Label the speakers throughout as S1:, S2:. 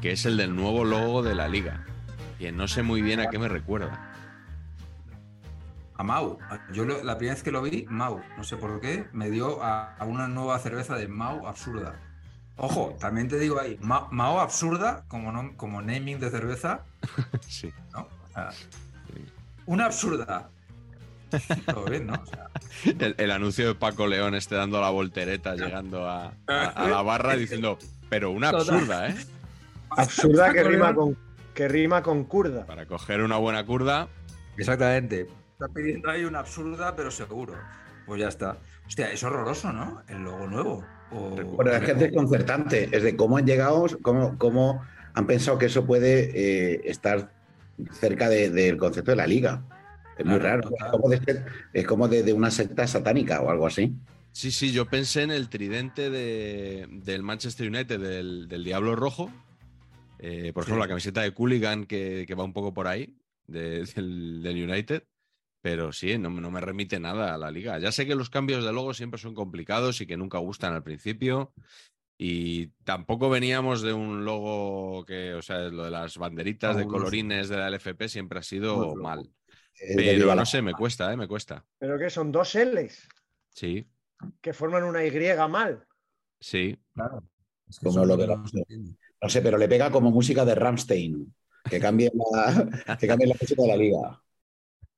S1: que es el del nuevo logo de la liga. Que no sé muy bien a qué me recuerda.
S2: A Mau. Yo lo- la primera vez que lo vi, Mau, no sé por qué, me dio a, a una nueva cerveza de Mau absurda. Ojo, también te digo ahí, Ma- Mao absurda como, nom- como naming de cerveza,
S1: Sí.
S2: ¿no? O sea, una absurda. Todo bien, ¿no? O sea,
S1: El, el anuncio de Paco León este dando la voltereta, llegando a, a- a la barra diciendo, pero una absurda, ¿eh?
S3: Absurda que rima con que rima con kurda.
S1: Para coger una buena curda.
S2: exactamente. Está pidiendo ahí una absurda, pero seguro. Pues ya está. Hostia, es horroroso, ¿no? El logo nuevo. O-
S4: Bueno, es que es desconcertante. Es de cómo han llegado, cómo, cómo han pensado que eso puede eh, estar cerca de- del concepto de la liga. Es muy raro.
S2: total.
S4: Es como, de, es como de, de una secta satánica o algo así.
S1: Sí, sí, yo pensé en el tridente de- del Manchester United, del, del Diablo Rojo. Eh, por
S2: Sí.
S1: ejemplo, la camiseta de Cooligan que, que va un poco por ahí, de- del, del United. Pero sí, no, me- no me remite nada a la liga. Ya sé que los cambios de logo siempre son complicados y que nunca gustan al principio. Y tampoco veníamos de un logo que, o sea, lo de las banderitas de colorines de la LFP siempre ha sido mal. Pero no sé, me cuesta, ¿eh? Me cuesta.
S3: Pero que son dos L's
S1: Sí,
S3: que forman una Y mal.
S1: sí.
S2: Claro. Es que
S4: Como
S2: eso
S4: lo de
S2: que no
S4: sé, pero le pega como música de Ramstein. Que cambie la, que cambie la música de la liga.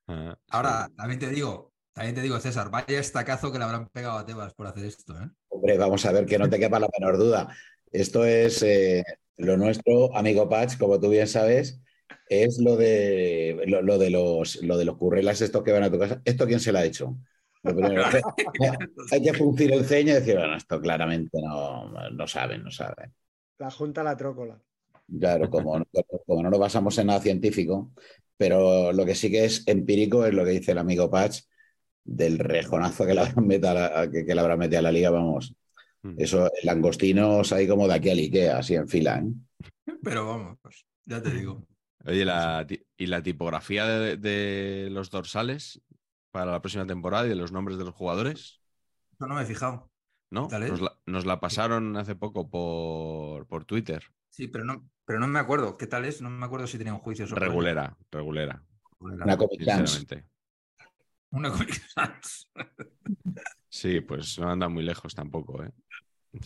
S1: Ah.
S2: Ahora, también te digo, también te digo, César, vaya estacazo que le habrán pegado a Tebas por hacer esto, ¿eh?
S4: Hombre, vamos a ver que no te quepa la menor duda. Esto es eh, lo nuestro, amigo Patch, como tú bien sabes, es lo de lo, lo de los lo de los currelas estos que van a tu casa. ¿Esto quién se lo ha hecho? Lo primero, hay que fruncir el ceño y decir, bueno, esto claramente no, no saben, no saben.
S3: La Junta la Trócola.
S4: Claro, como, no- como no nos basamos en nada científico, pero lo que sí que es empírico es lo que dice el amigo Patch del rejonazo que le habrán metido a la, que, que le habrán metido a la liga, vamos.
S1: Mm.
S4: Eso, langostinos ahí como de aquí al Ikea, así en fila, ¿eh?
S2: Pero vamos, pues, ya te digo.
S1: Oye, la ¿y la tipografía de, de los dorsales para la próxima temporada y de los nombres de los jugadores?
S2: Yo no me he fijado.
S1: ¿No? Nos la, nos la pasaron hace poco por, por Twitter.
S2: Sí, pero no, pero no me acuerdo. ¿Qué tal es? No me acuerdo si tenía un juicio sobre
S1: Regulera, regulera,
S4: Una Comic.
S2: Una Comic Sans.
S1: Sí, pues no anda muy lejos tampoco, ¿eh?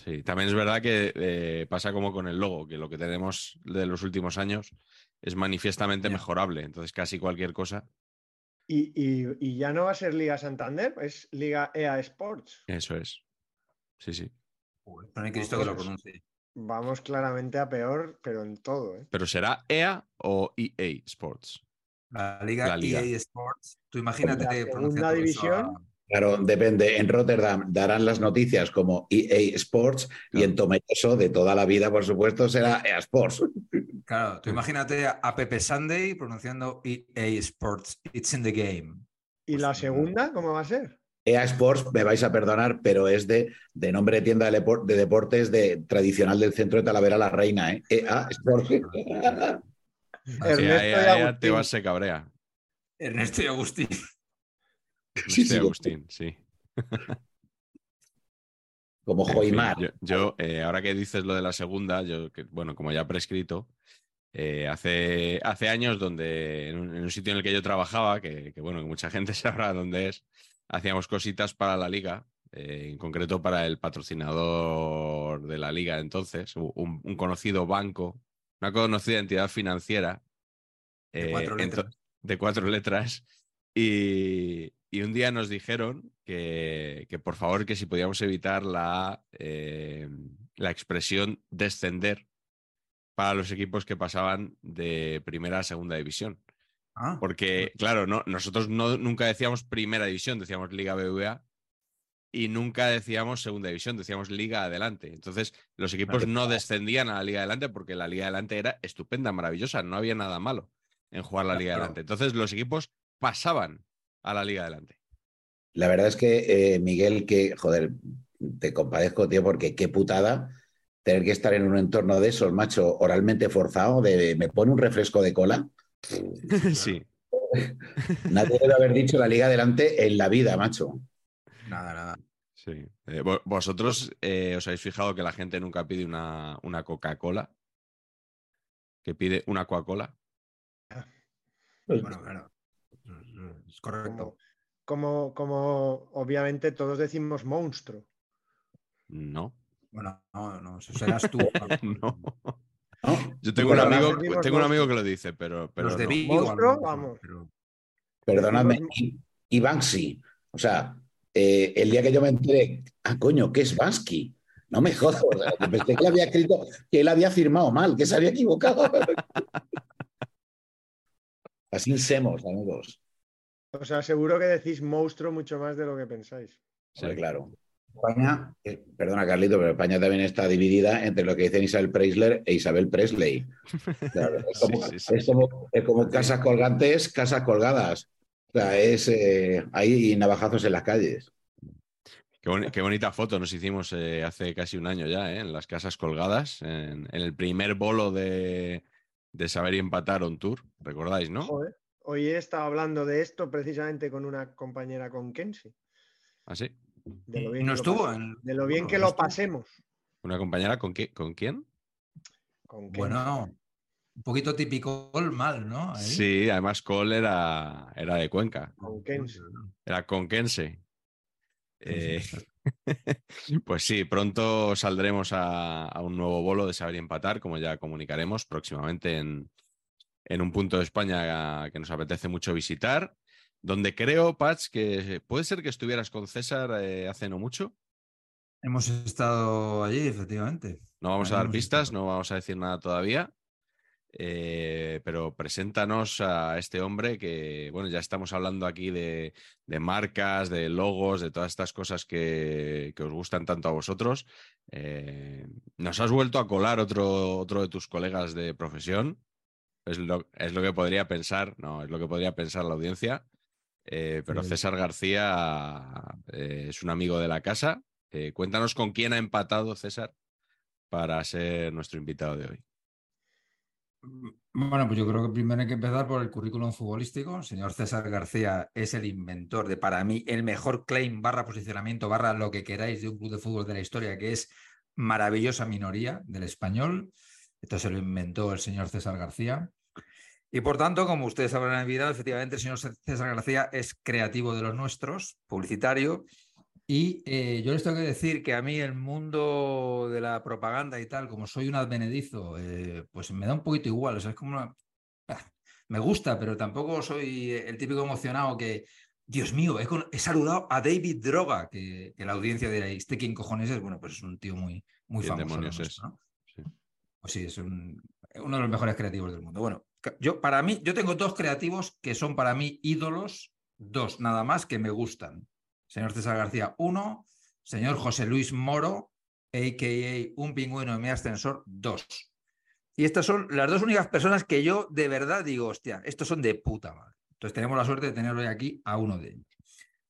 S1: Sí, también es verdad que eh, pasa como con el logo, que lo que tenemos de los últimos años es manifiestamente mejorable. Entonces, casi cualquier cosa,
S3: Y, y- y ya no va a ser Liga Santander, es Liga EA Sports.
S1: eso es. Sí, sí.
S2: Joder, No hay Cristo que lo pronuncie.
S3: Vamos claramente a peor, pero en todo, ¿eh?
S1: Pero será EA o EA Sports.
S2: La Liga,
S1: La Liga.
S2: EA Sports. Tú imagínate
S3: La segunda
S2: eso
S3: división.
S2: a-
S4: Claro, depende. En Rotterdam darán las noticias como EA Sports y en Tomatoso de toda la vida, por supuesto, será EA Sports.
S2: Claro, tú imagínate a Pepe Sunday pronunciando EA Sports. It's in the game.
S3: ¿Y
S2: Pues
S3: la segunda cómo va a ser?
S4: EA Sports, me vais a perdonar, pero es de, de nombre de tienda de, deportes de, tradicional del centro de Talavera la Reina, ¿eh? EA Sports.
S3: Ernesto Agustín.
S1: Tebas se cabrea.
S2: Ernesto y Agustín.
S4: Sí,
S1: Sí. Agustín, sí.
S4: Como
S1: En fin,
S4: Joimar.
S1: yo, yo, eh, ahora que dices lo de la segunda, yo, que, bueno, como ya he prescrito, eh, hace, hace años donde en un, en un sitio en el que yo trabajaba, que, que, bueno, que mucha gente sabrá dónde es, hacíamos cositas para la liga, eh, en concreto para el patrocinador de la liga entonces, un, un conocido banco, una conocida entidad financiera
S2: De
S1: eh,
S2: cuatro letras.
S1: de cuatro letras. Y, y un día nos dijeron que, que por favor que si podíamos evitar la, eh, la expresión descender para los equipos que pasaban de primera a segunda división.
S2: Ah,
S1: Porque, claro, no, nosotros no, nunca decíamos primera división, decíamos Liga BBVA y nunca decíamos segunda división, decíamos Liga Adelante. Entonces, los equipos no descendían a la Liga Adelante porque la Liga Adelante era estupenda, maravillosa, no había nada malo en jugar la Liga
S2: Claro.
S1: Adelante. Entonces, los equipos pasaban a la Liga Adelante.
S4: La verdad es que, eh, Miguel, que, joder, te compadezco, tío, porque qué putada tener que estar en un entorno de esos, macho, oralmente forzado, de me pone un refresco de cola.
S1: sí.
S4: Nadie debe haber dicho la liga adelante en la vida, macho.
S2: nada, nada.
S1: Sí. Eh, vo- ¿Vosotros eh, os habéis fijado que la gente nunca pide una, una Coca-Cola? Que pide una Coca-Cola.
S2: Bueno, claro. Es correcto.
S3: Como, como, como obviamente todos decimos monstruo.
S1: No.
S2: Bueno, no, no, eso serás tú.
S1: no.
S4: ¿No?
S1: Yo tengo un amigo, tengo un amigo que lo dice, pero, pero
S2: Los de
S1: no.
S2: Vigo. a lo
S3: Monstruo,
S2: mejor,
S3: vamos.
S2: pero-
S4: Perdonadme,
S3: Decimos-
S4: y, y Banksy. O sea, eh, el día que yo me enteré, ah, coño, ¿qué es Bansky? No me jodas. o sea, yo pensé que él había escrito, que él había firmado mal, que se había equivocado. Así semos, amigos.
S3: O sea, seguro que decís monstruo mucho más de lo que pensáis.
S1: Sí.
S4: Claro. España, eh, perdona Carlito, pero España también está dividida entre lo que dicen Isabel Preisler e Isabel Presley. Claro, es, como,
S1: Sí, sí, sí,
S4: es como- es como casas colgantes, casas colgadas. O sea, es eh, ahí navajazos en las calles.
S1: Qué, boni- qué bonita foto nos hicimos eh, hace casi un año ya, ¿eh? en las casas colgadas, en, en el primer bolo de, de Saber y Empatar on Tour. ¿Recordáis, no?
S3: Joder, hoy he estado hablando de esto precisamente con una compañera con Kensi.
S1: ¿Ah, sí?
S3: De lo bien
S2: no
S3: que lo
S2: estuvo en-
S3: de lo bien
S2: bueno,
S3: que
S2: no
S3: lo
S2: estuvo.
S3: pasemos.
S1: ¿Una compañera con, qué, con quién?
S3: Con.
S2: Bueno, un poquito típico mal, ¿no? Ahí.
S1: Sí, además Cole era, era de Cuenca, era conquense. Eh, pues sí, pronto saldremos a, a un nuevo bolo de Saber y Empatar, como ya comunicaremos próximamente en, en un punto de España que nos apetece mucho visitar, donde creo, Patch, que puede ser que estuvieras con César eh, hace no mucho.
S2: Hemos estado allí, efectivamente.
S1: No vamos a dar pistas,
S2: estado.
S1: no vamos a decir nada todavía. eh, pero preséntanos a este hombre que, bueno, ya estamos hablando aquí de, de marcas, de logos, de todas estas cosas que, que os gustan tanto a vosotros. Eh, nos has vuelto a colar otro, otro de tus colegas de profesión. Es lo, es lo que podría pensar, no, es lo que podría pensar la audiencia. Eh, pero
S2: Sí.
S1: César García eh, es un amigo de la casa. Eh, cuéntanos con quién ha empatado César para ser nuestro invitado de hoy.
S2: Bueno, pues yo creo que primero hay que empezar por el currículum futbolístico. El señor César García es el inventor de, para mí, el mejor claim barra posicionamiento barra lo que queráis de un club de fútbol de la historia, que es maravillosa minoría del español. Esto se lo inventó el señor César García. Y por tanto, como ustedes habrán olvidado, efectivamente el señor César García es creativo de los nuestros, publicitario, y eh, yo les tengo que decir que a mí el mundo de la propaganda y tal, como soy un advenedizo, eh, pues me da un poquito igual. O sea, es como una... Me gusta, pero tampoco soy el típico emocionado que, Dios mío, he, con- he saludado a David Droga, que, que la audiencia dirá, ¿este quién cojones es? Bueno, pues es un tío muy, muy
S1: ¿Quién
S2: famoso.
S1: demonios
S2: nuestro.
S1: Sí.
S2: Pues sí, es un- uno de los mejores creativos del mundo. Bueno, yo para mí, yo tengo dos creativos que son para mí ídolos, dos nada más que me gustan. Señor César García, uno. Señor José Luis Moro, a.k.a. Un pingüino en mi ascensor, dos. Y estas son las dos únicas personas que yo de verdad digo, hostia, estos son de puta madre. Entonces tenemos la suerte de tener hoy aquí a uno de ellos.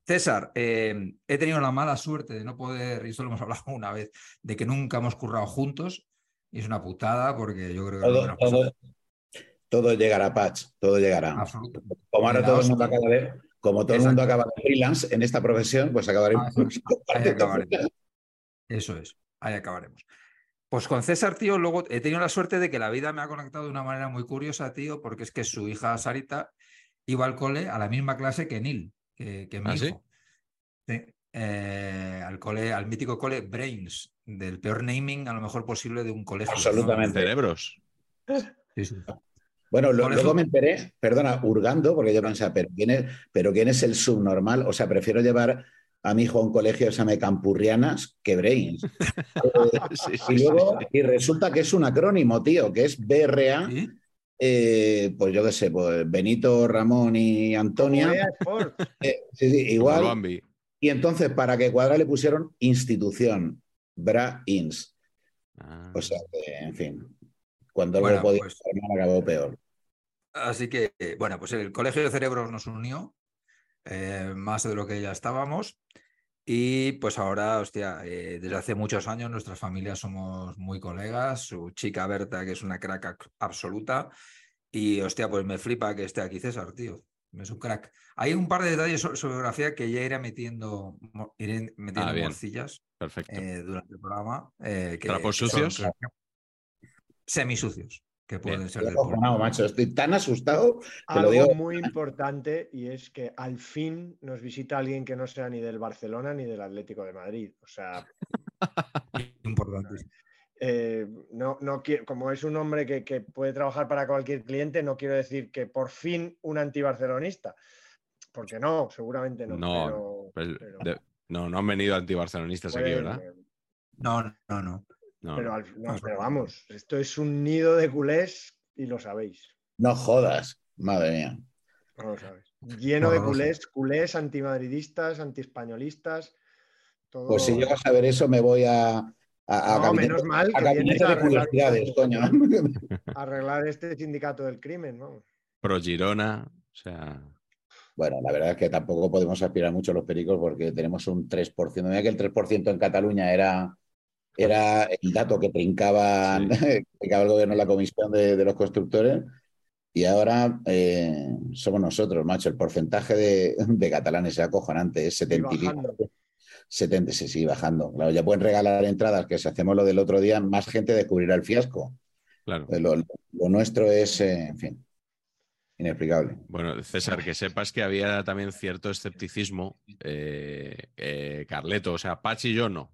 S2: César, eh, he tenido la mala suerte de no poder, y solo hemos hablado una vez, de que nunca hemos currado juntos. Y es una putada porque yo creo que...
S4: Todo, todo- todo llegará, Patch, todo llegará.
S2: Absoluto.
S4: Como ahora todo el mundo acaba de, como todo el mundo acaba de freelance en esta profesión, pues acabaremos.
S2: Ah. Ahí acabaremos. Eso es, ahí acabaremos. Pues con César, tío, luego he tenido la suerte de que la vida me ha conectado de una manera muy curiosa, tío, porque es que su hija Sarita iba al cole a la misma clase que Neil, que, que mi
S1: ¿Ah,
S2: hijo. Sí. Eh, al cole, al mítico cole Brains, del peor naming a lo mejor posible de un colegio. ¿no?
S4: Absolutamente.
S1: Cerebros.
S2: Sí, sí.
S4: Bueno, lo- luego me enteré, perdona, hurgando, porque yo pensaba, pero ¿quién, es, pero ¿quién es el subnormal? O sea, prefiero llevar a mi hijo a un colegio que se llame Campurrianas que Brains.
S1: Sí, sí,
S4: y luego,
S1: sí.
S4: y resulta que es un acrónimo, tío, que es BRA,
S2: ¿Sí?
S4: eh, pues yo qué sé, pues Benito, Ramón y Antonia. Eh, sí, sí,
S1: Como
S4: igual. Y entonces, para que cuadra, le pusieron institución, BRA-INS.
S1: Ah.
S4: O sea, que, en fin, cuando
S2: Bueno,
S4: podía
S2: pues-
S4: estar mal, acabó peor.
S2: Así que, eh, bueno, pues el Colegio de Cerebros nos unió, eh, más de lo que ya estábamos. Y pues ahora, hostia, eh, desde hace muchos años nuestras familias somos muy colegas. Su chica Berta, que es una crack ac- absoluta. Y hostia, pues me flipa que esté aquí César, tío. Es un crack. Hay un par de detalles sobre su biografía que ya iré metiendo, iré metiendo
S1: Ah,
S2: morcillas
S1: Perfecto.
S2: eh, durante el programa. que-
S1: ¿Trapos
S2: que
S1: sucios?
S2: semisucios, que pueden
S1: Bien.
S2: ser
S4: acojonado, macho. Estoy tan asustado. Te lo
S3: Algo
S4: digo.
S3: muy importante y es que al fin nos visita alguien que no sea ni del Barcelona ni del Atlético de Madrid. O sea,
S2: Importantísimo.
S3: eh, no, no quiero, como es un hombre que, que puede trabajar para cualquier cliente, no quiero decir que por fin un antibarcelonista. Porque no, seguramente no.
S1: No,
S3: pero,
S1: Pues,
S3: pero
S1: de- no, no han venido antibarcelonistas aquí,
S3: puede-
S1: ¿verdad?
S2: No, no, no.
S1: No,
S3: pero, al- no, pero vamos, esto es un nido de culés y lo sabéis.
S4: No jodas. Madre mía.
S3: No lo sabes. Lleno de culés, culés, antimadridistas, antiespañolistas. Todo...
S4: Pues si llego a saber eso, me voy a. a, a
S3: No,
S4: gabinete-
S3: menos mal
S4: a
S3: que
S4: gabinete
S3: vienes a
S4: de
S3: arreglar
S4: curiosidades,
S3: todo.
S4: coño.
S3: arreglar este sindicato del crimen, vamos.
S1: Pro Girona, o sea,
S4: Bueno, la verdad es que tampoco podemos aspirar mucho a los pericos porque tenemos un 3%. Mira que el 3% en Cataluña era, era el dato que trincaban, trincaba el gobierno la comisión de, de los constructores. Y ahora eh, somos nosotros, macho. El porcentaje de, de catalanes es acojonante, es 70 y pico.
S3: bajando.
S4: 70, sí, sí, bajando. Claro, ya pueden regalar entradas, que si hacemos lo del otro día, más gente descubrirá el fiasco.
S1: claro.
S4: Lo, lo nuestro es, eh, en fin, inexplicable.
S1: Bueno, César, que sepas que había también cierto escepticismo. eh, eh, Carleto, o sea, Pachi y yo no.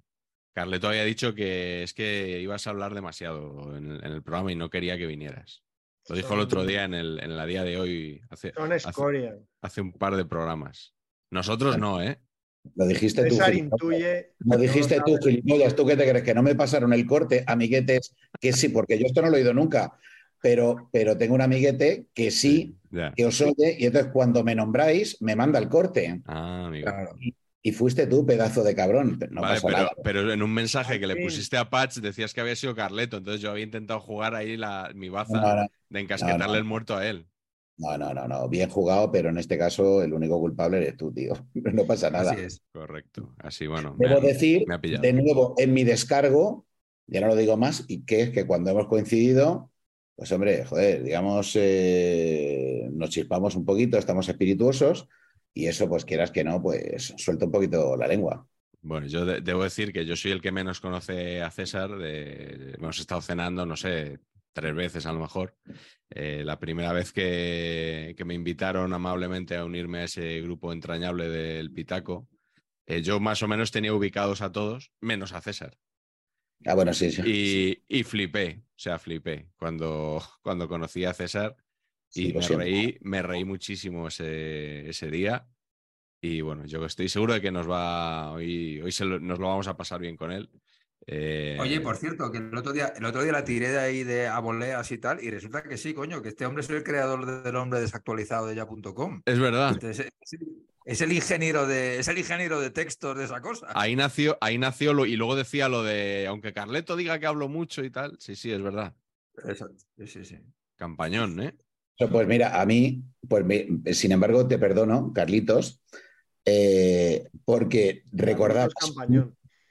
S1: Carleto había dicho que es que ibas a hablar demasiado en el, en el programa y no quería que vinieras. Lo dijo el otro día en el, en la día de hoy, hace,
S3: Son
S1: hace,
S3: escoria.
S1: hace un par de programas. Nosotros no, ¿eh?
S4: Lo dijiste tú.
S3: César
S4: gilipollas.
S3: intuye.
S4: Lo dijiste
S3: no
S4: tú, gilipollas. ¿Tú qué te crees? Que no me pasaron el corte, amiguetes, que sí, porque yo esto no lo he oído nunca. Pero, pero tengo un amiguete que sí, que os oye, y entonces cuando me nombráis, me manda el corte.
S1: Ah, amigo.
S2: Claro.
S4: Y fuiste tú, pedazo de cabrón. No
S1: vale,
S4: pasa
S1: pero,
S4: nada.
S1: pero en un mensaje que le pusiste a Patch decías que había sido Carleto, entonces yo había intentado jugar ahí la, mi baza
S4: No, no,
S1: de encasquetarle
S4: no, no.
S1: el muerto a él.
S4: no, no, no, no. Bien jugado, pero en este caso el único culpable eres tú, tío. No pasa nada.
S2: Así es.
S1: Correcto. Así, bueno. me
S4: Debo
S1: ha-
S4: decir,
S1: me ha pillado.
S4: de nuevo, en mi descargo, ya no lo digo más, y que es que cuando hemos coincidido, pues hombre, joder, digamos, eh, nos chispamos un poquito, estamos espirituosos, y eso, pues quieras que no, pues suelta un poquito la lengua.
S1: Bueno, yo de- debo decir que yo soy el que menos conoce a César. de- hemos estado cenando, no sé, tres veces a lo mejor. Eh, la primera vez que, que me invitaron amablemente a unirme a ese grupo entrañable del Pitaco, eh, yo más o menos tenía ubicados a todos, menos a César.
S4: Ah, bueno, sí, sí.
S1: Y, y flipé, o sea, flipé cuando, cuando conocí a César y me reí, me reí muchísimo ese, ese día. Y bueno, yo estoy seguro de que nos va, hoy, hoy se lo- nos lo vamos a pasar bien con él. Eh,
S2: Oye, por cierto, que el otro día, el otro día la tiré de ahí de a voleas y tal, y resulta que sí, coño, que este hombre es el creador de- del hombre desactualizado de ya.com.
S1: Es verdad.
S2: Entonces, es, es el ingeniero de, es el ingeniero de textos de esa cosa.
S1: Ahí nació, ahí nació lo, y luego decía lo de, aunque Carleto diga que hablo mucho y tal, sí, sí, es verdad.
S2: Exacto. Sí, sí, sí.
S1: Campañón, ¿eh?
S4: Pues mira, a mí, pues me- sin embargo, te perdono, Carlitos, eh, porque recordabas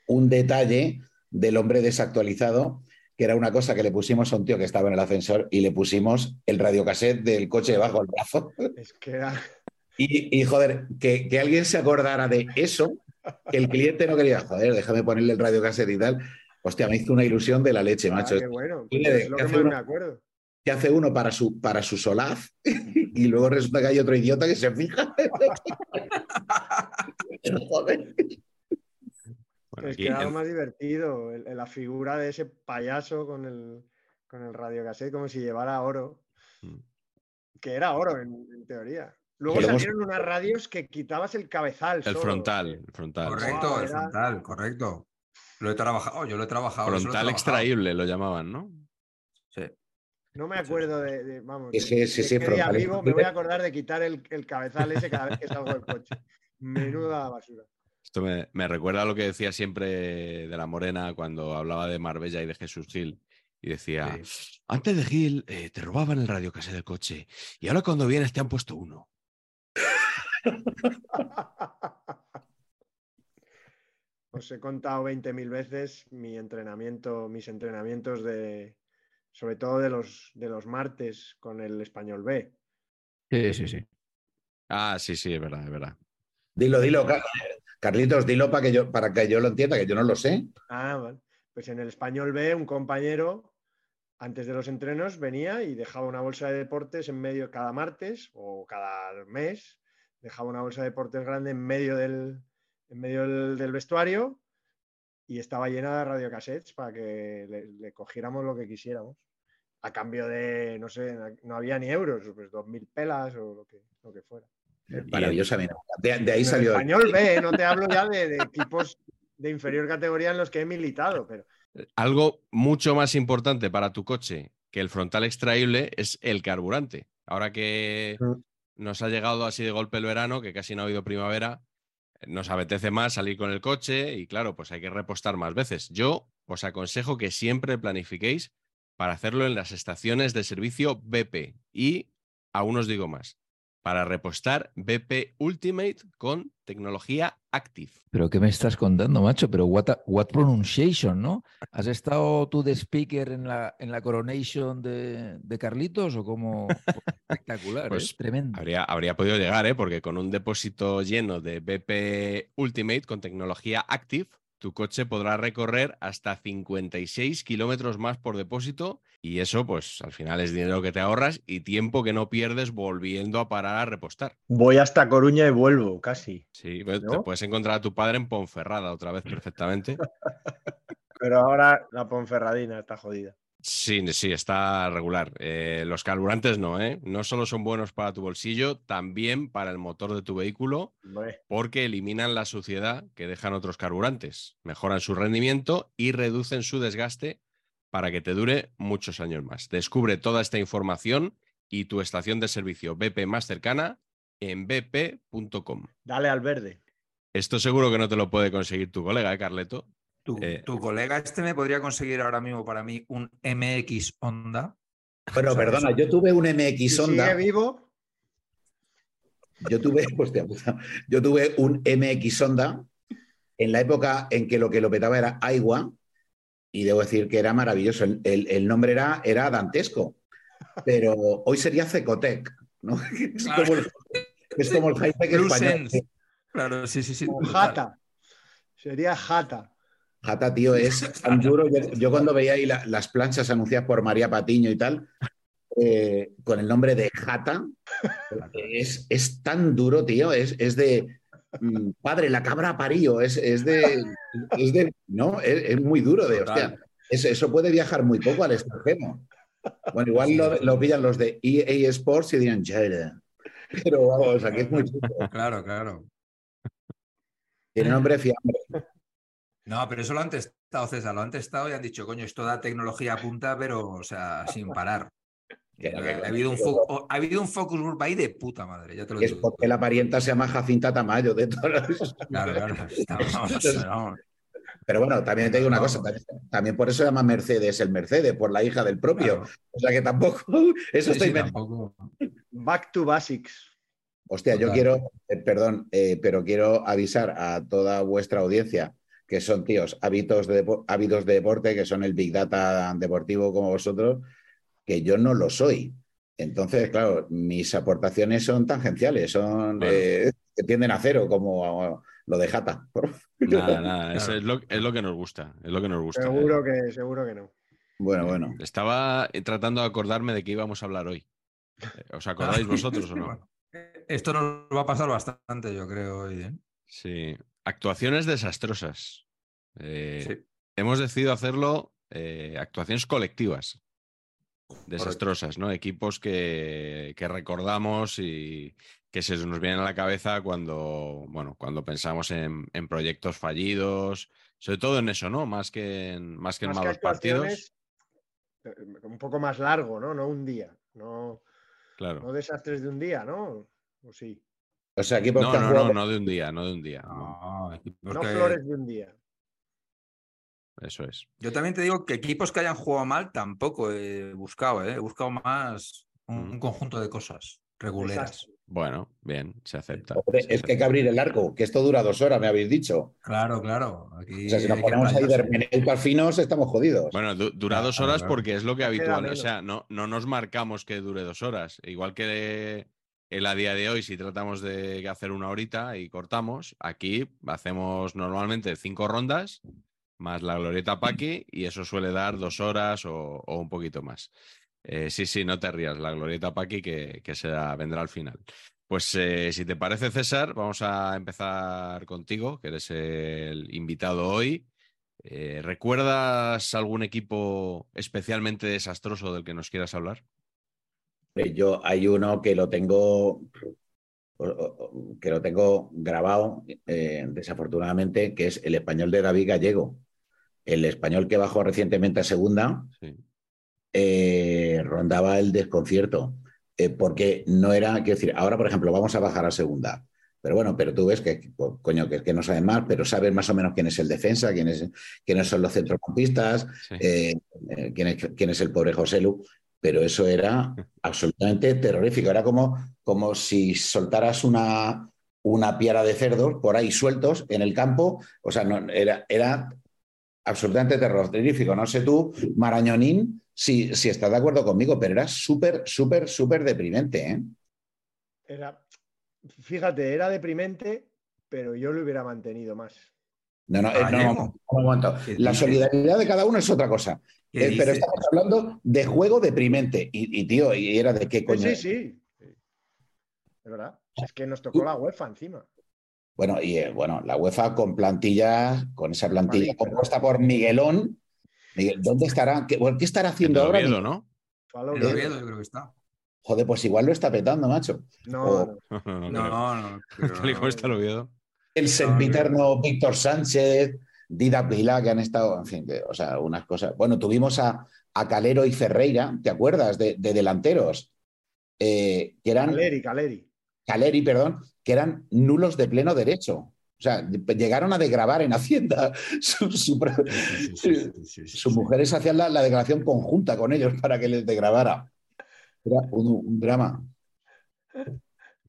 S4: un detalle del hombre desactualizado que era una cosa que le pusimos a un tío que estaba en el ascensor y le pusimos el radiocassette del coche debajo del brazo.
S3: Es que era.
S4: Y, y, joder, que, que alguien se acordara de eso, que el cliente no quería, joder, déjame ponerle el radiocassette y tal. Hostia, me hizo una ilusión de la leche, macho.
S3: Ah, qué bueno. Pues es lo
S4: ¿qué
S3: que
S4: hace
S3: más
S4: uno?
S3: me acuerdo.
S4: Que hace uno para su, para su solaz y luego resulta que hay otro idiota que se fija. Joder.
S1: Bueno,
S3: es que era lo más divertido. el- la figura de ese payaso con el, con el radiocassette, como si llevara oro.
S1: Mm.
S3: Que era oro, en, en teoría. Luego salieron unas radios que quitabas el cabezal.
S1: el
S3: solo.
S1: frontal, el frontal.
S2: Correcto,
S3: Wow,
S2: el
S3: era-
S2: frontal, correcto. Lo he trabajado, yo lo he trabajado. eso lo he
S1: Frontal
S2: trabajado.
S1: extraíble lo llamaban, ¿no?
S3: No me acuerdo de, de- vamos,
S4: Sí, sí,
S3: vivo, me voy a acordar de quitar el, el cabezal ese cada vez que salgo del coche. Menuda basura.
S1: Esto me, me recuerda a lo que decía siempre de la Morena cuando hablaba de Marbella y de Jesús Gil. Y decía, antes de Gil eh, te robaban el radiocasete del coche y ahora cuando vienes te han puesto uno.
S3: Os he contado 20.000 veces mi entrenamiento, mis entrenamientos de, sobre todo de los, de los martes con el español B.
S2: Sí, sí, sí.
S1: Ah, sí, sí, es verdad, es verdad.
S4: Dilo, dilo, Car- Carlitos, dilo para que, yo, para que yo lo entienda, que yo no lo sé.
S3: Ah, vale. Pues en el español B, un compañero, antes de los entrenos, venía y dejaba una bolsa de deportes en medio cada martes o cada mes. Dejaba una bolsa de deportes grande en medio del, en medio del, del vestuario y estaba llena de radiocassettes para que le, le cogiéramos lo que quisiéramos. A cambio de, no sé, no había ni euros, pues dos mil pelas o lo que, lo que fuera.
S4: Maravillosa, mira. De, de ahí
S3: En
S4: salió.
S3: español B, ¿eh? no te hablo ya de, de equipos de inferior categoría en los que he militado, pero
S1: Algo mucho más importante para tu coche que el frontal extraíble es el carburante. Ahora que nos ha llegado así de golpe el verano, que casi no ha habido primavera, nos apetece más salir con el coche y claro, pues hay que repostar más veces. Yo os aconsejo que siempre planifiquéis para hacerlo en las estaciones de servicio BP y aún os digo más, para repostar BP Ultimate con tecnología Active.
S5: Pero ¿qué me estás contando, macho? Pero what, a- what pronunciation, ¿no? ¿Has estado tú de speaker en la, en la coronation de, de Carlitos o como espectacular? ¿eh?
S1: Pues
S5: Tremendo.
S1: Habría, habría podido llegar, ¿eh? porque con un depósito lleno de BP Ultimate con tecnología Active, tu coche podrá recorrer hasta 56 kilómetros más por depósito y eso, pues al final es dinero que te ahorras y tiempo que no pierdes volviendo a parar a repostar.
S3: voy hasta Coruña y vuelvo, casi.
S1: Sí, te puedes encontrar a tu padre en Ponferrada otra vez perfectamente.
S3: Pero ahora la Ponferradina está jodida.
S1: Sí, sí, está regular. Eh, los carburantes no, ¿eh? No solo son buenos para tu bolsillo, también para el motor de tu vehículo, porque eliminan la suciedad que dejan otros carburantes, mejoran su rendimiento y reducen su desgaste para que te dure muchos años más. Descubre toda esta información y tu estación de servicio BP más cercana en bp.com.
S3: dale al verde.
S1: Esto seguro que no te lo puede conseguir tu colega, ¿eh, Carleto?
S2: Tu,
S1: Eh,
S2: tu colega este me podría conseguir ahora mismo para mí un MX Honda.
S4: Bueno,
S2: O sea,
S4: perdona,
S2: eso-
S4: yo tuve un MX Honda.
S3: sigue vivo,
S4: Yo tuve, hostia puta, yo tuve un MX Honda en la época en que lo que lo petaba era agua y debo decir que era maravilloso. El, el- el nombre era, era dantesco, pero hoy sería Cecotec, ¿no? Es
S2: Claro.
S4: como el, es como el español.
S2: Claro, sí, sí, sí.
S3: Jata. Sería Jata.
S4: Jata, tío, es tan duro. Yo, yo cuando veía ahí la- las planchas anunciadas por María Patiño y tal, eh, con el nombre de Jata, es, es tan duro, tío. Es, es de mm, padre, la cabra parío. Es, es de. Es de no, es, es muy duro de hostia. Eso, puede viajar muy poco al extranjero. Bueno, igual lo, lo pillan los de EA Sports y dirán, "Jada". Pero vamos, aquí es muy chulo.
S2: Claro, claro.
S4: Tiene nombre fiable.
S2: No, pero eso lo han testado, César, lo han testado y han dicho, coño, esto da tecnología a punta, pero, o sea, sin parar.
S4: Que que
S2: ha, habido un ha habido un focus group ahí de puta madre, ya te lo
S4: Es
S2: digo.
S4: porque la parienta se llama Jacinta Tamayo de todas.
S2: Claro, claro. Vamos, vamos.
S4: Pero bueno, también te digo una cosa, también, también por eso se llama Mercedes el Mercedes, por la hija del propio.
S2: Claro.
S4: O sea que tampoco, eso
S2: Sí,
S4: inventado.
S2: tampoco.
S3: Back to basics.
S4: Hostia, yo quiero, eh, perdón, eh, pero quiero avisar a toda vuestra audiencia que son tíos hábitos de, ávidos de deporte, que son el Big Data deportivo como vosotros, que yo no lo soy. Entonces, claro, mis aportaciones son tangenciales, son
S1: Bueno.
S4: eh, que tienden a cero, como lo de Jata.
S1: Nada, nada, eso
S2: Claro.
S1: es lo, es lo que nos gusta, es lo que nos gusta.
S3: Seguro que, seguro que no.
S4: Bueno, bueno.
S1: Estaba tratando de acordarme de qué íbamos a hablar hoy. Eh, ¿Os acordáis vosotros o no?
S2: Esto nos va a pasar bastante, yo creo. hoy, ¿eh?
S1: Sí. Actuaciones desastrosas. Eh,
S2: Sí.
S1: Hemos decidido hacerlo eh, actuaciones colectivas. Desastrosas, ¿no? Equipos que, que recordamos y que se nos vienen a la cabeza cuando, bueno, cuando pensamos en, en proyectos fallidos, sobre todo en eso, ¿no? Más que en, más que en
S3: que
S1: malos partidos.
S3: eh, un poco más largo, ¿no? No un día. No,
S1: Claro.
S3: no desastres de un día, ¿no? O sí.
S4: O sea, equipos
S1: No,
S4: que han
S1: no,
S4: jugado-
S1: no, no de un día, no de un día. no.
S2: Que-
S3: flores de un día.
S1: Eso es.
S2: Yo también te digo que equipos que hayan jugado mal tampoco he buscado, ¿eh? he buscado más un,
S1: Mm.
S2: un conjunto de cosas reguleras.
S1: Bueno, bien, se acepta.
S4: Hombre,
S1: se
S4: es que hay que abrir el arco, que esto dura dos horas, me habéis dicho.
S2: Claro, claro. Aquí
S4: O sea, si nos ponemos ahí de hermeneutas finos, estamos jodidos.
S1: Bueno, du- dura dos horas
S2: claro.
S1: porque es lo que habitual. O sea, no, no nos marcamos que dure dos horas. Igual que el a día de hoy, si tratamos de hacer una horita y cortamos, aquí hacemos normalmente cinco rondas más la glorieta Paqui y eso suele dar dos horas o, un poquito más. Eh, sí, sí, no te rías, la glorieta Paqui que, que será, vendrá al final. Pues eh, si te parece, César, vamos a empezar contigo, que eres el invitado hoy. Eh, ¿Recuerdas algún equipo especialmente desastroso del que nos quieras hablar?
S4: Yo hay uno que lo tengo que lo tengo grabado, eh, desafortunadamente, que es el español de David Gallego. El español que bajó recientemente a segunda
S1: Sí.
S4: eh, rondaba el desconcierto, eh, porque no era, quiero decir, ahora, por ejemplo, vamos a bajar a segunda. Pero bueno, pero tú ves que, co- coño, que, que no saben más, pero saben más o menos quién es el defensa, quién es, quiénes son los centrocampistas,
S1: Sí.
S4: quién, es, quién es el pobre José Lu, pero eso era absolutamente terrorífico. Era como, como si soltaras una, una piara de cerdos por ahí sueltos en el campo. O sea, no, era, era absolutamente terrorífico. No sé tú, Marañonín, si, si estás de acuerdo conmigo, pero era súper, súper, súper deprimente. ¿eh?
S3: Era, fíjate, era deprimente, pero yo lo hubiera mantenido más.
S4: No, no, eh, no, no, un momento.
S2: ¿Qué
S4: La solidaridad de cada uno es otra cosa.
S2: ¿Qué
S4: Eh, pero estamos hablando de juego deprimente. Y, y, tío, y era de qué coño.
S3: Sí, sí, sí. Es verdad. Es que nos tocó la UEFA encima.
S4: Bueno, y eh, bueno, la UEFA con plantillas, con esa plantilla
S3: Malito.
S4: compuesta por Miguelón. Miguel, ¿Dónde estará? ¿Qué, ¿qué estará
S1: En
S4: haciendo
S1: el
S4: ahora?
S1: Oviedo,
S4: Miguel?
S1: ¿no?
S2: El
S3: Oviedo.
S2: Yo creo que está.
S4: Joder, pues igual lo está petando, macho.
S3: No,
S4: O-
S3: no.
S1: No, no,
S2: No,
S1: el
S4: sempiterno Víctor Sánchez, Dida Pilá, que han estado, en fin, que, o sea, unas cosas. Bueno, tuvimos a, a Calero y Ferreira, ¿te acuerdas? De, de delanteros, eh, que eran.
S3: Caleri, Caleri.
S4: Caleri, perdón, que eran nulos de pleno derecho. O sea, llegaron a desgravar en Hacienda. Su-
S2: Sí, sí, sí,
S4: sus mujeres hacían la, la declaración conjunta con ellos para que les desgrabara. Era un, un drama.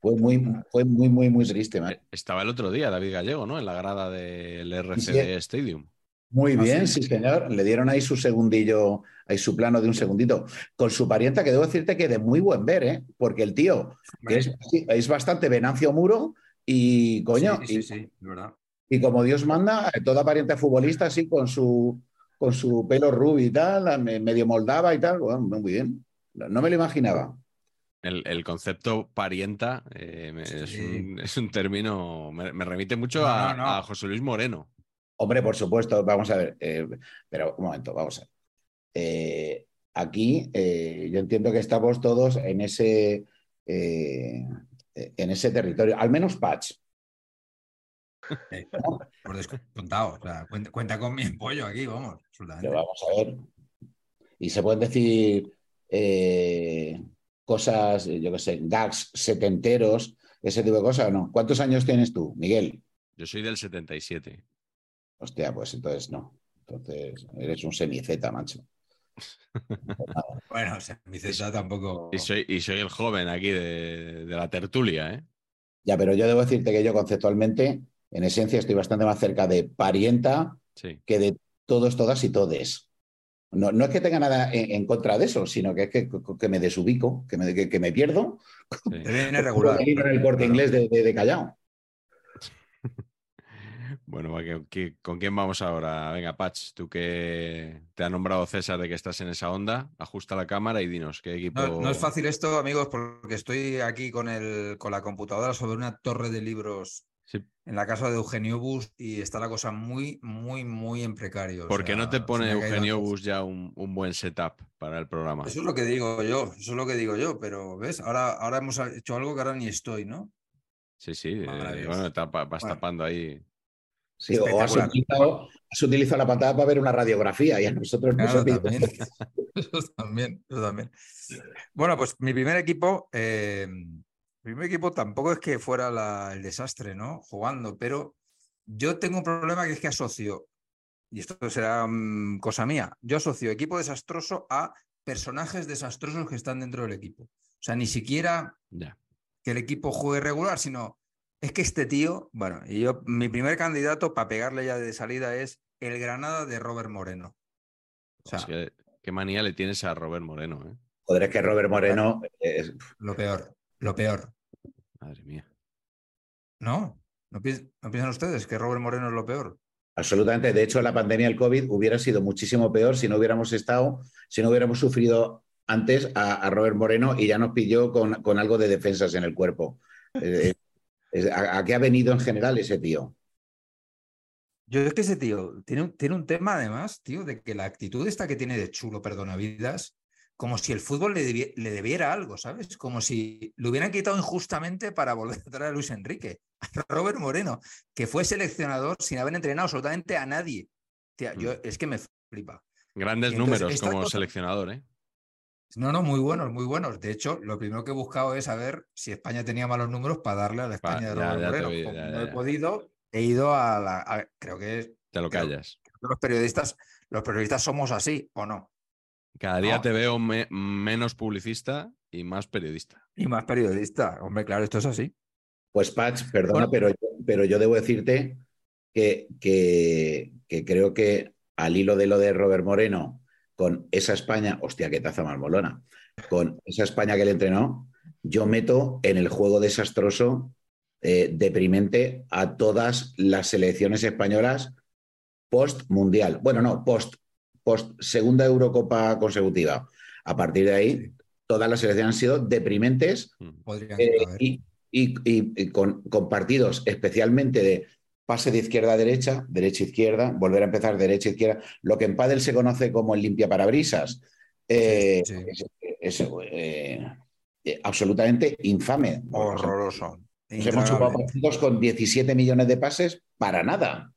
S4: Fue muy, fue muy, muy, muy triste. man.
S1: Eh, Estaba el otro día David Gallego, ¿no? En la grada del
S4: Sí.
S1: RCD Stadium.
S4: Muy
S2: Ah,
S4: bien,
S2: sí.
S4: señor. Le dieron ahí su segundillo, ahí su plano de un segundito. Con su parienta, que debo decirte que de muy buen ver, ¿eh? Porque el tío que es, es bastante Venancio Muro y, coño,
S2: Sí, sí,
S4: y,
S2: sí, verdad.
S4: y como Dios manda, toda pariente futbolista así con su, con su pelo rubio y tal, me- medio moldava y tal. Bueno, muy bien. No me lo imaginaba.
S1: El, el concepto parienta eh, me- es,
S2: Sí.
S1: un, es un término, me, me remite mucho
S2: No,
S1: a,
S2: no, no.
S1: a José Luis Moreno.
S4: Hombre, por supuesto, vamos a ver, eh, pero un momento, vamos a ver. Eh, aquí eh, yo entiendo que estamos todos en ese, eh, en ese territorio, al menos Patch.
S2: Por descontado. O sea, cuenta, cuenta con mi apoyo aquí, vamos. absolutamente.
S4: Pero vamos a ver. Y se pueden decir eh, cosas, yo qué sé, gags setenteros, ese tipo de cosas o no. ¿Cuántos años tienes tú, Miguel?
S1: Yo soy del 77.
S4: Hostia, pues entonces no. Entonces eres un semi-Z, macho.
S2: Bueno, o sea, mi César tampoco.
S1: Y soy, y soy el joven aquí de, de la tertulia, ¿eh?
S4: Ya, pero yo debo decirte que yo conceptualmente en esencia estoy bastante más cerca de parienta
S1: Sí.
S4: que de todos, todas y todes. No, no es que tenga nada en, en contra de eso, sino que es que, que me desubico, que me, que, que me pierdo.
S1: sí.
S2: Te viene regular.
S4: En el corte inglés de, de, de Callao.
S1: Bueno, ¿con quién vamos ahora? Venga, Patch, tú que te ha nombrado César de que estás en esa onda, ajusta la cámara y dinos qué equipo.
S2: No, no es fácil esto, amigos, porque estoy aquí con, el, con la computadora sobre una torre de libros
S1: Sí.
S2: en la casa de Eugenio Bus y está la cosa muy, muy, muy en precario. o
S1: ¿Por qué no
S2: sea,
S1: te pone Eugenio. Bus ya un, un buen setup para el programa?
S2: Eso es lo que digo yo, eso es lo que digo yo, pero ¿ves? Ahora, ahora hemos hecho algo que ahora ni estoy, ¿no?
S1: Sí, sí. eh, bueno, tapa- vas
S2: Bueno.
S1: tapando ahí.
S4: Sí, o has utilizado, has utilizado la pantalla para ver una radiografía y a nosotros nos
S2: Claro,
S4: ha pedido-
S2: también. Eso también, eso también. Bueno, pues mi primer equipo, eh, mi primer equipo tampoco es que fuera la- el desastre, ¿no? Jugando, pero yo tengo un problema que es que asocio, y esto será mm, cosa mía, yo asocio equipo desastroso a personajes desastrosos que están dentro del equipo. O sea, ni siquiera que el equipo juegue regular, sino es que este tío, bueno, y yo, mi primer candidato para pegarle ya de salida es el Granada de Robert Moreno. O sea,
S1: Es que, qué manía le tienes a Robert Moreno, ¿eh?
S4: Joder, es que Robert Moreno es-
S2: lo peor, lo peor.
S1: Madre mía.
S2: ¿No? ¿No, piens- no piensan ustedes que Robert Moreno es lo peor?
S4: absolutamente. De hecho, la pandemia del COVID hubiera sido muchísimo peor si no hubiéramos estado, si no hubiéramos sufrido antes a, a Robert Moreno y ya nos pilló con, con algo de defensas en el cuerpo. Eh, es- ¿a, a qué ha venido en general ese tío?
S2: Yo es que ese tío tiene un, tiene un tema además, tío, de que la actitud esta que tiene de chulo, perdona vidas, como si el fútbol le, debi- le debiera algo, ¿sabes? Como si lo hubieran quitado injustamente para volver a traer a Luis Enrique, a Robert Moreno, que fue seleccionador sin haber entrenado absolutamente a nadie. Tía, yo,
S1: Mm.
S2: es que me flipa.
S1: Grandes
S2: entonces
S1: números como
S2: cosa-
S1: seleccionador, ¿eh?
S2: No, no, muy buenos, muy buenos. De hecho, lo primero que he buscado es saber si España tenía malos números para darle a la
S1: Pa-
S2: España de Robert
S1: ya
S2: Moreno.
S1: vi,
S2: Como
S1: ya,
S2: no he podido, he ido a la. a- creo que
S1: Te lo
S2: Creo-
S1: callas.
S2: los periodistas, los periodistas somos así, ¿o no?
S1: Cada día
S2: No.
S1: te veo me- menos publicista y más periodista.
S2: Y más periodista. Hombre, claro, esto es así.
S4: Pues, Patch, perdona,
S2: Bueno.
S4: pero, pero yo debo decirte que, que, que creo que al hilo de lo de Robert Moreno, con esa España, hostia, qué taza más molona, con esa España que le entrenó, yo meto en el juego desastroso, eh, deprimente, a todas las selecciones españolas post-mundial. Bueno, no, post, post segunda Eurocopa consecutiva. A partir de ahí, todas las selecciones han sido deprimentes
S1: Mm.
S4: Eh, y, y- y- y con, con partidos especialmente de pase de izquierda a derecha, derecha a izquierda, volver a empezar derecha a izquierda, lo que en pádel se conoce como el limpia parabrisas. Eh,
S2: Sí,
S4: Es, es, eh, eh, absolutamente infame.
S2: Horroroso.
S4: Nos hemos chupado partidos con 17 millones de pases para nada.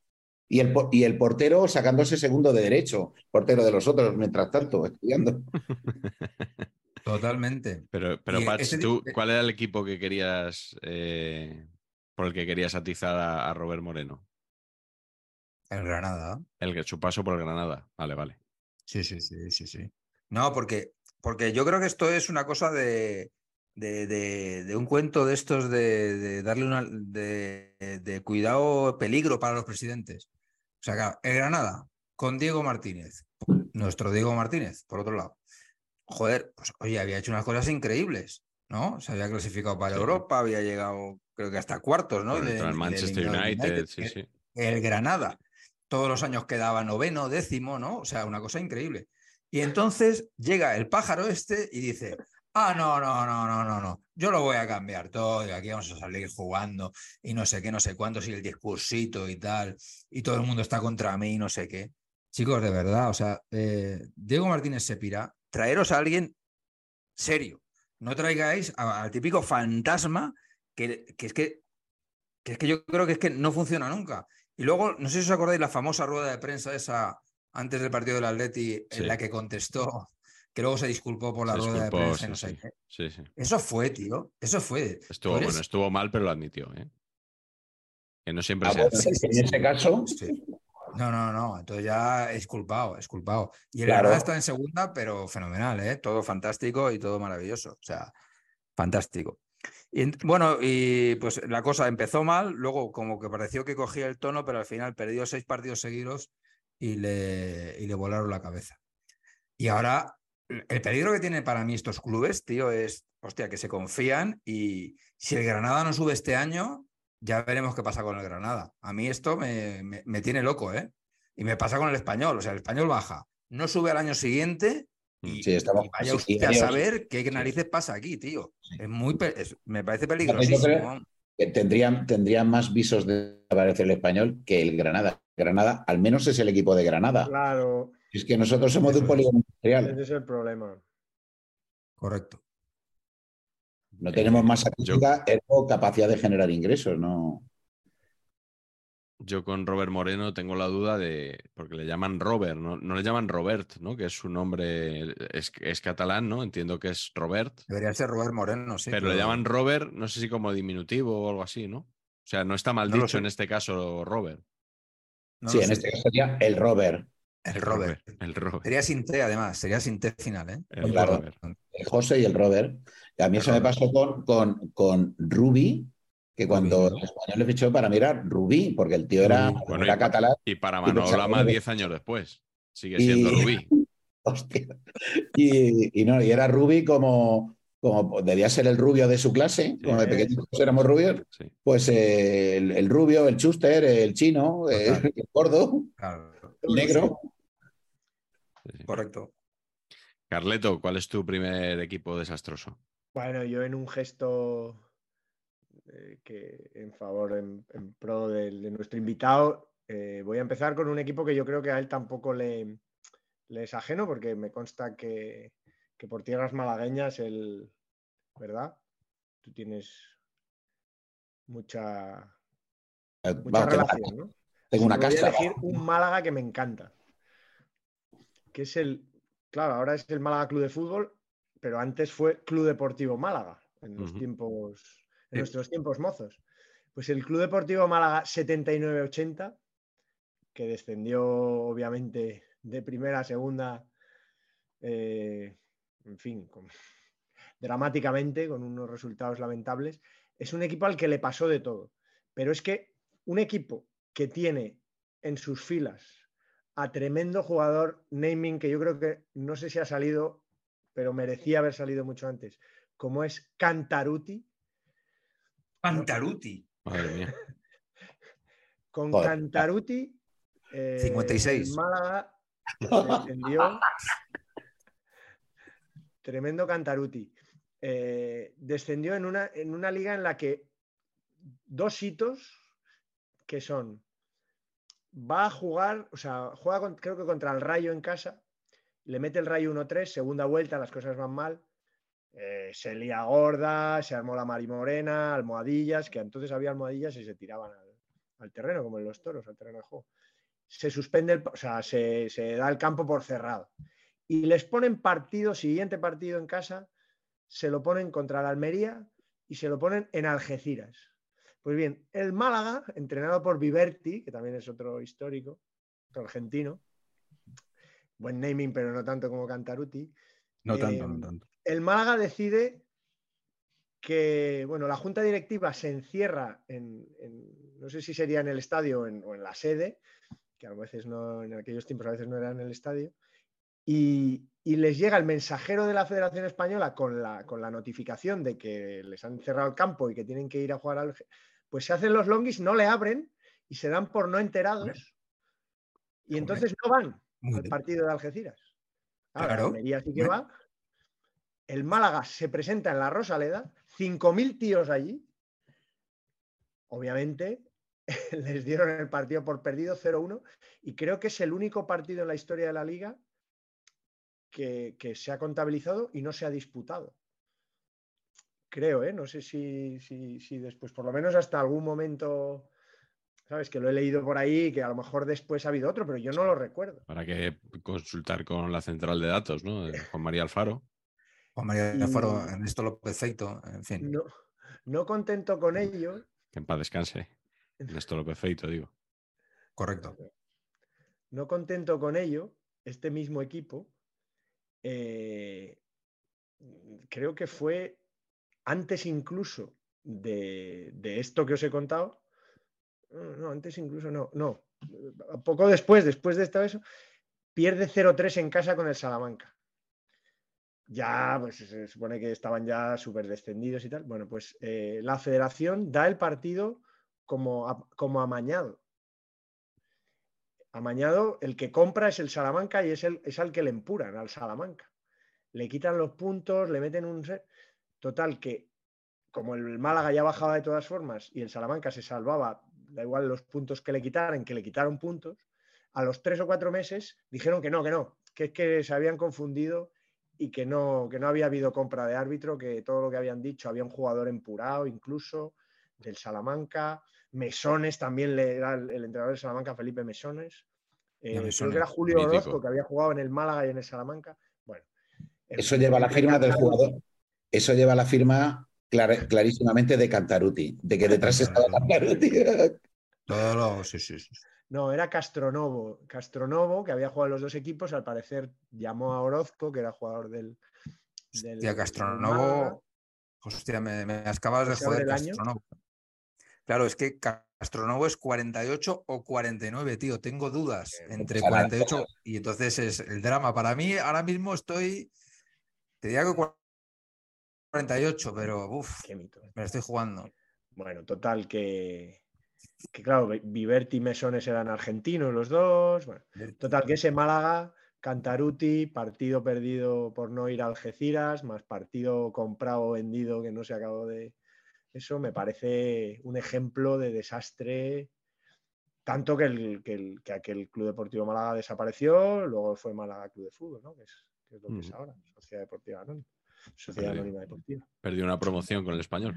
S4: Y el, y el portero sacándose segundo de derecho, portero de los otros, mientras tanto, estudiando.
S2: Totalmente.
S1: Pero, pero
S2: ese
S1: ¿tú, ¿cuál era el equipo que querías, eh, por el que querías atizar a, a Robert Moreno?
S2: El Granada.
S1: El que su paso por el Granada. Vale, vale.
S2: Sí, sí, sí, sí, sí. No, porque, porque yo creo que esto es una cosa de, de, de- de un cuento de estos de, de darle una de, de cuidado, peligro para los presidentes. O sea, claro, el Granada, con Diego Martínez, nuestro Diego Martínez, por otro lado. Joder, pues oye, había hecho unas cosas increíbles, ¿no? Se había clasificado para
S1: Sí.
S2: Europa, había llegado, creo que hasta cuartos, ¿no?
S1: Contra el Manchester United, sí,
S2: el-
S1: sí.
S2: el Granada. Todos los años quedaba noveno, décimo, ¿no? O sea, una cosa increíble. Y entonces llega el pájaro este y dice, ah, no, no, no, no, no, no, yo lo voy a cambiar todo y aquí vamos a salir jugando y no sé qué, no sé cuántos y el discursito y tal, y todo el mundo está contra mí y no sé qué. Chicos, de verdad, o sea, eh, Diego Martínez se pira, traeros a alguien serio, no traigáis al típico fantasma que, que es que que es que yo creo que es que no funciona nunca. Y luego, no sé si os acordáis la famosa rueda de prensa esa antes del partido del Atleti en
S1: Sí.
S2: la que contestó, que luego se disculpó por la
S1: Se
S2: rueda
S1: disculpó,
S2: de prensa
S1: sí,
S2: no sé
S1: sí.
S2: qué.
S1: Sí, sí.
S2: Eso fue, tío. Eso fue.
S1: Estuvo,
S2: eres-
S1: bueno, estuvo mal, pero lo admitió, ¿eh? Que no siempre
S4: Ah,
S1: se hace.
S4: En ese caso,
S2: Sí. No, no, no. Entonces ya es culpado, es culpado. Y el
S4: Claro.
S2: Está en segunda, pero fenomenal, ¿eh? Todo fantástico y todo maravilloso. O sea, fantástico. Y, bueno, y pues la cosa empezó mal, luego como que pareció que cogía el tono, pero al final perdió seis partidos seguidos y le, y le volaron la cabeza. Y ahora, el peligro que tienen para mí estos clubes, tío, es, hostia, que se confían y si el Granada no sube este año, ya veremos qué pasa con el Granada. A mí esto me, me tiene loco, ¿eh? Y me pasa con el español, o sea, el español baja, no sube al año siguiente y,
S4: Sí, estamos-
S2: vaya usted
S4: sí,
S2: a saber qué narices pasa aquí, tío. Es muy, es- me parece peligrosísimo.
S4: que tendrían, tendrían más visos de aparecer el español que el Granada. Granada, al menos es el equipo de Granada.
S3: Claro,
S4: Es que nosotros somos de un polígono industrial.
S3: ese es el problema.
S2: Correcto.
S4: No tenemos más actividad, ergo capacidad de generar ingresos, ¿no?
S1: Yo con Robert Moreno tengo la duda de. Porque le llaman Robert, no, no le llaman Robert, ¿no? Que es su nombre. Es, es catalán, ¿no? Entiendo que es Robert.
S2: Debería ser Robert Moreno, sí.
S1: pero le llaman Robert, no sé si como diminutivo o algo así, ¿no? O sea, no está mal
S2: No
S1: dicho en este caso Robert.
S2: no
S4: sí, en
S2: sé.
S4: este caso sería el Robert.
S2: El Robert.
S1: El Robert.
S2: Sería sin T, además. Sería sin T final, ¿eh?
S1: El
S4: Claro.
S1: Robert.
S4: El José y el Robert. Y a mí
S2: El
S4: eso me pasó con, con, con Rubí, que cuando
S2: Rubí,
S4: el español le fichó para mirar Rubí, porque el tío era.
S1: Bueno,
S4: era
S1: y
S4: catalán.
S1: Y para
S4: Y
S1: Manolama
S4: bueno,
S1: 10 años después. Sigue
S4: y-
S1: siendo Rubí.
S4: Hostia. Y, y no, y era Rubí como, como debía ser el rubio de su clase, como de pequeños éramos rubios,
S1: Sí.
S4: pues eh, el, el rubio, el chuster, el chino, eh, el gordo,
S2: Claro.
S4: el negro.
S1: Sí.
S2: Correcto.
S1: Carleto, ¿cuál es tu primer equipo desastroso?
S3: Bueno, yo en un gesto eh, que en favor, en, en pro de, nuestro invitado, eh, voy a empezar con un equipo que yo creo que a él tampoco le, le es ajeno, porque me consta que, que por tierras malagueñas él, ¿verdad? Tú tienes mucha,
S4: Eh,
S3: mucha relación, ¿no?
S4: tengo una
S3: Voy a elegir un Málaga que me encanta. Que es el. Claro, ahora es el Málaga Club de Fútbol, pero antes fue Club Deportivo Málaga, en los tiempos. En
S2: Sí.
S3: nuestros tiempos mozos. Pues el Club Deportivo Málaga 79-80, que descendió obviamente de primera a segunda, eh, en fin, con- dramáticamente, con unos resultados lamentables. Es un equipo al que le pasó de todo. Pero es que un equipo que tiene en sus filas a tremendo jugador, naming que yo creo que no sé si ha salido, pero merecía haber salido mucho antes, como es Cantaruti.
S2: Pantaruti.
S1: Madre mía.
S3: Con
S4: Joder.
S3: Cantaruti, eh,
S2: 56.
S3: el Málaga descendió. Tremendo Cantaruti. Eh, descendió en una, en una liga en la que dos hitos que son va a jugar, o sea, juega creo que contra el Rayo en casa, le mete el Rayo 1-3, segunda vuelta, las cosas van mal, eh, se lía gorda, se armó la marimorena, almohadillas, que entonces había almohadillas y se tiraban al, al terreno, como en los toros, al terreno de juego. Se suspende, el, o sea, se, se da el campo por cerrado. Y les ponen partido, siguiente partido en casa, se lo ponen contra la Almería y se lo ponen en Algeciras. Pues bien, el Málaga, entrenado por Viverti, que también es otro histórico, otro argentino, buen naming, pero no tanto como Cantaruti.
S2: No
S3: Eh,
S2: tanto, no tanto.
S3: El Málaga decide que, bueno, la junta directiva se encierra en, en- no sé si sería en el estadio o en, o en la sede, que a veces no, en aquellos tiempos a veces no era en el estadio, y, y les llega el mensajero de la Federación Española con la, con la notificación de que les han cerrado el campo y que tienen que ir a jugar al... Pues se hacen los longis, no le abren y se dan por no enterados y entonces no van al partido de Algeciras. Ahora,
S2: Claro.
S3: Almería sí que va. El Málaga se presenta en la Rosaleda, 5.000 tíos allí. Obviamente les dieron el partido por perdido 0-1 y creo que es el único partido en la historia de la liga que, que se ha contabilizado y no se ha disputado. Creo, ¿eh? No sé si, si, si después, por lo menos hasta algún momento, sabes, que lo he leído por ahí, que a lo mejor después ha habido otro, pero yo no lo recuerdo.
S1: Para que consultar con la central de datos, ¿no? De Juan María Alfaro.
S2: Juan María
S3: y-
S2: Faro, Ernesto López Feito, en fin.
S3: No, no contento con ello,
S1: Que en paz descanse. Ernesto López Feito, digo.
S2: Correcto.
S3: no contento con ello, este mismo equipo, eh, creo que fue antes incluso de, de esto que os he contado. No, antes incluso no, no. Poco después, después de esto, eso, pierde 0-3 en casa con el Salamanca. Ya, pues se supone que estaban ya súper descendidos y tal. Bueno, pues eh, la federación da el partido como, como amañado. Amañado, el que compra es el Salamanca y es, el, es al que le empuran, al Salamanca. Le quitan los puntos, le meten un... Total, que como el Málaga ya bajaba de todas formas y el Salamanca se salvaba, da igual los puntos que le quitaran, que le quitaron puntos, a los tres o cuatro meses dijeron que no, que no, que es que se habían confundido y que no, que no había habido compra de árbitro, que todo lo que habían dicho, había un jugador empurado incluso del Salamanca, Mesones también le era el, el entrenador del Salamanca, Felipe Mesones. Eh, creo
S2: Mesones,
S3: que era Julio
S1: mítico.
S3: Orozco, que había jugado en el Málaga y en el Salamanca. Bueno. en
S4: Eso lleva la firma del jugador. Eso lleva la firma clarísimamente de Cantaruti, de que detrás estaba Cantaruti.
S2: Todo lo. Sí, sí, sí.
S3: No, era Castronovo. Castronovo, que había jugado en los dos equipos, al parecer llamó a Orozco, que era jugador del. del-
S2: Hostia. Castronovo. Hostia, me, me acabas de
S3: ¿Se abre
S2: joder,
S3: año?
S2: Castronovo. Claro, es que Castronovo es 48 o 49, tío. Tengo dudas entre
S4: pasa nada.
S2: 48 y entonces es el drama. Para mí, ahora mismo estoy. Te diría que 48, pero uff,
S3: Qué mito.
S2: me lo estoy jugando.
S3: Bueno, total, que. Que claro, Viverti y Mesones eran argentinos los dos. Bueno, total, que ese Málaga, Cantaruti, partido perdido por no ir a Algeciras, más partido comprado o vendido que no se acabó de. Eso me parece un ejemplo de desastre. Tanto que, el, que, el- que aquel Club Deportivo Málaga desapareció, luego fue Málaga Club de Fútbol, ¿no? Que es, que es lo que es
S1: Ujú.
S3: ahora, Sociedad Deportiva Anónima. Sociedad
S1: Perdió.
S3: Anónima Deportiva.
S1: Perdió una promoción con el español.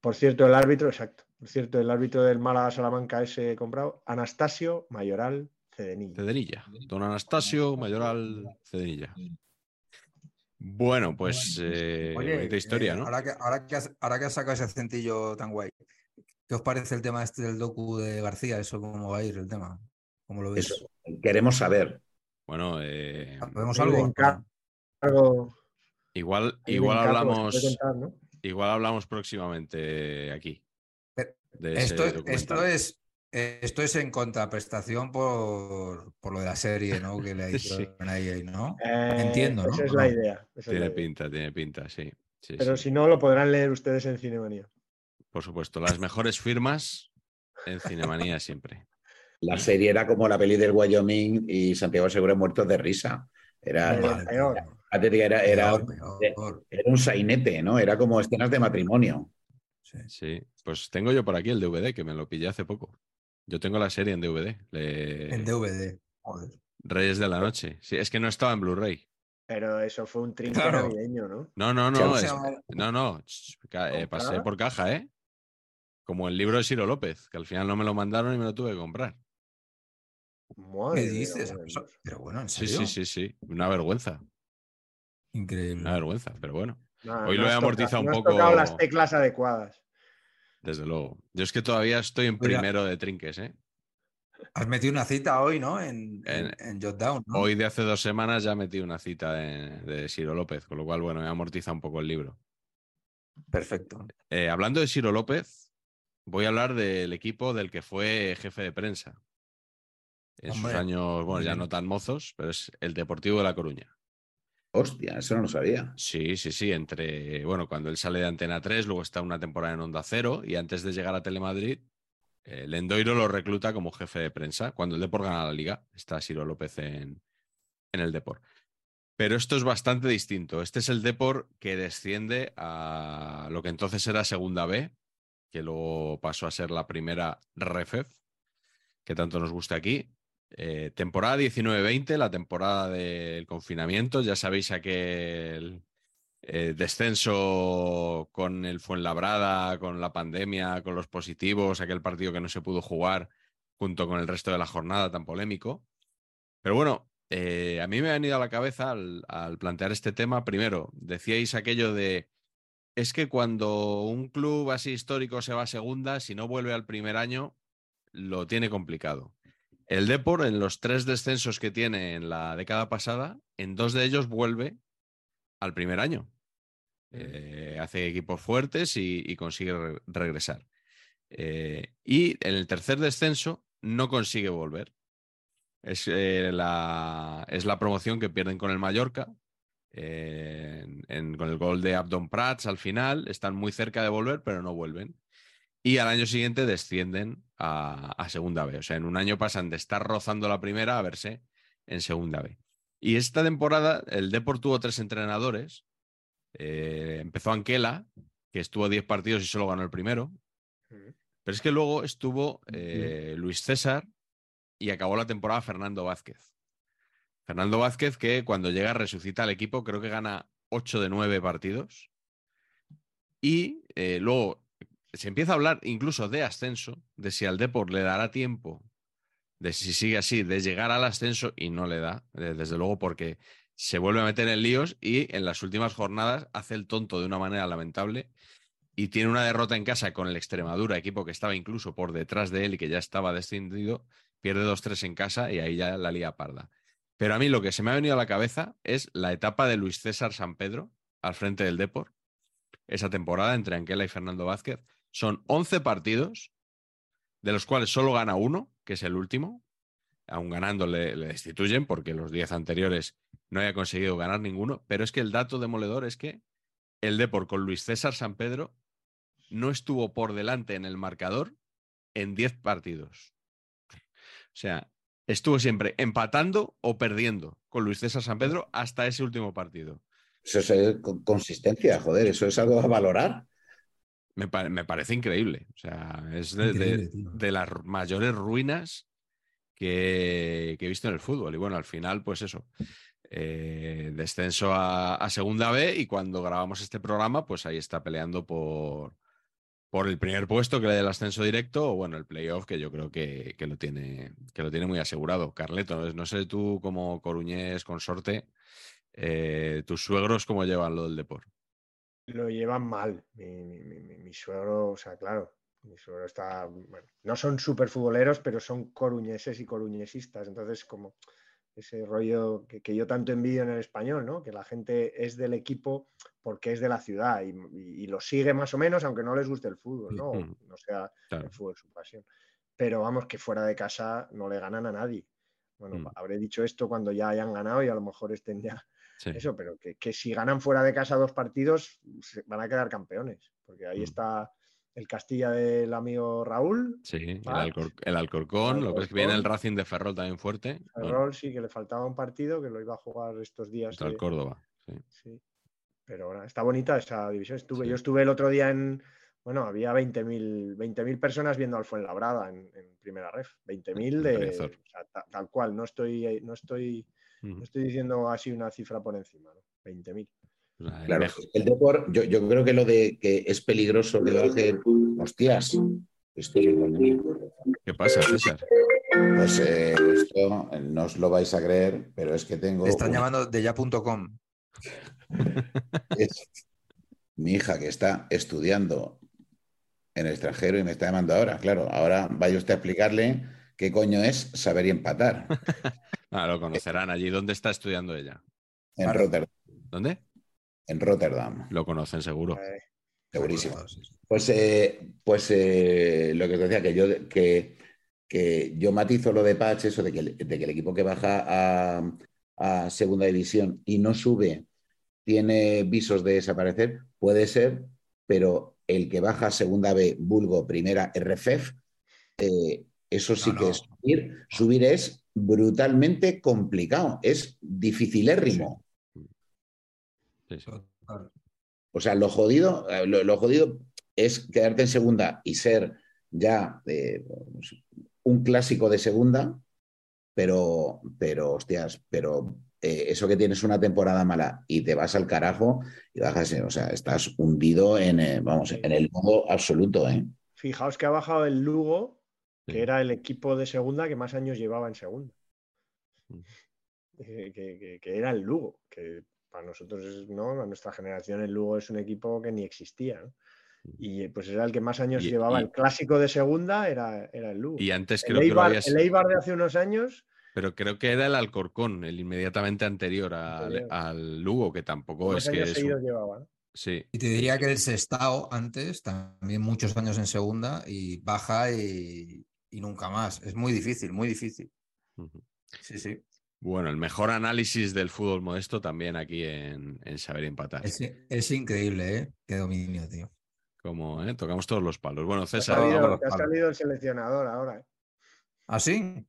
S3: Por cierto, el árbitro, exacto. Por cierto, el árbitro del Málaga Salamanca ese comprado, Anastasio Mayoral Cedenilla.
S1: Cedenilla. Don Anastasio Mayoral Cedenilla. Bueno, pues eh, bonita historia,
S2: eh,
S1: ¿no?
S2: Ahora que, ahora, que has, ahora que has sacado ese acentillo tan guay, ¿qué os parece el tema este del docu de García? ¿Eso cómo va a ir el tema? ¿Cómo lo veis?
S4: Eso, queremos saber.
S1: Bueno, eh,
S2: ¿Podemos
S3: El
S2: algo?
S3: encargo- Algo-
S1: igual, igual hablamos, igual hablamos próximamente aquí.
S2: Esto, es esto es en contraprestación por, por lo de la serie, ¿no? Que le
S1: Sí.
S2: hicieron ahí, ¿no?
S3: Eh,
S2: Entiendo, ¿no?
S3: Esa es
S2: ¿O
S3: la idea. la
S1: Tiene
S3: idea.
S1: pinta, tiene pinta, sí. sí,
S3: Pero
S1: sí.
S3: si no, lo podrán leer ustedes en Cinemanía.
S1: Por supuesto, las mejores firmas en Cinemanía siempre.
S4: La serie era como la peli del Wyoming y Santiago Segura muertos de risa. Era,
S3: Pero
S4: Era, era, era,
S2: Peor, peor.
S4: era un sainete, ¿no? Era como escenas de matrimonio.
S2: Sí.
S1: Sí, pues tengo yo por aquí el DVD que me lo pillé hace poco. Yo tengo la serie en DVD. le-
S2: En DVD. Joder.
S1: Reyes de la Noche. Sí, es que no estaba en Blu-ray.
S3: Pero eso fue un trinque
S2: Claro.
S3: navideño, ¿no?
S1: No, no,
S2: ¿Cómo
S1: no. es-? No, no. eh, pasé por caja, ¿eh? Como el libro de Ciro López, que al final no me lo mandaron y me lo tuve que comprar.
S3: Madre
S2: ¿Qué dices? Pero bueno, en
S1: Sí,
S2: serio.
S1: sí, sí, sí. Una vergüenza.
S2: Increíble.
S1: Una vergüenza, pero bueno, Hoy
S3: no
S1: lo he
S3: toca-
S1: amortizado un
S3: no has
S1: poco.
S3: tocado las teclas adecuadas.
S1: desde luego. Yo es que todavía estoy en
S2: Mira.
S1: primero de trinques, ¿eh?
S2: Has metido una cita hoy, ¿no? En, en, Jotdown, ¿no?
S1: Hoy de hace dos semanas ya metí una cita de, de Ciro López, con lo cual, bueno, he amortizado un poco el libro.
S2: Perfecto.
S1: Eh, hablando de Ciro López, voy a hablar del equipo del que fue jefe de prensa. En
S2: Hombre,
S1: sus años, bueno, ya no tan mozos, pero es el Deportivo de La Coruña.
S4: Hostia, eso no lo sabía.
S1: Sí, sí, sí, entre, bueno, cuando él sale de Antena 3, luego está una temporada en Onda Cero y antes de llegar a Telemadrid, eh, Lendoiro lo recluta como jefe de prensa. Cuando el Depor gana la liga, está Ciro López en, en el Depor. Pero esto es bastante distinto. Este es el Depor que desciende a lo que entonces era Segunda B, que luego pasó a ser la primera REFEF, que tanto nos gusta aquí. Eh, temporada 19-20, la temporada del confinamiento. Ya sabéis aquel eh, descenso con el Fuenlabrada, con la pandemia, con los positivos, aquel partido que no se pudo jugar junto con el resto de la jornada tan polémico. Pero bueno, eh, a mí me ha venido a la cabeza al, al plantear este tema. Primero, decíais aquello de, es que cuando un club así histórico se va a segunda, si no vuelve al primer año, lo tiene complicado. El Depor, en los tres descensos que tiene en la década pasada, en dos de ellos vuelve al primer año. Eh, hace equipos fuertes y, y consigue re- regresar. Eh, y en el tercer descenso no consigue volver. Es, eh, la, es la promoción que pierden con el Mallorca. en- en- con el gol de Abdon Prats al final. Están muy cerca de volver, pero no vuelven. Y al año siguiente descienden a, a Segunda B. O sea, en un año pasan de estar rozando la primera a verse en Segunda B. Y esta temporada el Deport tuvo tres entrenadores. Eh, empezó Anquela, que estuvo 10 partidos y solo ganó el primero. Pero es que luego estuvo eh, Luis César y acabó la temporada Fernando Vázquez. Fernando Vázquez que cuando llega resucita al equipo, creo que gana 8 de 9 partidos. Y eh, luego se empieza a hablar incluso de ascenso, de si al Deport le dará tiempo, de si sigue así, de llegar al ascenso y no le da, desde luego porque se vuelve a meter en líos y en las últimas jornadas hace el tonto de una manera lamentable y tiene una derrota en casa con el Extremadura, equipo que estaba incluso por detrás de él y que ya estaba descendido, pierde 2-3 en casa y ahí ya la lía parda. Pero a mí lo que se me ha venido a la cabeza es la etapa de Luis César San Pedro al frente del Deport, esa temporada entre Anquela y Fernando Vázquez. Son 11 partidos, de los cuales solo gana uno, que es el último. Aún ganando le, destituyen porque los 10 anteriores no había conseguido ganar ninguno. Pero es que el dato demoledor es que el Deport con Luis César San Pedro no estuvo por delante en el marcador en 10 partidos. O sea, estuvo siempre empatando o perdiendo con Luis César San Pedro hasta ese último partido.
S4: Eso es eh, con- consistencia, joder, eso es algo a valorar.
S1: Me, pa- me parece increíble. O sea, es de, las mayores ruinas que, que he visto en el fútbol. Y bueno, al final, pues eso. eh, descenso a, a Segunda B y cuando grabamos este programa, pues ahí está peleando por, por el primer puesto que le dé el ascenso directo o bueno, el playoff que yo creo que, que lo, tiene, que lo tiene muy asegurado. Carleto, no sé tú como coruñés consorte, eh, tus suegros cómo llevan lo del deporte.
S3: Lo llevan mal. Mi, mi- mi- mi- mi suegro, o sea, claro, mi suegro está. bueno, no son súper futboleros, pero son coruñeses y coruñesistas. Entonces, como ese rollo que, que yo tanto envidio en el español, ¿no? Que la gente es del equipo porque es de la ciudad y, y- y lo sigue más o menos, aunque no les guste el fútbol, ¿no? O no sea
S1: Claro.
S3: el fútbol su pasión. Pero vamos, que fuera de casa no le ganan a nadie. Bueno,
S1: Mm.
S3: habré dicho esto cuando ya hayan ganado y a lo mejor estén ya
S1: Sí.
S3: eso, pero que, que si ganan fuera de casa dos partidos, se- van a quedar campeones. Porque ahí
S1: Mm.
S3: está el Castilla del amigo Raúl.
S1: Sí, el. Alcor- el Alcorcón, lo que es que viene el. Racing de Ferrol también fuerte. bueno,
S3: Ferrol sí que le faltaba un partido, que lo iba a jugar estos días.
S1: contra el
S3: de-
S1: Córdoba. sí.
S3: sí. Pero ahora está bonita esa división. Estuve,
S1: Sí.
S3: Yo estuve el otro día en. Bueno, había 20.000 20.000 personas viendo al Fuenlabrada en, en primera ref. 20.000 de.
S1: Riazor.
S3: o sea, ta- tal cual, no estoy, no, estoy, No estoy diciendo así una cifra por encima. ¿no? 20.000.
S1: O sea, el
S4: Claro, el Depor, yo, yo creo que lo de que es peligroso que baje. Hostias, esto
S1: ¿Qué pasa, César?
S4: Pues eh, esto no os lo vais a creer, pero es que tengo.
S2: Te están llamando de ya.com.
S4: es mi hija que está estudiando en el extranjero y me está llamando ahora. Claro, ahora vaya usted a explicarle qué coño es saber y empatar
S1: Ah, lo conocerán allí. ¿Dónde está estudiando ella?
S4: en. Rotterdam.
S1: ¿Dónde?
S4: En Rotterdam,
S1: Lo conocen seguro.
S3: Eh,
S4: segurísimo. Pues, eh, pues eh, lo que te decía, que yo, que, que yo matizo lo de Patch, eso de que, el- de que el equipo que baja a, a segunda división y no sube tiene visos de desaparecer, puede ser, pero el que baja a segunda B, vulgo, primera RFEF, eh, eso sí
S2: No,
S4: que
S2: no.
S4: es subir. Subir es brutalmente complicado, es dificilérrimo.
S1: Sí, sí.
S2: Total.
S4: O sea, lo jodido, eh, lo, lo jodido es quedarte en segunda y ser ya eh, pues, un clásico de segunda, pero, pero hostias, pero eh, eso que tienes una temporada mala y te vas al carajo y bajas, o sea, estás hundido en, eh, vamos, en el modo absoluto, ¿eh?
S3: Fijaos que ha bajado el Lugo,
S1: Sí.
S3: que era el equipo de segunda que más años llevaba en segunda.
S1: Mm.
S3: Eh, Que, que- que era el Lugo, que para nosotros, es- ¿no? A nuestra generación el Lugo es un equipo que ni existía, ¿no? Y eh, pues era el que más años
S1: Mm. Y-
S3: llevaba.
S1: y-
S3: el clásico de segunda era, era el Lugo.
S1: Y antes
S3: el,
S1: creo que lo
S3: Eibar,
S1: habías.
S3: el Eibar de hace unos años,
S1: Pero creo que era el Alcorcón, el inmediatamente anterior al,
S3: Anterior.
S1: al Lugo, que tampoco es que es
S3: seguidos
S1: un,
S3: llevaba. ¿no?
S1: Sí.
S2: Y te diría que el Sestao antes, también muchos años en segunda, y baja y, y nunca más. Es muy difícil, muy difícil. Sí, sí.
S1: Bueno, el mejor análisis del fútbol modesto también aquí en, en Saber Empatar.
S2: Es, es increíble, ¿eh? Qué dominio, tío.
S1: Como ¿eh? tocamos todos los palos. Bueno,
S3: Te ha
S1: César,
S2: Vamos,
S3: salido, te ha salido el seleccionador ahora. ¿eh?
S2: ¿Ah, sí?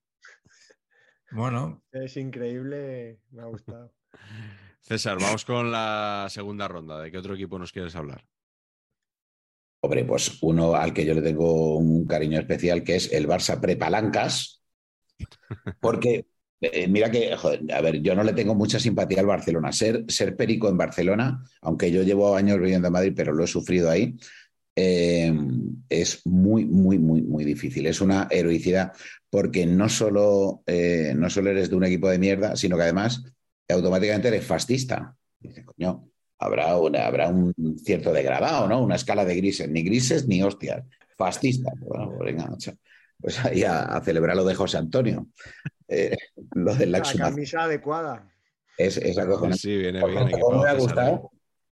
S2: Bueno,
S3: Es increíble, me ha gustado.
S1: César, vamos con la segunda ronda. ¿De qué otro equipo nos quieres hablar?
S4: Hombre, pues uno al que yo le tengo un cariño especial, que es el Barça Prepalancas, porque eh, mira que, a ver, yo no le tengo mucha simpatía al Barcelona. Ser, ser perico en Barcelona, aunque yo llevo años viviendo en Madrid, pero lo he sufrido ahí, eh, es muy, muy, muy, muy difícil. Es una heroicidad porque no solo, eh, no solo eres de un equipo de mierda, sino que además automáticamente eres fascista. Dice, coño, habrá, una, habrá un cierto degradado, ¿no? Una escala de grises, ni grises ni hostias. Fascista. Bueno, pues venga. Pues ahí a, a celebrar lo de José Antonio. Eh, lo de la
S3: camisa adecuada.
S4: Es, es acojonante.
S1: Sí, viene
S4: Por
S1: bien
S4: ¿Cómo me ha gustado?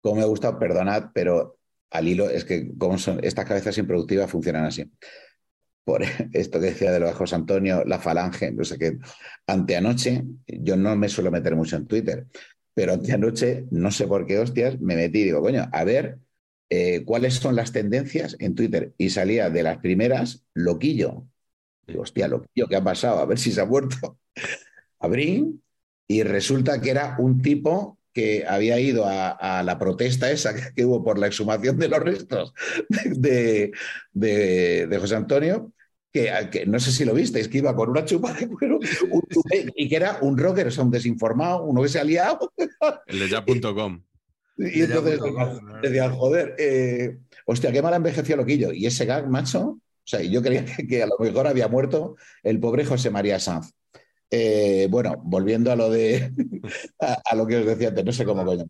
S4: ¿Cómo me ha gustado? Perdonad, pero al hilo es que cómo son, estas cabezas improductivas funcionan así. Por esto que decía de lo de José Antonio, la falange, no sé qué. Anteanoche, yo no me suelo meter mucho en Twitter, pero anteanoche, no sé por qué hostias, me metí y digo, coño, a ver eh, cuáles son las tendencias en Twitter. Y salía de las primeras, Loquillo. Digo, hostia, Loquillo, ¿qué ha pasado? A ver si se ha muerto. Abrí y resulta que era un tipo que había ido a, a la protesta esa que, que hubo por la exhumación de los restos de, de- de José Antonio, que, que no sé si lo visteis, que iba con una chupa de cuero un tupé, y que era un rocker, o sea, un desinformado, uno que se ha liado.
S1: El de ya.com.
S4: Y entonces decían, joder, eh, hostia, qué mal ha envejecido Loquillo. Y ese gag, macho, o sea, yo creía que, que a lo mejor había muerto el pobre José María Sanz. Eh, bueno, volviendo a lo de a, a lo que os decía antes, no sé cómo coño,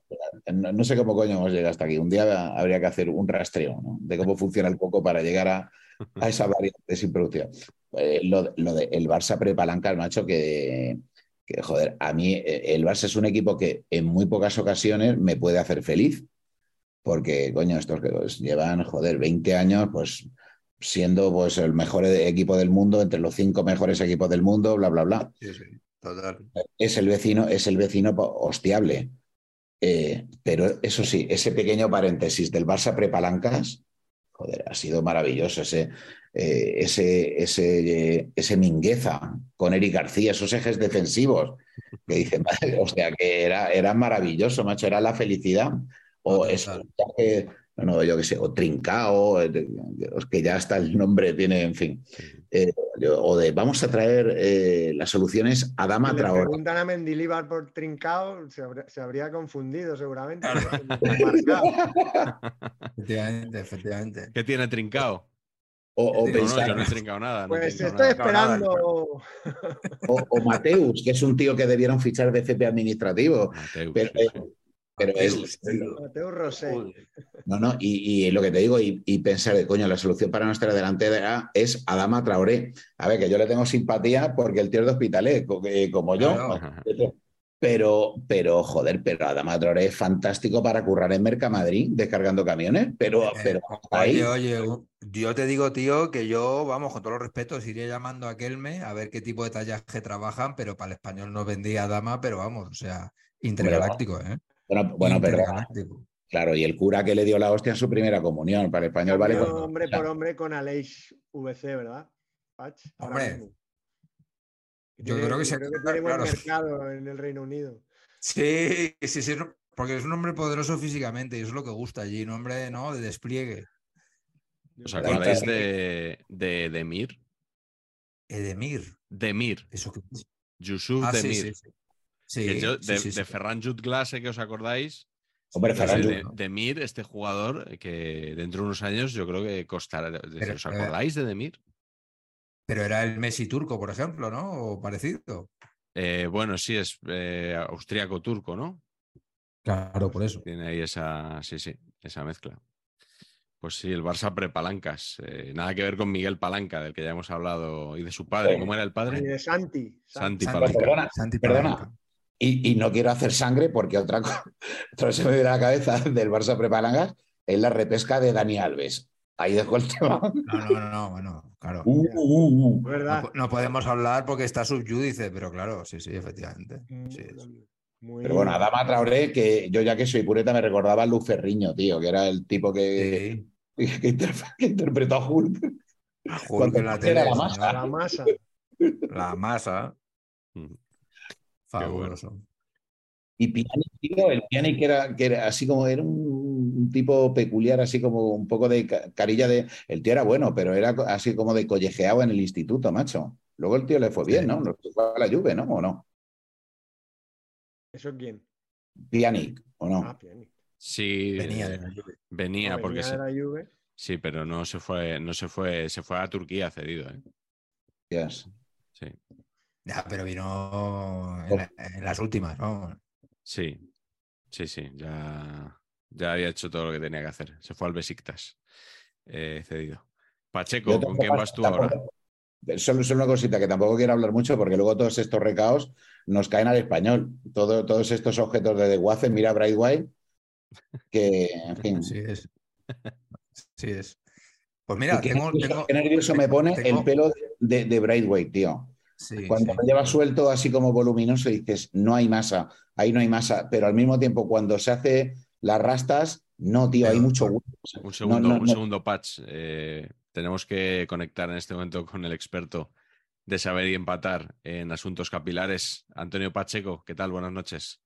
S4: no, no sé cómo coño hemos llegado hasta aquí. Un día habría que hacer un rastreo ¿no? de cómo funciona el coco para llegar a, a esa variante sin producción. Eh, lo, lo de el Barça prepalanca, macho, que, que, joder, a mí eh, el Barça es un equipo que en muy pocas ocasiones me puede hacer feliz. Porque, coño, estos que pues, llevan, joder, 20 años, pues siendo pues el mejor equipo del mundo, entre los cinco mejores equipos del mundo, bla, bla, bla.
S2: Sí, sí, total.
S4: Es el vecino, es el vecino hostiable. Eh, pero eso sí, ese pequeño paréntesis del Barça prepalancas, joder, ha sido maravilloso ese, eh, ese, ese, eh, ese Mingueza con Eric García, esos ejes defensivos, que dice, madre, o sea, que era, era maravilloso, macho, era la felicidad. O eso, que, no, no, yo qué sé, o Trincao, eh, que ya hasta el nombre tiene, en fin. Eh, o de vamos a traer eh, las soluciones a Dama
S3: Si le
S4: Traoré.
S3: preguntan a Mendilibar por Trincao, se habría, se habría confundido seguramente.
S2: Efectivamente, efectivamente.
S1: ¿Qué tiene trincado?
S4: O, o
S1: No, no,
S4: pensar-
S1: no he trincado nada.
S3: Pues estoy
S1: nada.
S3: esperando.
S4: o- o Mateus, que es un tío que debieron fichar de FP administrativo.
S1: Mateus,
S4: Pero,
S1: sí, sí.
S4: Pero es.
S3: Mateo Rosé.
S4: No, no, y, y lo que te digo, y, y pensar, de, coño, la solución para nuestra delantera es Adama Traoré. A ver, que yo le tengo simpatía porque el tío es de hospitalet, co- eh, como yo.
S2: Claro.
S4: Pero, pero, joder, pero Adama Traoré es fantástico para currar en Mercamadrid, descargando camiones, pero,
S2: Eh,
S4: pero ahí.
S2: Oye, oye, yo te digo, tío, que yo, vamos, con todos los respetos, iría llamando a Kelme a ver qué tipo de tallaje trabajan, pero para el español no vendía dama, pero vamos, o sea, intergaláctico, ¿eh?
S4: Bueno, bueno, pero claro, y el cura que le dio la hostia en su primera comunión, para el español vale. Con-
S3: hombre por hombre con Aleix VC, ¿verdad? Pach,
S2: Hombre. Yo
S3: Tiene-
S2: creo que se
S3: creo que tiene buen
S2: claro.
S3: mercado en el Reino Unido.
S2: Sí, sí, sí, porque es un hombre poderoso físicamente y eso es lo que gusta allí, un hombre, ¿no? De despliegue.
S1: ¿Os acordáis de, de Demir?
S2: Edemir,
S1: Demir.
S2: eso que...
S1: Yusuf
S2: Ah,
S1: Demir.
S2: sí, sí. Sí,
S1: Que yo-
S2: sí,
S1: de,
S2: sí,
S1: de
S2: sí.
S1: Ferran Jutglase, que os acordáis.
S4: Hombre, Ferran
S1: de- Demir, este jugador que dentro de unos años yo creo que costará.
S2: Pero,
S1: ¿Os
S2: eh,
S1: acordáis de Demir?
S2: Pero era el Messi turco, por ejemplo, ¿no? O parecido.
S1: Eh, bueno, sí, es eh, austríaco-turco, ¿no?
S2: Claro, por eso.
S1: Tiene ahí esa, sí, sí, esa mezcla. Pues sí, el Barça prepalancas. Eh, nada que ver con Miguel Palanca, del que ya hemos hablado, y de su padre.
S4: Sí.
S1: ¿Cómo era el
S3: Y
S1: padre?
S3: de Santi.
S1: Santi
S2: Santi,
S1: Palanca.
S4: Perdona,
S2: Santi
S4: perdona. Y, y no quiero hacer sangre porque otra cosa, otra se me viene a la cabeza del Barça Prepalangas es la repesca de Dani Alves. Ahí dejo el tema.
S2: No, no, no, bueno, claro.
S4: Uh, uh, uh.
S3: ¿Verdad?
S2: No, no podemos hablar porque está subyúdice, pero claro, sí, sí, efectivamente.
S3: Mm,
S2: Sí, es.
S3: Muy-
S4: Pero bueno, Adama Traoré, que yo ya que soy pureta me recordaba a Luz Ferriño, tío, que era el tipo que,
S2: Sí.
S4: que, inter- que interpretó a Hulk.
S2: Hulk
S4: Cuando
S2: en la
S4: era
S2: tele,
S4: la masa.
S3: La masa.
S2: La masa. Fabuloso.
S4: Y Pjanic, tío, el Pjanic que era, que era así como, era un, un tipo peculiar, así como un poco de ca- carilla de... El tío era bueno, pero era así como de collejeado en el instituto, macho. Luego el tío le fue bien,
S2: Sí.
S4: ¿no? Lo fue a la Juve, ¿no? ¿O no?
S3: ¿Eso quién?
S4: Pjanic, ¿o no?
S3: Ah, Pjanic.
S1: Sí,
S2: Venía
S1: eh,
S2: de la Juve.
S1: venía,
S3: No,
S1: porque
S3: venía
S1: sí,
S3: de la Juve.
S1: sí, pero no se fue, no se fue, se fue a Turquía cedido, ¿eh?
S4: Yes.
S1: Sí,
S2: Ya, pero vino en, la- en las últimas, ¿no?
S1: sí, sí, sí, ya, ya había hecho todo lo que tenía que hacer. Se fue al Besiktas, eh, cedido. Pacheco, ¿con quién vas tú ahora?
S4: Solo, solo una cosita que tampoco quiero hablar mucho porque luego todos estos recaos nos caen al español. Todo- todos estos objetos de desguace, mira Brightway, que, en fin.
S2: Así es. Así es. Pues mira,
S4: qué,
S2: tengo,
S4: nervioso,
S2: tengo-
S4: qué nervioso me pone
S2: tengo-
S4: el pelo de, de Brightway, tío.
S2: Sí,
S4: Cuando
S2: sí.
S4: lo lleva suelto así como voluminoso dices, no hay masa, ahí no hay masa, pero al mismo tiempo cuando se hace las rastas, no, tío, hay mucho hueco.
S1: Un
S4: No,
S1: segundo,
S4: no,
S1: un
S4: no.
S1: segundo patch. eh, tenemos que conectar en este momento con el experto de saber y empatar en asuntos capilares, Antonio Pacheco. ¿Qué tal? Buenas noches.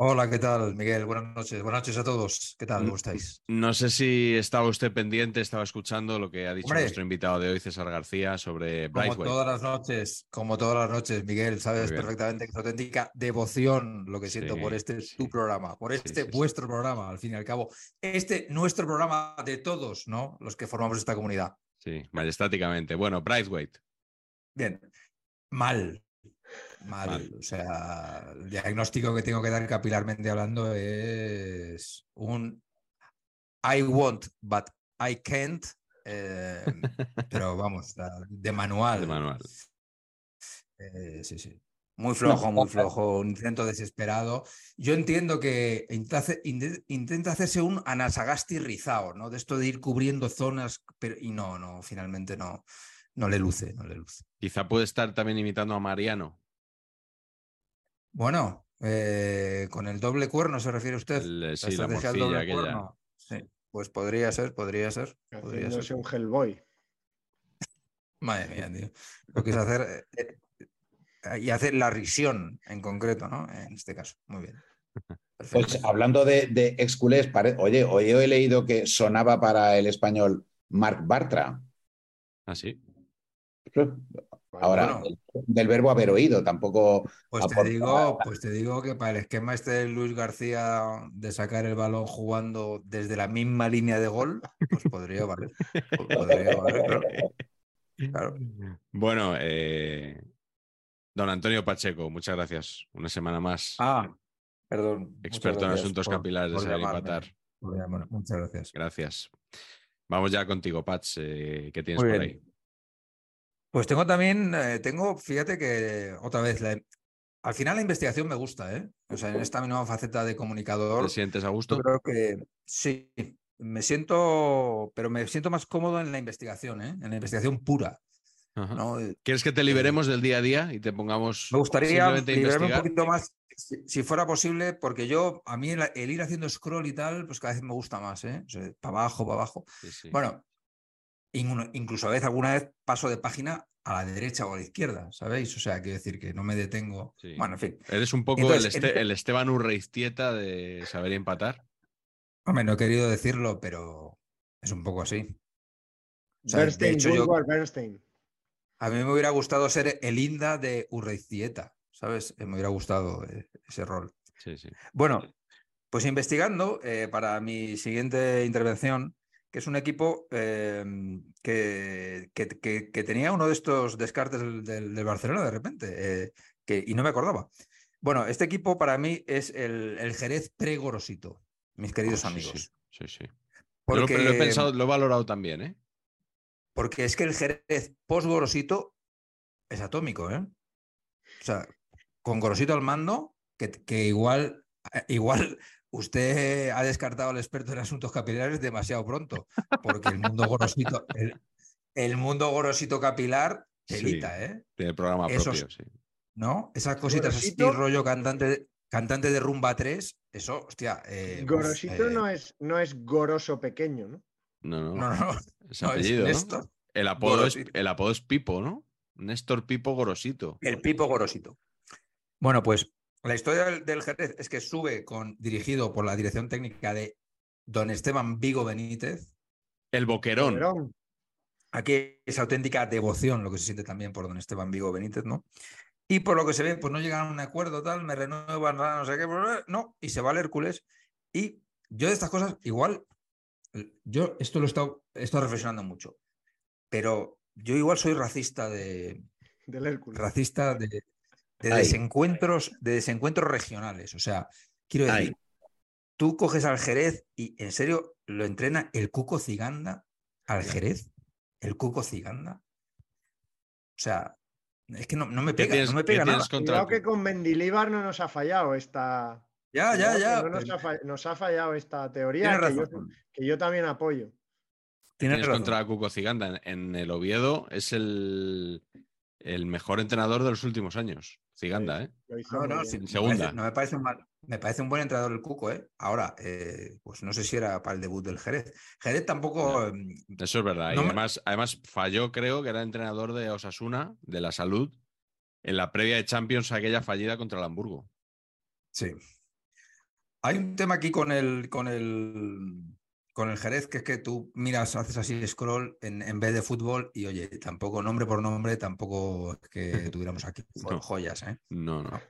S2: Hola, ¿qué tal, Miguel? Buenas noches. Buenas noches a todos. ¿Qué tal? ¿Cómo estáis?
S1: No sé si estaba usted pendiente, estaba escuchando lo que ha dicho
S2: Hombre.
S1: nuestro invitado de hoy, César García, sobre
S2: Como
S1: Brightway.
S2: todas las noches, como todas las noches, Miguel, sabes perfectamente que es auténtica devoción lo que siento por este
S1: sí.
S2: tu programa, por este
S1: sí,
S2: vuestro programa, al fin y al cabo. Este nuestro programa de todos, ¿no? Los que formamos esta comunidad.
S1: Sí, majestáticamente. Bueno, Brightweight.
S2: Bien. Mal. Mal.
S1: Mal.
S2: O sea, el diagnóstico que tengo que dar capilarmente hablando es un I want, but I can't. eh, pero vamos, de manual.
S1: De manual.
S2: Eh, sí, sí. Muy flojo, muy flojo, un intento desesperado. Yo entiendo que intenta hacerse un Anasagasti rizado, ¿no? De esto de ir cubriendo zonas, pero y no, no, finalmente no, no le luce, no le luce.
S1: Quizá puede estar también imitando a Mariano.
S2: Bueno, eh, con el doble cuerno se refiere usted.
S1: El,
S2: La
S1: sí, la
S2: estrategia del
S1: morcilla
S2: doble
S1: aquella.
S2: cuerno. Sí, pues podría ser, podría ser. Podría ser.
S3: un Hellboy.
S2: Madre mía, tío. Lo que es hacer eh, eh, y hacer la risión en concreto, ¿no? En este caso. Muy bien. Perfecto.
S4: Pues hablando de, de exculés, pare- oye, hoy he leído que sonaba para el español Marc Bartra.
S1: ¿Ah, sí?
S4: Ahora,
S2: Bueno.
S4: del verbo haber oído, tampoco.
S2: Pues te digo, pues te digo que para el esquema este de Luis García de sacar el balón jugando desde la misma línea de gol, pues podría valer. Pues podría valer, claro. Claro.
S1: Bueno, eh, don Antonio Pacheco, muchas gracias. Una semana más.
S2: Ah, perdón.
S1: experto en asuntos
S2: por-
S1: capilares de
S2: por
S1: saber y
S2: llamarme,
S1: empatar.
S2: Muchas gracias.
S1: Gracias. Vamos ya contigo, Pats. eh, ¿Qué tienes
S2: Muy
S1: por
S2: bien.
S1: ahí?
S2: Pues tengo también, eh, tengo, fíjate que otra vez, la- al final la investigación me gusta, ¿eh? O sea, en esta nueva faceta de comunicador.
S1: ¿Te sientes a gusto?
S2: creo que sí, me siento, pero me siento más cómodo en la investigación, ¿eh? En la investigación pura. ¿no? Eh,
S1: ¿Quieres que te liberemos del día a día y te pongamos
S2: Me gustaría liberarme un
S1: investigar?
S2: poquito más, si, si fuera posible, porque yo, a mí el, el ir haciendo scroll y tal, pues cada vez me gusta más, ¿eh? O sea, para abajo, para abajo.
S1: Sí, sí.
S2: Bueno, incluso a veces alguna vez paso de página a la derecha o a la izquierda, ¿sabéis? O sea, quiero decir que no me detengo.
S1: Sí.
S2: Bueno, en fin.
S1: Eres un poco
S2: Entonces,
S1: el, Este-
S2: en-
S1: el Esteban Urreiztieta de saber empatar.
S2: Hombre, no he querido decirlo, pero es un poco así. O sea, de
S3: Bernstein,
S2: hecho, yo-
S3: Woodward Bernstein.
S2: A mí me hubiera gustado ser el Inda de Urreiztieta, ¿sabes? Eh, Me hubiera gustado eh, ese rol.
S1: Sí, sí.
S2: Bueno, pues investigando eh, para mi siguiente intervención, que es un equipo eh, que, que- que- que tenía uno de estos descartes del, del- del Barcelona de repente, eh, que, y no me acordaba. Bueno, este equipo para mí es el, el Jerez pre-Gorosito, mis queridos
S1: Oh, sí,
S2: amigos.
S1: Sí, sí. sí. Yo lo, lo he pensado, lo he valorado también, ¿eh?
S2: Porque es que el Jerez post-Gorosito es atómico, ¿eh? O sea, con Gorosito al mando, que, que igual, eh, igual usted ha descartado al experto en asuntos capilares demasiado pronto, porque el mundo gorosito, el, el mundo gorosito capilar, telita,
S1: Sí,
S2: ¿eh?
S1: Tiene programa
S2: Esos-
S1: propio, sí.
S2: ¿No? Esas cositas así,
S3: Gorosito-
S2: rollo cantante, de- cantante de Rumba 3, eso, hostia. eh,
S3: Gorosito
S2: eh,
S3: no, es, no es goroso pequeño, ¿no?
S1: No, no.
S2: No, no.
S1: Es
S2: no, es
S1: apellido, ¿no?
S2: Néstor.
S1: El apodo, es, el apodo es Pipo, ¿no? Néstor Pipo Gorosito.
S2: El Pipo Gorosito. Bueno, pues la historia del, del Jerez es que sube con, dirigido por la dirección técnica de don Esteban Vigo Benítez.
S1: El Boquerón.
S2: Aquí es auténtica devoción lo que se siente también por don Esteban Vigo Benítez, ¿no? Y por lo que se ve, pues no llegan a un acuerdo, tal, me renuevan, no sé qué, no, y se va al Hércules. Y yo de estas cosas, igual, yo esto lo he estado, he estado reflexionando mucho, pero yo igual soy racista de,
S3: Del Hércules.
S2: racista de, de desencuentros, de desencuentros regionales. O sea, quiero decir, tú coges al Jerez y en serio lo entrena el Cuco Ciganda al Jerez, el Cuco Ciganda. O sea, es que no, no me
S1: ¿Qué
S2: pega,
S1: tienes-
S2: no me pega nada.
S3: Cuidado
S1: el
S3: que con Mendilíbar no nos ha fallado esta.
S2: Ya, ya, ya.
S3: no nos,
S2: pero
S3: ha fa- nos ha fallado esta teoría que yo,
S2: razón.
S3: que yo también apoyo.
S2: Tienes
S1: Tienes contra Cuco Ciganda. En, en el Oviedo es el, el mejor entrenador de los últimos años. Ciganda, ¿eh?
S2: No, no, sí,
S1: En
S2: me
S1: segunda.
S2: parece- no me parece un mal- me parece un buen entrenador el Cuco, ¿eh? Ahora, eh, pues no sé si era para el debut del Jerez. Jerez tampoco. em,
S1: Eso es verdad.
S2: No
S1: y
S2: me-
S1: además, además falló, creo que era entrenador de Osasuna, de la salud, en la previa de Champions, aquella fallida contra el Hamburgo.
S2: Sí. Hay un tema aquí con el, con el, con el Jerez, que es que tú miras, haces así scroll en, en vez de fútbol y oye, tampoco nombre por nombre, tampoco es que tuviéramos aquí
S1: No.
S2: joyas, ¿eh?
S1: No, no.
S2: No.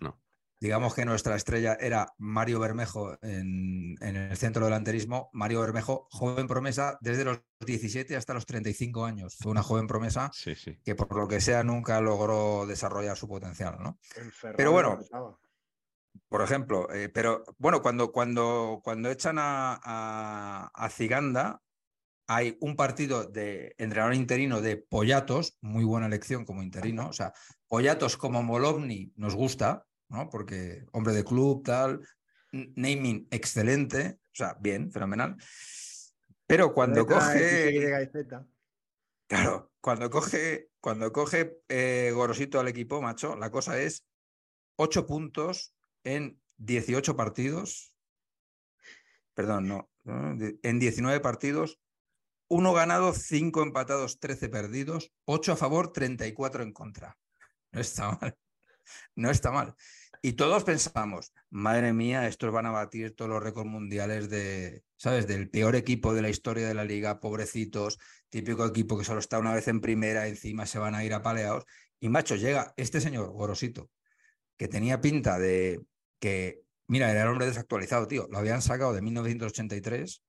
S1: no.
S2: Digamos que nuestra estrella era Mario Bermejo en, en el centro delanterismo. Mario Bermejo, joven promesa desde los 17 hasta los 35 años. Fue una joven promesa
S1: Sí, sí.
S2: que por lo que sea nunca logró desarrollar su potencial, ¿no? Pero bueno,
S3: estaba.
S2: Por ejemplo, eh, pero bueno, cuando, cuando, cuando echan a, a, a Ziganda, hay un partido de entrenador interino de Pollatos, muy buena elección como interino. O sea, Pollatos como Molovni nos gusta, ¿no? Porque hombre de club, tal, naming excelente, o sea, bien, fenomenal. Pero cuando coge. Claro, cuando coge, cuando coge eh, Gorosito al equipo, macho, la cosa es 8 puntos en 18 partidos. Perdón, no. En 19 partidos, uno ganado, 5 empatados, 13 perdidos, 8 a favor, 34 en contra. No está mal. No está mal. Y todos pensamos, madre mía, estos van a batir todos los récords mundiales de, ¿sabes? Del peor equipo de la historia de la liga, pobrecitos, típico equipo que solo está una vez en primera, encima se van a ir apaleados. Y macho, llega este señor, Gorosito, que tenía pinta de que, mira, era el hombre desactualizado, tío. Lo habían sacado de 1983,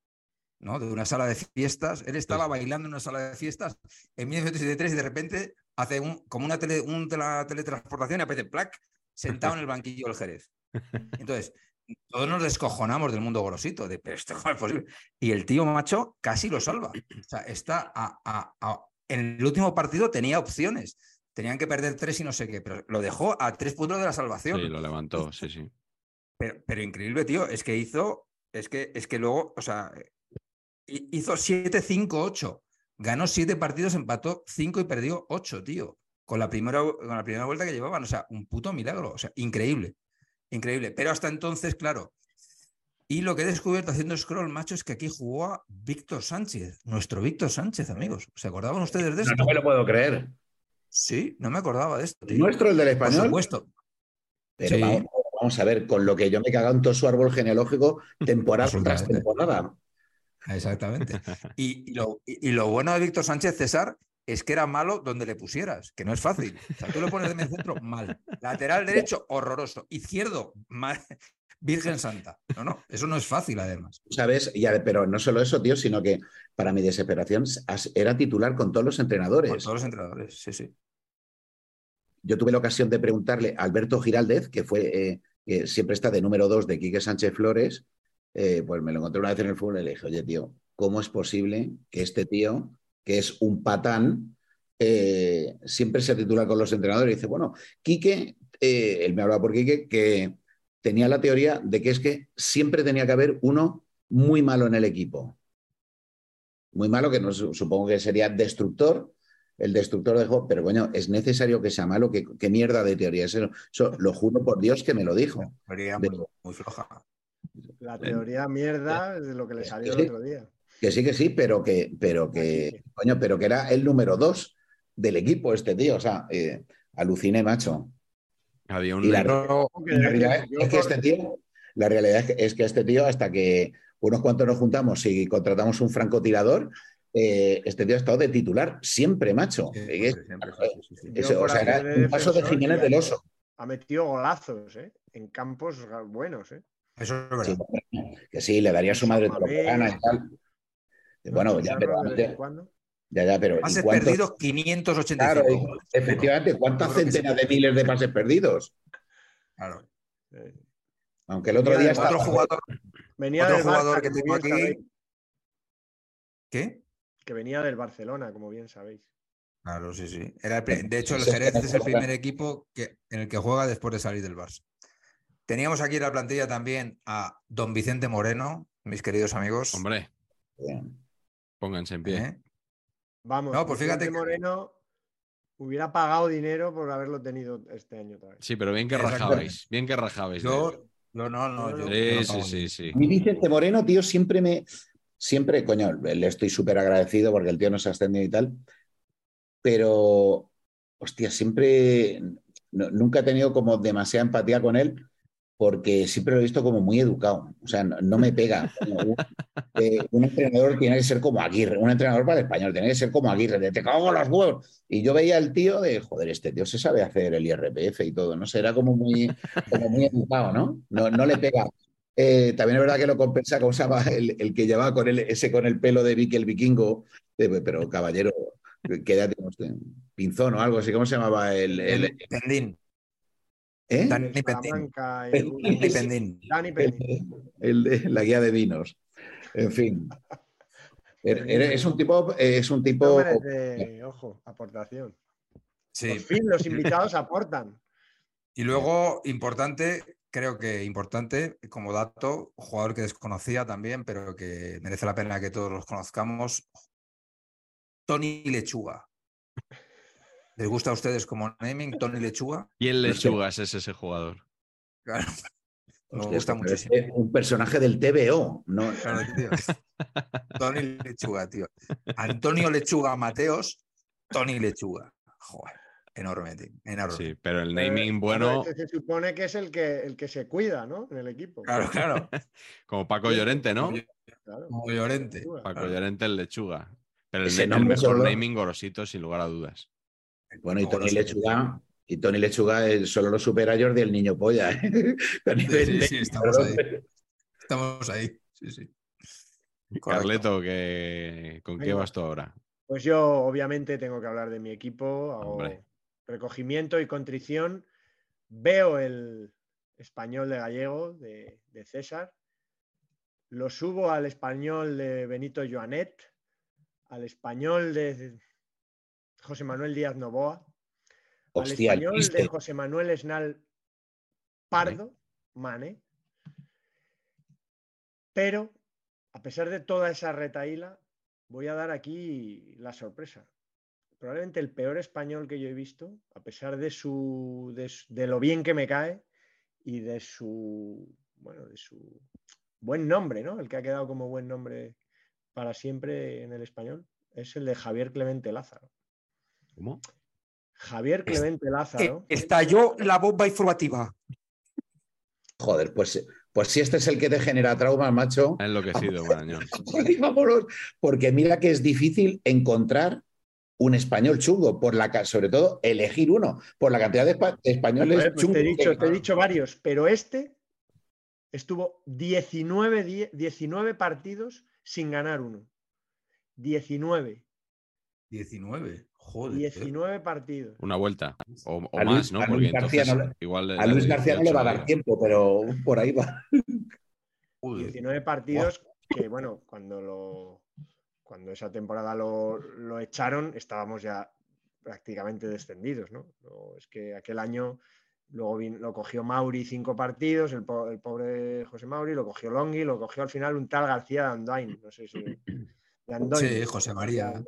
S2: ¿no? De una sala de fiestas. Él estaba bailando en una sala de fiestas en 1983 y de repente hace un, como una tele, un teletransportación y aparece Plac sentado en el banquillo del Jerez. Entonces, todos nos descojonamos del mundo gorosito, de, pero esto es posible. Y el tío macho casi lo salva. O sea, está a, a- a- en el último partido tenía opciones. Tenían que perder tres y no sé qué, pero lo dejó a tres puntos de la salvación.
S1: Sí, lo levantó, sí, sí.
S2: Pero, pero increíble, tío. Es que hizo, es que, es que luego, o sea, hi- hizo 7-5-8. Ganó siete partidos, empató cinco y perdió ocho, tío. Con la, primera, con la primera vuelta que llevaban. O sea, un puto milagro. O sea, increíble. Increíble. Pero hasta entonces, claro. Y lo que he descubierto haciendo scroll, macho, es que aquí jugó a Víctor Sánchez, nuestro Víctor Sánchez, amigos. ¿Se acordaban ustedes de
S4: No,
S2: esto?
S4: no me lo puedo creer.
S2: Sí, no me acordaba de esto. tío.
S4: ¿Nuestro, el del
S2: Por
S4: español?
S2: supuesto.
S4: Pero
S2: Sí.
S4: Vamos, a ver, con lo que yo me he cagado en todo su árbol genealógico, temporada tras temporada.
S2: Exactamente. Y, y lo, y- y lo bueno de Víctor Sánchez César es que era malo donde le pusieras, que no es fácil. O sea, tú le pones de medio centro, mal. Lateral derecho, horroroso. Izquierdo, mal. Virgen Santa. No, no, eso no es fácil además.
S4: ¿Sabes? Y a- pero no solo eso, tío, sino que para mi desesperación era titular con todos los entrenadores.
S2: Con todos los entrenadores, sí, sí.
S4: Yo tuve la ocasión de preguntarle a Alberto Giraldez, que fue eh, que siempre está de número dos de Quique Sánchez Flores, eh, pues me lo encontré una vez en el fútbol y le dije, oye, tío, ¿cómo es posible que este tío, que es un patán, eh, siempre se titula con los entrenadores? Y dice, bueno, Quique, eh, él me hablaba por Quique, que tenía la teoría de que es que siempre tenía que haber uno muy malo en el equipo. Muy malo, que no su- supongo que sería destructor, el destructor de juego, pero coño, es necesario que sea malo, ¿qué, qué mierda de teoría es eso? Eso lo juro por Dios que me lo dijo.
S2: Teoría
S4: De-
S2: muy, muy floja.
S3: La teoría mierda es de lo que le salió
S4: Sí.
S3: el otro día.
S4: Que sí, que sí, pero que, pero que, coño, pero que era el número dos del equipo este tío. O sea, eh, aluciné, macho.
S1: Había un
S4: Y la, la realidad es que este tío, la realidad es que, es que este tío, hasta que unos cuantos nos juntamos y contratamos un francotirador, eh, este tío ha estado de titular siempre, macho.
S2: Siempre,
S4: Es-
S2: siempre, sí, sí, sí.
S4: eso,
S3: Yo
S4: o sea, era
S3: de
S4: un paso de Jiménez del Oso.
S3: Ha metido golazos, ¿eh? En campos buenos, ¿eh?
S2: Eso es verdad.
S4: Sí, que sí, le daría a su madre todo lo que gana y tal. Bueno, ya, pero,
S3: cuando.
S4: ya, ya, pero ¿y
S2: Pases
S4: cuántos-
S2: perdidos 585.
S4: Claro, efectivamente, ¿cuántas centenas de miles de pases perdidos?
S2: Claro.
S3: Eh,
S4: Aunque el otro día
S3: otro
S4: estaba.
S2: Otro jugador,
S3: Venía
S2: Otro jugador que tengo aquí- ¿qué?
S3: Que venía del Barcelona, como bien sabéis.
S2: Claro, sí, sí. Era el de hecho, el Jerez es el primer equipo que, en el que juega después de salir del Barça. Teníamos aquí en la plantilla también a don Vicente Moreno, mis queridos amigos.
S1: Hombre, pónganse en pie.
S2: ¿eh?
S3: Vamos,
S2: No, pues
S3: Vicente
S2: fíjate que-
S3: Moreno hubiera pagado dinero por haberlo tenido este año otra vez.
S1: Sí, pero bien que rajabais. Bien que rajabais.
S2: Yo, no, no, no. yo- no
S1: sí, sí, sí.
S4: A mí Vicente Moreno, tío, siempre me. Siempre, coño, le estoy súper agradecido porque el tío nos ha ascendido y tal. Pero, hostia, siempre. no- nunca he tenido como demasiada empatía con él porque siempre lo he visto como muy educado. O sea, no, no me pega. Un, eh, un entrenador tiene que ser como Aguirre. Un entrenador para el español tiene que ser como Aguirre. De te cago los huevos. Y yo veía al tío de, joder, este tío se sabe hacer el IRPF y todo, ¿no? sé, era como muy, como muy educado, ¿no? No, no le pega. Eh, también es verdad que lo compensa, ¿cómo se llama? El, el que llevaba con él, ese con el pelo de Vicky el vikingo. Eh, pero caballero, ¿qué edad tiene usted? Pinzón o algo así, ¿cómo se llamaba? El, el-
S2: El Pendín.
S4: ¿eh?
S2: Dani
S3: El
S2: Pendín.
S3: El-
S2: Dani Pendín.
S3: Dani Pendín.
S4: el de la guía de vinos. En fin. Es un tipo, es un
S3: No
S4: tipo.
S3: merece, ojo, aportación.
S2: Sí.
S3: Por fin los invitados aportan.
S2: Y luego, importante, creo que importante, como dato, jugador que desconocía también, pero que merece la pena que todos los conozcamos, Tony Lechuga. ¿Les gusta a ustedes como naming, Tony Lechuga?
S1: ¿Y el Lechugas es ese jugador?
S2: Claro. Me
S4: Hostia,
S2: gusta muchísimo.
S4: es un personaje del TVO. No,
S2: Claro, tío. Tony Lechuga, tío. Antonio Lechuga Mateos, Tony Lechuga. Joder, enorme, tío. Enorme.
S1: Sí, pero el
S3: Eh,
S1: naming bueno,
S3: se supone que es el que, el que se cuida, ¿no? En el equipo.
S2: Claro, claro.
S1: como Paco Llorente, ¿no?
S3: Claro.
S2: Como Llorente.
S1: Paco
S2: claro.
S1: Llorente el Lechuga. Pero el, mejor
S4: solo-
S1: naming Gorosito, sin lugar a dudas.
S4: Bueno, y Tony Lechuga, y Tony Lechuga eh, solo lo supera Jordi el niño polla. ¿eh?
S2: Sí, sí, estamos ahí. Estamos ahí. Sí, sí. Correcto.
S1: Carleto, ¿qué- ¿con qué vas tú ahora?
S3: Pues yo, obviamente, tengo que hablar de mi equipo. Hago. Recogimiento y contrición. Veo el español de gallego de, de César. Lo subo al español de Benito Joanet, al español de José Manuel Díaz Novoa,
S4: Hostia,
S3: al español de José Manuel Esnal Pardo, Mane. Pero, a pesar de toda esa retaíla, voy a dar aquí la sorpresa. Probablemente el peor español que yo he visto, a pesar de su de, lo bien que me cae y de su bueno, de su buen nombre, ¿no? El que ha quedado como buen nombre para siempre en el español, es el de Javier Clemente Lázaro.
S1: ¿Cómo?
S3: Javier Clemente Lázaro.
S2: Estalló la bomba informativa.
S4: Joder, pues, pues si este es el que te genera traumas, macho.
S1: Ha enloquecido, Marañón.
S4: Porque mira que es difícil encontrar un español chungo, por la, sobre todo elegir uno, por la cantidad de, espa- de españoles
S3: Joder, pues
S4: chungos.
S3: te, he dicho,
S4: que-
S3: te he dicho varios, pero este estuvo 19, die- 19 partidos sin ganar uno. 19.
S2: 19. Joder.
S3: 19 partidos.
S1: Una vuelta. O, o
S4: A Luis-
S1: más, ¿no?
S4: a Luis García
S1: entonces
S4: no le-
S1: igual
S4: A Luis García no le va a dar tiempo, pero por ahí va.
S2: Joder.
S3: 19 partidos que, bueno, cuando lo cuando esa temporada lo, lo echaron, estábamos ya prácticamente descendidos, ¿no? No, es que aquel año Luego lo cogió Mauri cinco partidos, el, po- el pobre José Mauri, lo cogió Longhi, lo cogió al final un tal García de Andoain, no sé si... de.
S2: Sí, José María.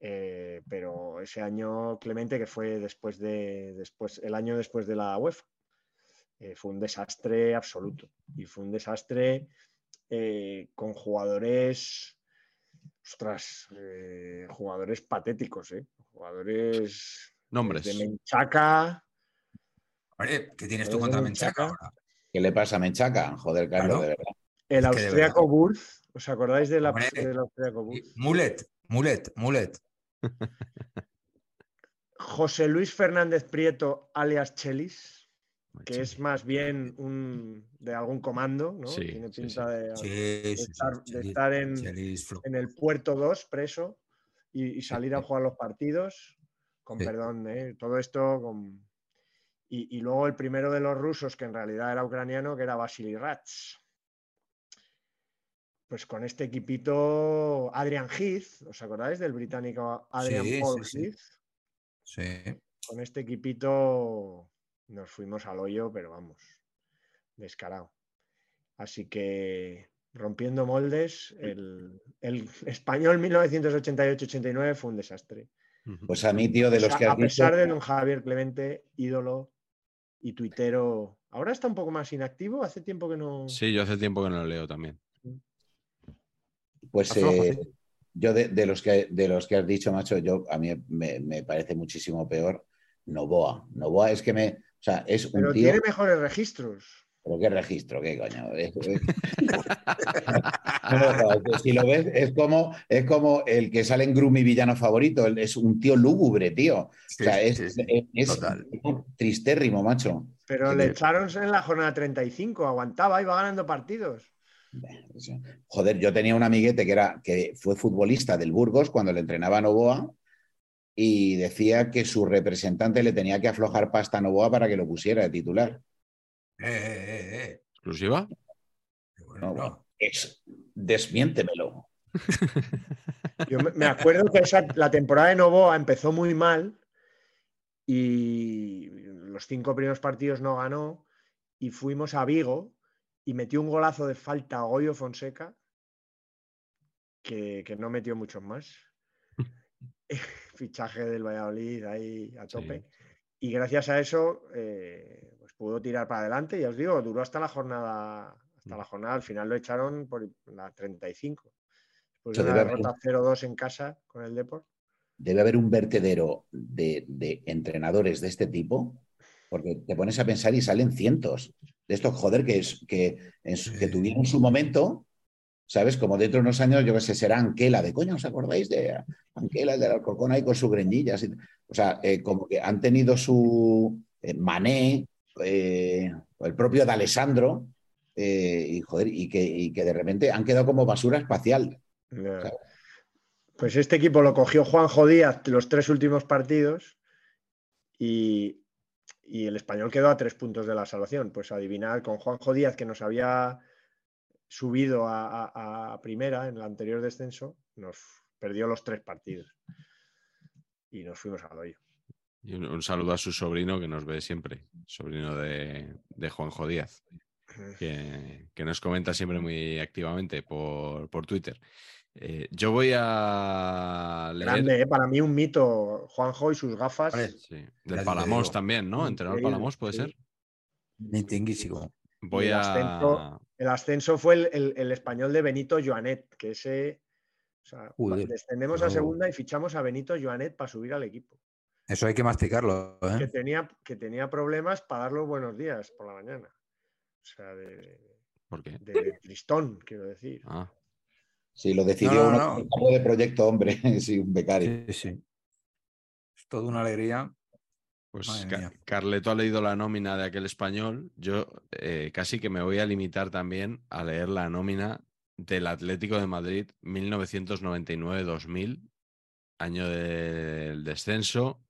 S3: Eh, pero ese año Clemente, que fue después de después, el año después de la UEFA, eh, fue un desastre absoluto. Y fue un desastre eh, con jugadores, ostras, eh, jugadores patéticos, ¿eh? jugadores
S1: Nombres.
S3: de Menchaca.
S2: ¿qué tienes tú contra
S3: Menchaca.
S2: Menchaca ahora?
S4: ¿Qué le pasa a Menchaca? Joder, Carlos,
S2: Claro.
S4: de verdad.
S3: El
S2: de
S3: austríaco Burz, ¿os acordáis del,
S2: Hombre.
S3: del austríaco
S2: Y-
S3: Burz?
S2: Mulet, Mulet, Mulet.
S3: José Luis Fernández Prieto, alias Chelis, que es más bien un de algún comando, ¿no?
S1: Sí,
S3: Tiene
S1: sí,
S3: pinta de,
S2: Sí,
S3: de
S2: sí, sí,
S3: estar, de
S2: Chelis-
S3: estar en, el puerto 2 preso y, y salir a jugar los partidos, con
S2: Sí.
S3: perdón, ¿eh? todo esto con... Y, y luego el primero de los rusos, que en realidad era ucraniano, que era Vasily Rats. Pues con este equipito, Adrian Heath, ¿os acordáis del británico Adrian
S2: Sí,
S3: Paul
S2: sí, sí.
S3: Heath?
S2: Sí.
S3: Con este equipito nos fuimos al hoyo, pero vamos, descarado. Así que rompiendo moldes, el, el español 1988-89 fue un desastre.
S4: Pues a mí, tío, de
S3: O
S4: los
S3: sea,
S4: que has
S3: a pesar
S4: dicho-
S3: de don Javier Clemente, ídolo y tuitero, ahora está un poco más inactivo, hace tiempo que no...
S1: Sí, yo hace tiempo que no lo leo también.
S4: Pues eh, yo de, de los que, de los que has dicho, macho, yo a mí me, me parece muchísimo peor Novoa. Novoa es que me. O sea, es un
S3: Pero
S4: tío.
S3: tiene mejores registros.
S4: ¿Pero qué registro? ¿Qué coño? Si lo ves, es como, es como el que sale en Gru, mi villano favorito. Es un tío lúgubre, tío. O sea, es,
S2: sí, sí.
S4: es- tristérrimo, macho.
S3: Pero
S4: Sí,
S3: le echaron en la jornada 35, aguantaba, iba ganando partidos.
S4: Joder, yo tenía un amiguete que, era, que fue futbolista del Burgos cuando le entrenaba a Novoa y decía que su representante le tenía que aflojar pasta a Novoa para que lo pusiera de titular.
S2: Eh, eh, eh.
S1: ¿Exclusiva?
S2: Bueno,
S4: No,
S2: no.
S4: Es, desmiéntemelo.
S3: Yo me- me acuerdo que esa- la temporada de Novoa empezó muy mal y los cinco primeros partidos no ganó y fuimos a Vigo y metió un golazo de falta a Goyo Fonseca que, que no metió muchos más. Fichaje del Valladolid ahí a tope. Y gracias a eso eh, pues pudo tirar para adelante. Ya os digo, duró hasta la jornada, hasta la jornada, al final lo echaron por la 35. Después de una
S4: debe haber-
S3: derrota 0-2 en casa con el Deport.
S4: Debe haber un vertedero de, de entrenadores de este tipo, porque te pones a pensar y salen cientos de estos, joder, que, es, que tuvieron su momento, ¿sabes? Como dentro de unos años, yo que sé, será Anquela, de coño, ¿os acordáis de Anquela, el del Alcorcón ahí con sus greñillas? y- o sea, eh, como que han tenido su eh, Mané, eh, el propio de Alessandro, eh, y joder, y que, y que de repente han quedado como basura espacial.
S3: Pues este equipo lo cogió Juanjo Díaz los tres últimos partidos y, y el español quedó a tres puntos de la salvación. Pues adivinar con Juanjo Díaz, que nos había subido a, a- a primera en el anterior descenso, nos perdió los tres partidos y nos fuimos al hoyo.
S1: Y un, un saludo a su sobrino que nos ve siempre, sobrino de, de Juanjo Díaz, que, que nos comenta siempre muy activamente por, por Twitter. Eh, yo voy a leer
S3: Grande, ¿eh? para mí un mito, Juanjo y sus gafas.
S1: Sí, del Palamos también, ¿no? Entrenador Palamos, ¿puede
S3: sí.
S1: ser? Voy
S3: el
S1: a...
S3: ascenso- El ascenso fue el, el- el español de Benito Joanet, que ese. o sea,
S5: Joder,
S3: descendemos a segunda y fichamos a Benito Joanet para subir al equipo.
S2: Eso hay que masticarlo,
S3: Que
S2: ¿eh?
S3: tenía, que tenía problemas para dar los buenos días por la mañana. O sea, de,
S1: ¿Por qué?
S3: de tristón, quiero decir.
S1: Ah,
S4: Sí, lo decidió
S2: No,
S4: cargo de proyecto hombre, sí, un becario.
S2: Sí, sí. Es toda una alegría.
S1: Pues. Carleto ha leído la nómina de aquel español. Yo eh, casi que me voy a limitar también a leer la nómina del Atlético de Madrid 1999-2000, año del descenso,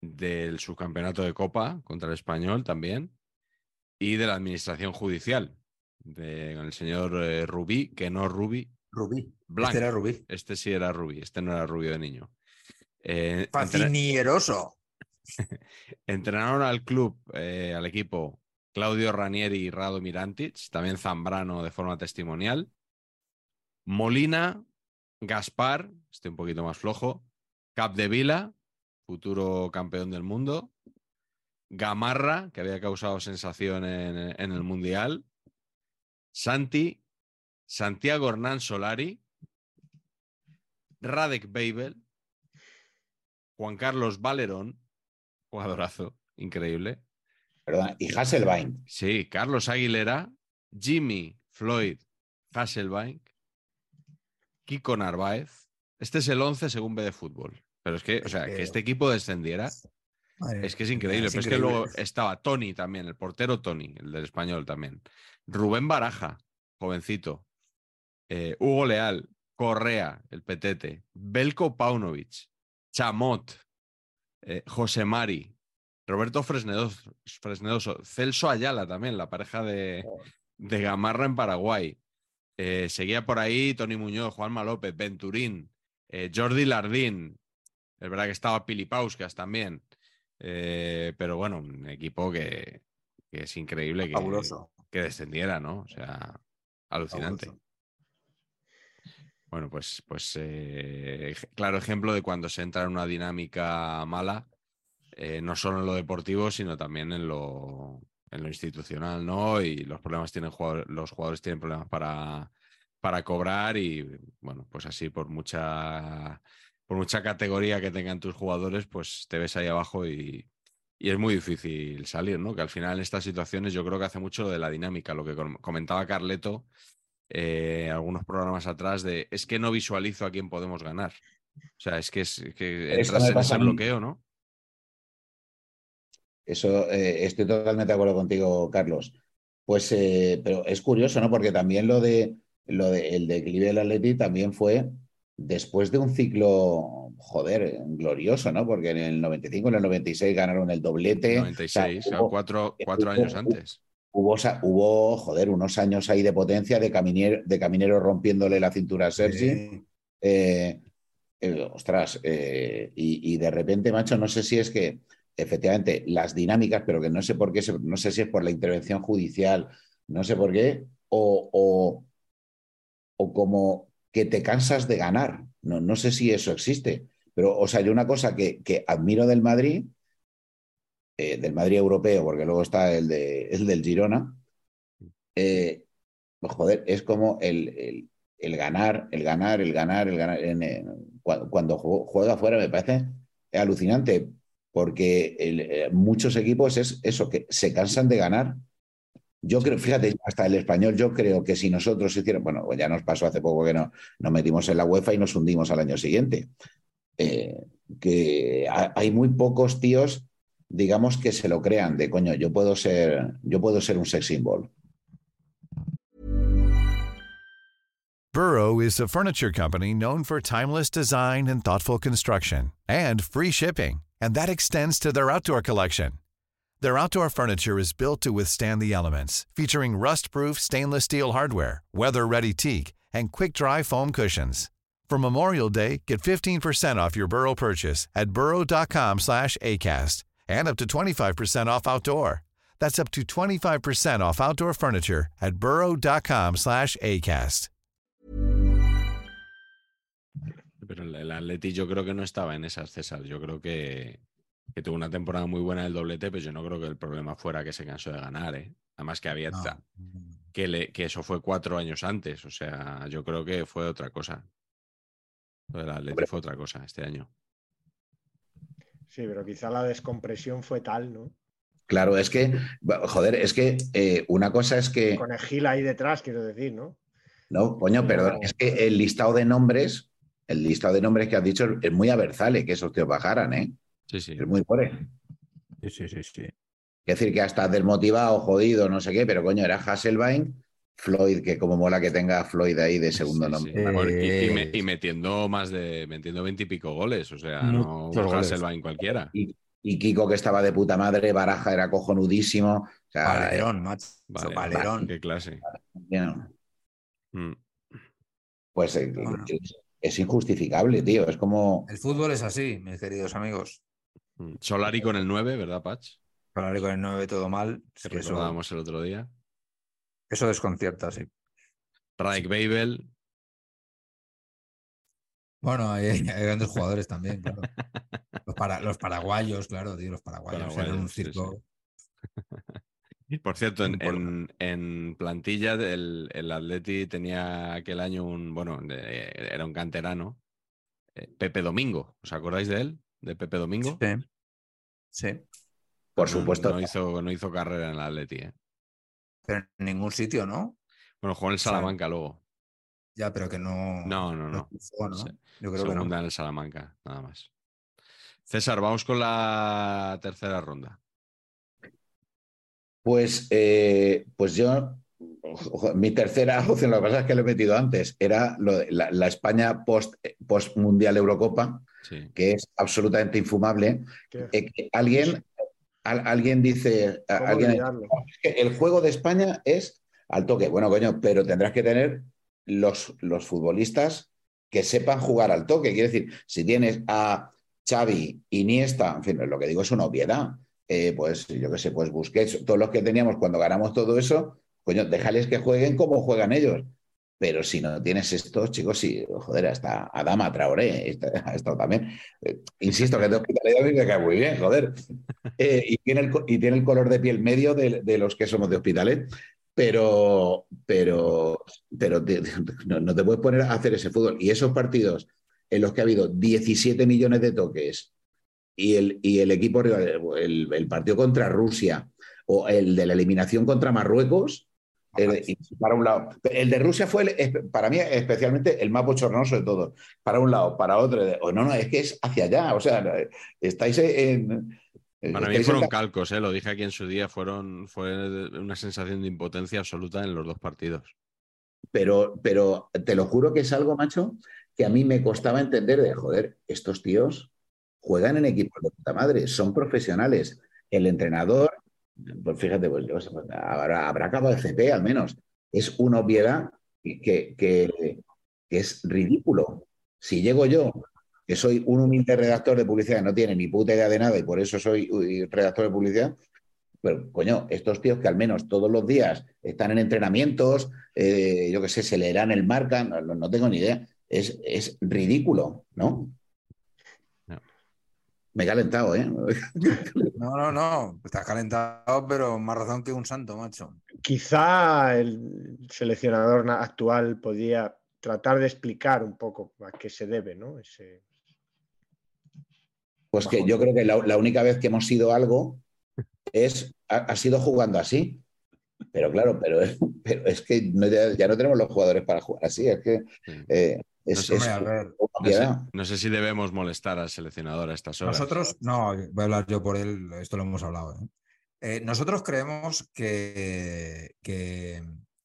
S1: del subcampeonato de Copa contra el español también, y de la administración judicial, de, con el señor eh, Rubí, que no Rubí,
S2: Rubí.
S1: Blanc.
S2: Este era Rubí.
S1: Este sí era Rubí, este no era rubio de niño. Eh. Entrenaron al club, eh, al equipo, Claudio Ranieri y Rado Mirantic, también Zambrano de forma testimonial. Molina, Gaspar, este un poquito más flojo. Capdevila, futuro campeón del mundo. Gamarra, que había causado sensación en, en el Mundial. Santi, Santiago Hernán Solari, Radek Babel, Juan Carlos Valerón, jugadorazo, increíble.
S4: Y Hasselbein.
S1: Sí, Carlos Aguilera, Jimmy Floyd Hasselbein, Kiko Narváez. Este es el 11 según B de fútbol. Pero es que, o sea, que este equipo descendiera
S5: Madre
S1: es que es increíble.
S5: es
S1: Pero es que luego estaba Tony también, el portero Tony, el del español también. Rubén Baraja, jovencito. Eh, Hugo Leal, Correa, el petete. Belko Paunovic, Chamot, eh, José Mari, Roberto Fresnedoso, Fresnedoso, Celso Ayala también, la pareja de, de Gamarra en Paraguay. Eh, seguía por ahí Tony Muñoz, Juanma López, Venturín, eh, Jordi Lardín. Es verdad que estaba Pilipauskas también. Eh, pero bueno, un equipo que, que es increíble que, que descendiera, ¿no? O sea, alucinante.
S2: Fabuloso.
S1: Bueno, pues, pues eh, claro ejemplo de cuando se entra en una dinámica mala, eh, no solo en lo deportivo, sino también en lo, en lo institucional, ¿no? Y los problemas tienen jugador- los jugadores tienen problemas para, para cobrar y bueno, pues así por mucha por mucha categoría que tengan tus jugadores, pues te ves ahí abajo y, y es muy difícil salir, ¿no? Que al final en estas situaciones yo creo que hace mucho de la dinámica, lo que com- comentaba Carleto eh, algunos programas atrás de es que no visualizo a quién podemos ganar. O sea, es que, es, que entras en ese bloqueo, ¿no?
S4: Eso eh, estoy totalmente de acuerdo contigo, Carlos. Pues, eh, pero es curioso, ¿no? Porque también lo de lo de el declive del Atleti también fue después de un ciclo, joder, glorioso, ¿no? Porque en el 95, en el 96 ganaron el doblete. O sea,
S1: 96, o sea,
S4: hubo-
S1: cuatro, cuatro
S4: hubo-
S1: años antes.
S4: Hubo, joder, unos años ahí de potencia de Caminero, de Caminero rompiéndole la cintura a Sergi.
S2: Sí.
S4: Eh, eh, ostras, eh, y, y de repente, macho, no sé si es que efectivamente las dinámicas, pero que no sé por qué, no sé si es por la intervención judicial, no sé por qué, o, o, o como que te cansas de ganar. No, no sé si eso existe, pero, o sea, yo una cosa que, que admiro del Madrid, eh, del Madrid europeo, porque luego está el, de, el del Girona, eh, joder, es como el, el- ganar, el ganar, el ganar, el ganar. cuando, cuando ju- juega afuera me parece alucinante, porque eh, muchos equipos es eso, que se cansan de ganar. Yo creo, fíjate, hasta el español, yo creo que si nosotros hiciéramos, bueno, ya nos pasó hace poco que no, nos metimos en la UEFA y nos hundimos al año siguiente. Que ha- hay muy pocos tíos, digamos, que se lo crean de coño, yo puedo ser, yo puedo ser un sex symbol.
S6: Burrow is a furniture company known for timeless design and thoughtful construction and free shipping, and that extends to their outdoor collection. Their outdoor furniture is built to withstand the elements, featuring rust-proof stainless steel hardware, weather-ready teak, and quick-dry foam cushions. For Memorial Day, get 15% off your Burrow purchase at burrow.com slash ACAST and up to 25% off outdoor. That's up to 25% off outdoor furniture at burrow.com slash ACAST.
S1: Pero el, Atleti yo creo que no estaba en esas, César. Yo creo que, que tuvo una temporada muy buena del doblete, pero yo no creo que el problema fuera que se cansó de ganar, ¿eh? Además que había
S2: No.
S1: que, le- que eso fue cuatro años antes. O sea, yo creo que fue otra cosa. Lo del Atleti
S4: Hombre.
S1: fue otra cosa este año.
S3: Sí, pero quizá la descompresión fue tal, ¿no?
S4: Claro, es que, joder, es que eh, una cosa es que,
S3: Con Egil ahí detrás, quiero decir, ¿no?
S4: no, coño, perdón, es que el listado de nombres, el listado de nombres que has dicho es muy aversale que esos tíos bajaran, ¿eh?
S1: Sí, sí.
S4: Es muy pobre.
S2: Sí, sí, sí, sí.
S4: Es decir, que hasta desmotivado, jodido, no sé qué, pero coño, era Hasselbein, Floyd, que como mola que tenga a Floyd ahí de segundo
S1: Sí,
S4: nombre.
S1: sí. Bueno, y, y me-
S2: Eh,
S1: y metiendo más de metiendo veintipico goles. O sea, no
S2: goles.
S1: Hasselbein cualquiera.
S4: Y, y Kiko, que estaba de puta madre, Baraja era cojonudísimo. O sea,
S2: Valerón, macho.
S1: Vale,
S2: Valerón.
S1: Qué clase.
S4: eh,
S1: Mm.
S4: pues eh,
S2: Bueno.
S4: es, es injustificable, tío. Es como.
S2: El fútbol es así, mis queridos amigos.
S1: Mm. Solari con el 9, ¿verdad, Patch?
S2: Solari con el 9 todo mal.
S1: Que
S2: que eso,
S1: recordábamos el otro día.
S2: Eso desconcierta, sí.
S1: Raik Babel.
S2: Bueno, hay, hay grandes jugadores también, claro. Los, para- los paraguayos, claro, tío, los paraguayos. eran un
S1: sí,
S2: circo.
S1: Por cierto, en, en- en plantilla el, el Atleti tenía aquel año un, bueno, de- era un canterano, eh, Pepe Domingo. ¿Os acordáis de él? De Pepe Domingo.
S2: Sí. Sí.
S4: Por
S1: No-
S4: supuesto.
S1: No, hizo, no hizo carrera en el Atleti. ¿eh?
S2: Pero en ningún sitio, ¿no?
S1: Bueno, jugó en el
S2: sea,
S1: Salamanca luego.
S2: Ya, pero que no.
S1: No, no, no.
S2: triunfó, ¿no?
S1: Sí.
S2: Yo creo que
S1: Segunda
S2: no.
S1: en el Salamanca, nada más. César, vamos con la tercera ronda.
S4: Pues, eh, pues yo, ojo, mi tercera opción, lo que pasa es que lo he metido antes, era lo de la, la España post, post Mundial Eurocopa,
S1: Sí.
S4: que es absolutamente infumable.
S3: Que-
S4: Eh, que alguien, al- alguien dice, el juego de España es al toque. Bueno, coño, pero tendrás que tener los, los futbolistas que sepan jugar al toque. Quiere decir, si tienes a Xavi, Iniesta, en fin, lo que digo es una obviedad. Eh, pues yo qué sé, pues Busquets, todos los que teníamos cuando ganamos todo eso, coño, déjales que jueguen como juegan ellos. Pero si no tienes estos, chicos, sí, joder, hasta Adama Traoré, está- ha estado también. Eh, insisto que de hospitalidad me cae muy bien, joder. Eh, y, tiene el, y tiene el color de piel medio de, de los que somos de hospitalet. Pero, pero, pero te- no, te puedes poner a hacer ese fútbol. Y esos partidos en los que ha habido 17 millones de toques y el, y el equipo rival, el partido contra Rusia o el de la eliminación contra Marruecos, el- y para un lado. El de Rusia fue, el- para mí, especialmente el más bochornoso de todos. Para un lado, para otro. O no, no, es que es hacia allá. O sea, estáis en.
S1: Para mí fueron calcos, ¿eh? lo dije aquí en su día, fueron, fue una sensación de impotencia absoluta en los dos partidos.
S4: pero, pero te lo juro que es algo, macho, que a mí me costaba entender de, joder, estos tíos juegan en equipos de puta madre, son profesionales. El entrenador, pues fíjate, pues, pues, habrá, acabado de CP al menos. Es una obviedad que, es ridículo. Si llego yo, que soy un humilde redactor de publicidad no tiene ni puta idea de nada y por eso soy redactor de publicidad, pero coño, estos tíos que al menos todos los días están en entrenamientos, eh, yo qué sé, se leerán el marca, no, no- tengo ni idea. Es, es ridículo. No. Me he calentado, ¿eh?
S2: No, no, no. Estás calentado, pero más razón que un santo, macho.
S3: Quizá el seleccionador na- actual podía tratar de explicar un poco a qué se debe, ¿no? Ese...
S4: Pues que yo creo que la, la única vez que hemos sido algo es, ha, ha sido jugando así. Pero claro, pero, es- pero es que no- ya, ya no tenemos los jugadores para jugar así. Es que eh, es,
S1: sé,
S4: es
S2: Hombre, a ver,
S4: una
S1: No sé,
S4: obviedad.
S1: no sé si debemos molestar al seleccionador a estas horas.
S2: Nosotros, no, voy a hablar yo por él, esto lo hemos hablado. ¿eh? Eh, nosotros creemos que, que,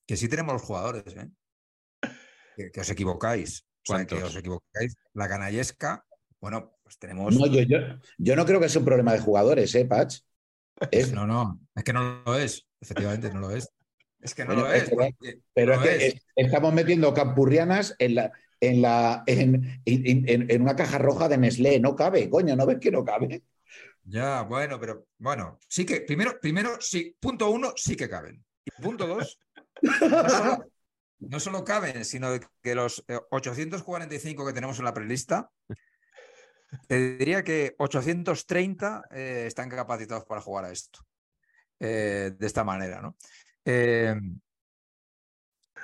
S2: que sí tenemos los jugadores, ¿eh? que, que os equivocáis. O sea, que os equivocáis. La canallesca, bueno, pues tenemos.
S4: No, yo, yo, yo no creo que sea un problema de jugadores, ¿eh, Patch? Es,
S2: No, no, es que no lo es. Efectivamente, no lo es. Es que no
S4: Bueno,
S2: lo
S4: es que Pero
S2: no
S4: es que es- estamos metiendo campurrianas en la, en la, en, en- en- una caja roja de Nestlé. No cabe, coño, ¿no ves que no cabe?
S2: Ya, bueno, pero bueno, sí que, primero, primero, sí, punto uno, sí que caben. Y punto dos, no solo, caben, sino que los eh, 845 que tenemos en la prelista, te diría que 830 eh, están capacitados para jugar a esto. eh, de esta manera, ¿no? Eh,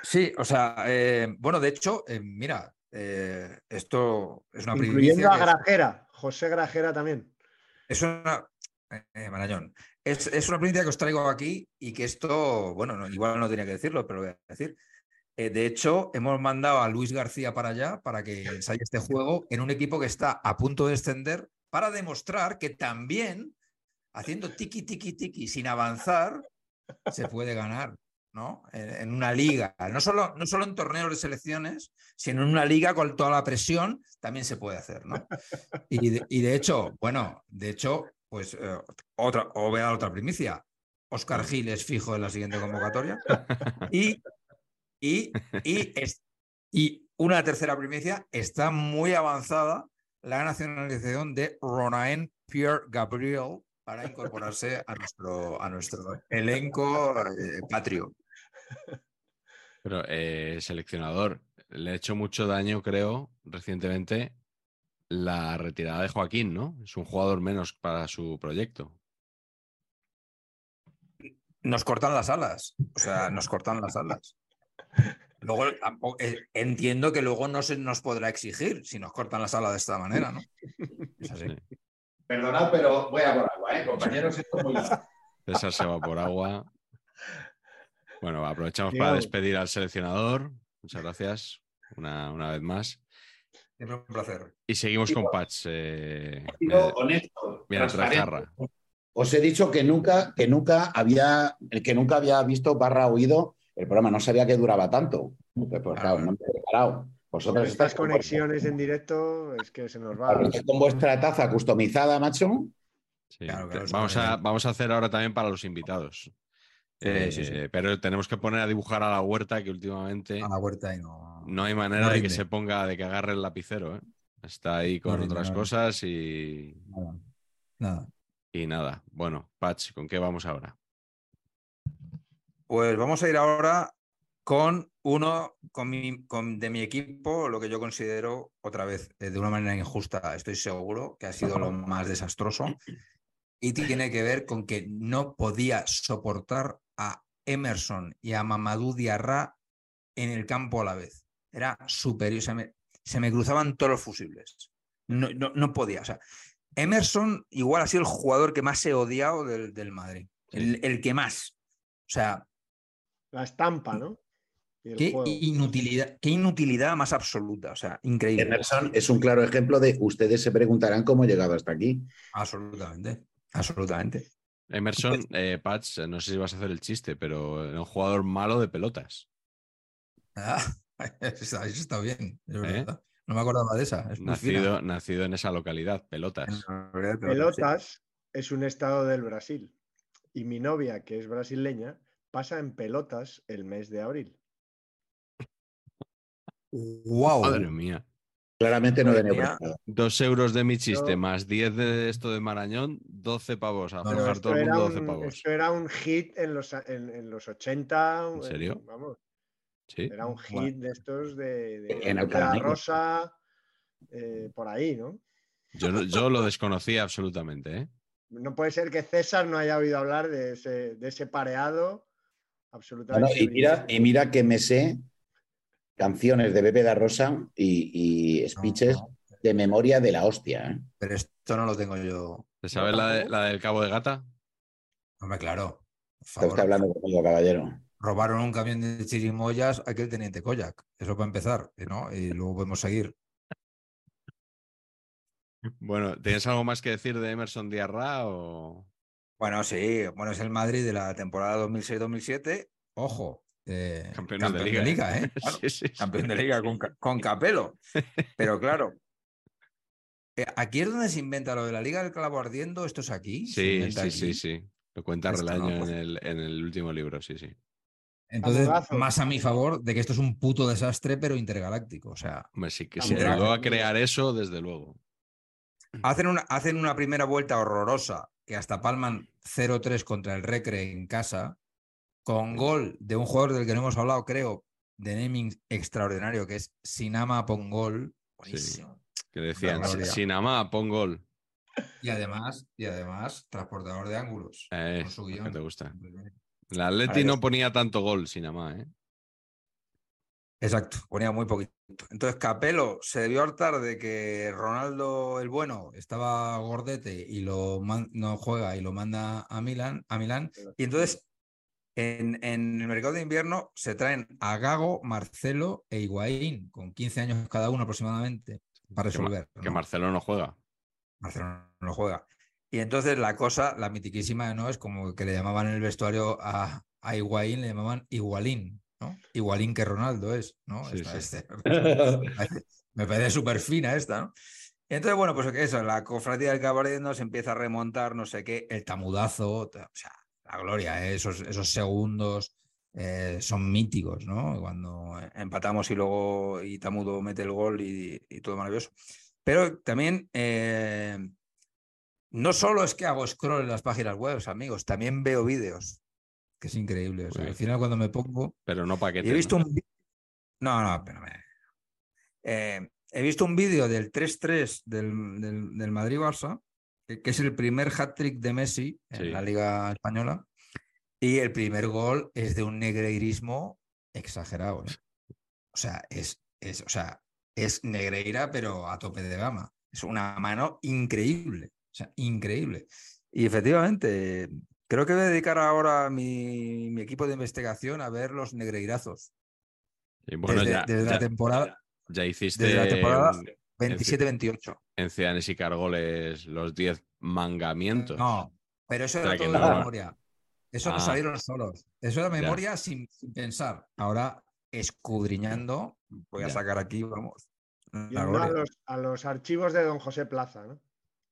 S2: sí, o sea, eh, bueno, de hecho, eh, mira, eh, esto es una
S3: Incluyendo a Grajera, José Grajera también.
S2: es una. Marañón. Es, es una primicia que os traigo aquí y que esto, bueno, no, igual no tenía que decirlo, pero lo voy a decir. Eh, de hecho, hemos mandado a Luis García para allá para que ensaye este juego en un equipo que está a punto de descender para demostrar que también haciendo tiki, tiki, tiki sin avanzar se puede ganar, ¿no? En, en una liga. No solo, no solo en torneos de selecciones, sino en una liga con toda la presión también se puede hacer, ¿no? Y de, y de hecho, bueno, de hecho, pues eh, otra, o voy a dar otra primicia. Oscar Gil es fijo en la siguiente convocatoria. Y, y, y, es- y una tercera primicia está muy avanzada la nacionalización de Ronaen Pierre Gabriel para incorporarse a nuestro, a nuestro elenco eh, patrio.
S1: Pero eh, seleccionador, le ha hecho mucho daño, creo, recientemente la retirada de Joaquín, ¿no? Es un jugador menos para su proyecto.
S2: Nos cortan las alas, o sea, nos cortan las alas. Luego eh, entiendo que luego no se nos podrá exigir si nos cortan las alas de esta manera, ¿no? Es así.
S1: Sí.
S4: Perdonad, pero voy a por agua, ¿eh? Compañeros, esto es muy
S1: César se va por agua. Bueno, aprovechamos para despedir al seleccionador. Muchas gracias una, una vez más.
S2: Siempre un placer.
S1: Y seguimos con. Patch. eh,
S4: honesto,
S1: mira,
S4: transparente. Os he dicho que nunca, que nunca había, que nunca había visto barra oído el programa, no sabía que duraba tanto. Pues, pues, claro, no me he preparado.
S3: Con estas conexiones en directo es que se nos va.
S4: con vuestra taza customizada, macho.
S1: Sí,
S2: Claro, claro,
S1: te-
S2: es
S1: vamos, a, vamos a hacer ahora también para los invitados. Eh,
S2: sí, sí.
S1: Pero tenemos que poner a dibujar a la huerta que últimamente
S2: A la huerta y no.
S1: no hay manera
S2: no
S1: de que se ponga, de que agarre el lapicero. ¿eh? Está ahí con
S2: rinde,
S1: otras cosas y,
S2: Nada. Nada.
S1: y nada. Bueno, Patch, ¿con qué vamos ahora?
S2: Pues vamos a ir ahora con uno con mi- con- de mi equipo, lo que yo considero otra vez eh, de una manera injusta, estoy seguro que ha sido lo más desastroso. Y tiene que ver con que no podía soportar a Emerson y a Mamadou Diarra en el campo a la vez. Era superior, se me, se me cruzaban todos los fusibles. No, no, no podía. O sea, Emerson igual ha sido el jugador que más he odiado del, del Madrid. El, el que más. O sea,
S3: La estampa, ¿no?
S2: Qué inutilidad, qué inutilidad más absoluta, o sea, increíble.
S4: Emerson es un claro ejemplo de ustedes se preguntarán cómo he llegado hasta aquí.
S2: Absolutamente, absolutamente.
S1: Emerson, eh, Patch, no sé si vas a hacer el chiste, pero era un jugador malo de pelotas.
S2: Ah, eso, está, bien, es
S1: ¿Eh?
S2: verdad. No me acordaba de esa. Es.
S1: Nacido, nacido en esa localidad, pelotas.
S3: Pelotas es un estado del Brasil. Y mi novia, que es brasileña, pasa en pelotas el mes de abril.
S2: ¡Guau!
S1: Madre mía.
S4: Claramente no neoprestado.
S1: Dos euros de mi chiste
S3: Yo-
S1: más 10 de esto de Marañón, 12 pavos. A
S2: No,
S1: todo el
S3: era
S1: mundo 12
S3: un,
S1: pavos.
S3: esto era un hit en los, en, en los 80.
S1: ¿En serio?
S3: Vamos,
S1: Sí.
S3: era un hit
S2: Bueno.
S3: de estos de, de
S4: En
S3: la rosa, eh, por ahí, ¿no?
S1: Yo, yo lo desconocía absolutamente. ¿eh?
S3: No puede ser que César no haya oído hablar de ese, de ese pareado absolutamente.
S4: y, mira, y mira que me sé canciones de Pepe da Rosa y, speeches
S2: no,
S4: de memoria de la hostia. ¿eh?
S2: pero esto no lo tengo yo.
S1: ¿Te sabes la, de- la del cabo de gata?
S2: Hombre, claro.
S4: Está hablando conmigo, caballero.
S2: Robaron un camión de chirimoyas a aquel teniente Koyak. Eso para empezar, ¿no? Y luego podemos seguir.
S1: Bueno, ¿tienes algo más que decir de Emerson Diarra o...?
S2: Bueno, sí, bueno, es el Madrid de la temporada 2006-2007. Ojo, eh,
S1: Campeones de
S2: campeón
S1: liga, ¿eh?
S2: ¿eh? Claro,
S1: Sí, sí, sí.
S2: campeón de liga con, con Capelo. Pero claro, eh, aquí es donde se inventa lo de la liga del clavo ardiendo. ¿Esto es aquí? ¿Se
S1: Sí, sí,
S2: aquí?
S1: sí, sí. Lo cuenta
S2: Esto no,
S1: Relaño
S2: pues-
S1: en, el, en el último libro, sí, sí.
S2: Entonces, más a mi favor de que esto es un puto desastre, pero intergaláctico. O sea,
S1: Hombre, sí que si
S3: mira,
S1: ayudó a crear eso, desde luego.
S2: hacen una, hacen una primera vuelta horrorosa que hasta palman 0-3 contra el Recre en casa, con gol de un jugador del que no hemos hablado, creo, de naming extraordinario, que es Sinama Pongol. Buenísimo.
S1: Que decían,
S2: Gloria.
S1: sin amar, pon gol.
S2: Y además, y además, transportador de ángulos.
S1: Eh,
S2: con su guion.
S1: te gusta. El Atleti no ponía tanto gol sin amar, ¿eh?
S2: Exacto, ponía muy poquito. Entonces Capelo se debió hartar de que Ronaldo el bueno estaba gordete y lo man- no juega y lo manda a Milán, a Milán. Y entonces en, en el mercado de invierno se traen a Gago, Marcelo e Higuaín, con 15 años cada uno aproximadamente, para resolver.
S1: que
S2: ¿no?
S1: Marcelo no juega.
S2: Marcelo no juega. Y entonces la cosa, la mitiquísima, ¿no? Es como que le llamaban en el vestuario a, a Higuaín, le llamaban Igualín, ¿no? Igualín que Ronaldo es, ¿no?
S1: Sí,
S2: Esta-
S1: sí.
S2: este- me parece- súper fina esta, ¿no? Entonces, bueno, pues eso, la cofradía del cabaret se empieza a remontar, no sé qué, el tamudazo, ta- o sea, la gloria, ¿eh? esos, esos segundos eh, son míticos, ¿no? Cuando empatamos y luego y Tamudo mete el gol y, y todo maravilloso. Pero también eh, no solo es que hago scroll en las páginas web, amigos, también veo vídeos, que es increíble. O sea,
S1: Uy.
S2: al final cuando me pongo...
S1: Pero no paquete.
S2: he visto un... vi- No, no, pero me- eh, he visto un vídeo del 3-3 del, del, del Madrid-Barça, que, que es el primer hat-trick de Messi en
S1: Sí.
S2: la Liga Española, y el primer gol es de un negreirismo exagerado. ¿eh? O sea, es, es, o sea, es Negreira, pero a tope de gama. Es una mano increíble. O sea, increíble. Y efectivamente, creo que voy a dedicar ahora mi, mi equipo de investigación a ver los negreirazos.
S1: Y bueno,
S2: desde,
S1: ya,
S2: desde la
S1: ya-
S2: temporada
S1: ya hiciste
S2: desde la temporada
S1: un-
S2: 27-28.
S1: en Ciudadanos y Cargoles los 10 mangamientos.
S2: No, pero eso
S1: O sea
S2: era todo de
S1: no-
S2: memoria. Eso no
S1: Ah.
S2: salieron solos. Eso era
S1: Ya.
S2: memoria sin, sin pensar. Ahora, escudriñando, voy a
S1: Ya.
S2: sacar aquí, vamos.
S3: A los, a los archivos de don José Plaza, ¿no?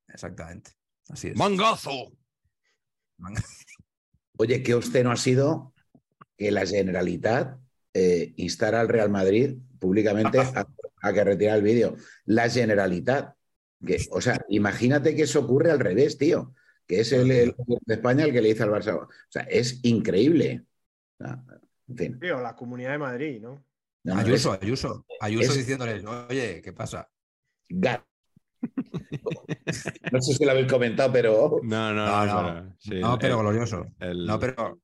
S2: Exactamente. Así es.
S1: ¡Mangazo!
S2: Manga-
S4: Oye, qué obsceno ha sido que la Generalitat eh, instara al Real Madrid públicamente a, a que retire el vídeo. La Generalitat. Que, o sea, imagínate que eso ocurre al revés, tío. Que es el, de España el que le dice al Barça. O sea, es increíble. O sea, en fin.
S3: Sí, o la Comunidad de Madrid, ¿no?
S2: Ayuso,
S4: es
S2: Ayuso. Ayuso
S4: es-
S2: diciéndoles, oye, ¿qué pasa?
S4: ga- No sé si lo habéis comentado, pero
S1: No, no,
S2: No,
S1: no.
S2: no.
S1: pero- sí,
S2: no,
S1: el-
S2: pero
S1: el-
S2: glorioso.
S1: el-
S2: No, pero
S4: Pues,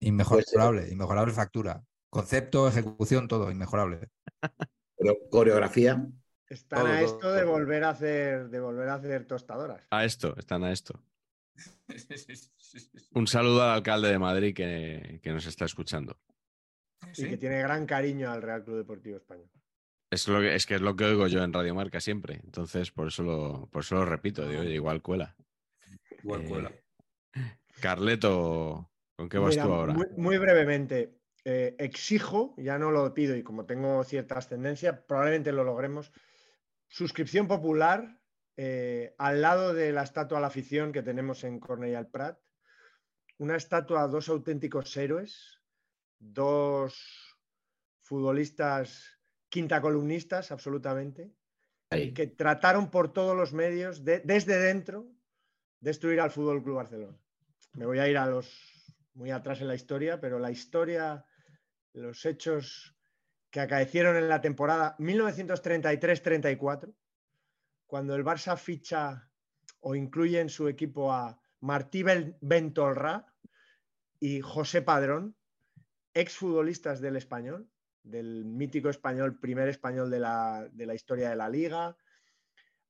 S2: inmejorable, inmejorable factura. Concepto, ejecución, todo, inmejorable.
S4: pero coreografía.
S3: Están
S2: Todo,
S3: a
S2: todo,
S3: esto de
S2: todo.
S3: volver a hacer, de volver a hacer tostadoras.
S1: A esto, están a esto. Un saludo al alcalde de Madrid que, que nos está escuchando.
S3: Y que tiene gran cariño al Real Club Deportivo Español.
S1: Es, lo que, es que es lo que oigo yo en Radio Marca siempre. Entonces, por eso lo, por eso lo repito. Digo, oye, igual cuela.
S2: Igual
S1: Eh,
S2: cuela.
S1: Carleto, ¿con qué vas
S3: Mira,
S1: tú ahora?
S3: Muy, muy brevemente, eh, exijo, ya no lo pido y como tengo cierta ascendencia, probablemente lo logremos, suscripción popular eh, al lado de la estatua a la afición que tenemos en Cornellà al Prat. Una estatua a dos auténticos héroes, dos futbolistas quinta columnistas, absolutamente,
S4: Ahí.
S3: que trataron por todos los medios, de- desde dentro, destruir al Fútbol Club Barcelona. Me voy a ir a los muy atrás en la historia, pero la historia, los hechos que acaecieron en la temporada 1933-34, cuando el Barça ficha o incluye en su equipo a Martí Ben- Bentolrá y José Padrón, exfutbolistas del español, del mítico español, primer español de la, historia de la liga.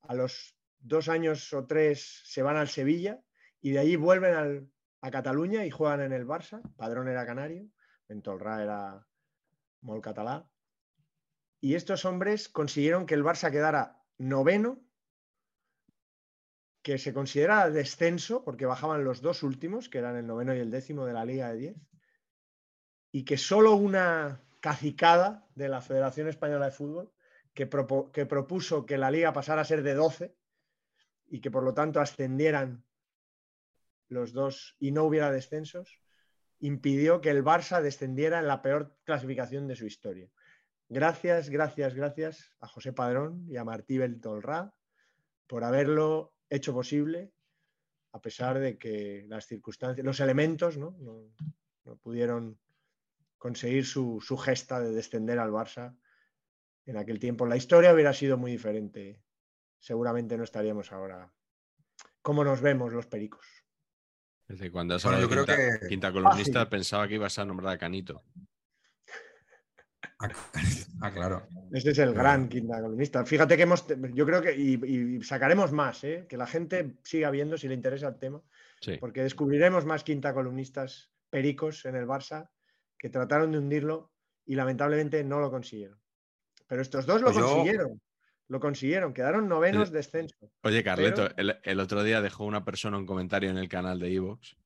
S3: A los dos años o tres se van al Sevilla y de allí vuelven a Cataluña y juegan en el Barça. Padrón era canario, Bentolrá era molt catalá. Y estos hombres consiguieron que el Barça quedara noveno, que se considera descenso porque bajaban los dos últimos, que eran el noveno y el décimo de la Liga de 10, y que solo una cacicada de la Federación Española de Fútbol, que propuso que la liga pasara a ser de 12 y que por lo tanto ascendieran los dos y no hubiera descensos, impidió que el Barça descendiera en la peor clasificación de su historia. Gracias, gracias, gracias a José Padrón y a Martí Beltolrá por haberlo hecho posible, a pesar de que las circunstancias, los elementos ¿no? No- no pudieron conseguir su, su gesta de descender al Barça en aquel tiempo. La historia hubiera sido muy diferente. Seguramente no estaríamos ahora como nos vemos los pericos.
S1: Desde cuando has
S2: Bueno,
S1: hablado
S2: yo
S1: de
S2: creo
S1: quinta,
S2: que-
S1: quinta columnista,
S3: Fácil.
S1: pensaba que ibas a nombrar a Canito.
S2: Ah, ah, claro.
S3: Ese es el
S2: Claro.
S3: gran quinta columnista. Fíjate que hemos, yo creo que, y, y sacaremos más, ¿eh? que la gente siga viendo si le interesa el tema,
S1: Sí.
S3: porque descubriremos más quinta columnistas pericos en el Barça que trataron de hundirlo y lamentablemente no lo consiguieron. Pero estos dos lo
S2: Pues yo-
S3: consiguieron, lo consiguieron, quedaron novenos
S1: Oye,
S3: descenso.
S1: Oye, Carleto,
S3: Pero-
S1: el, el otro día dejó una persona un comentario en el canal de Evox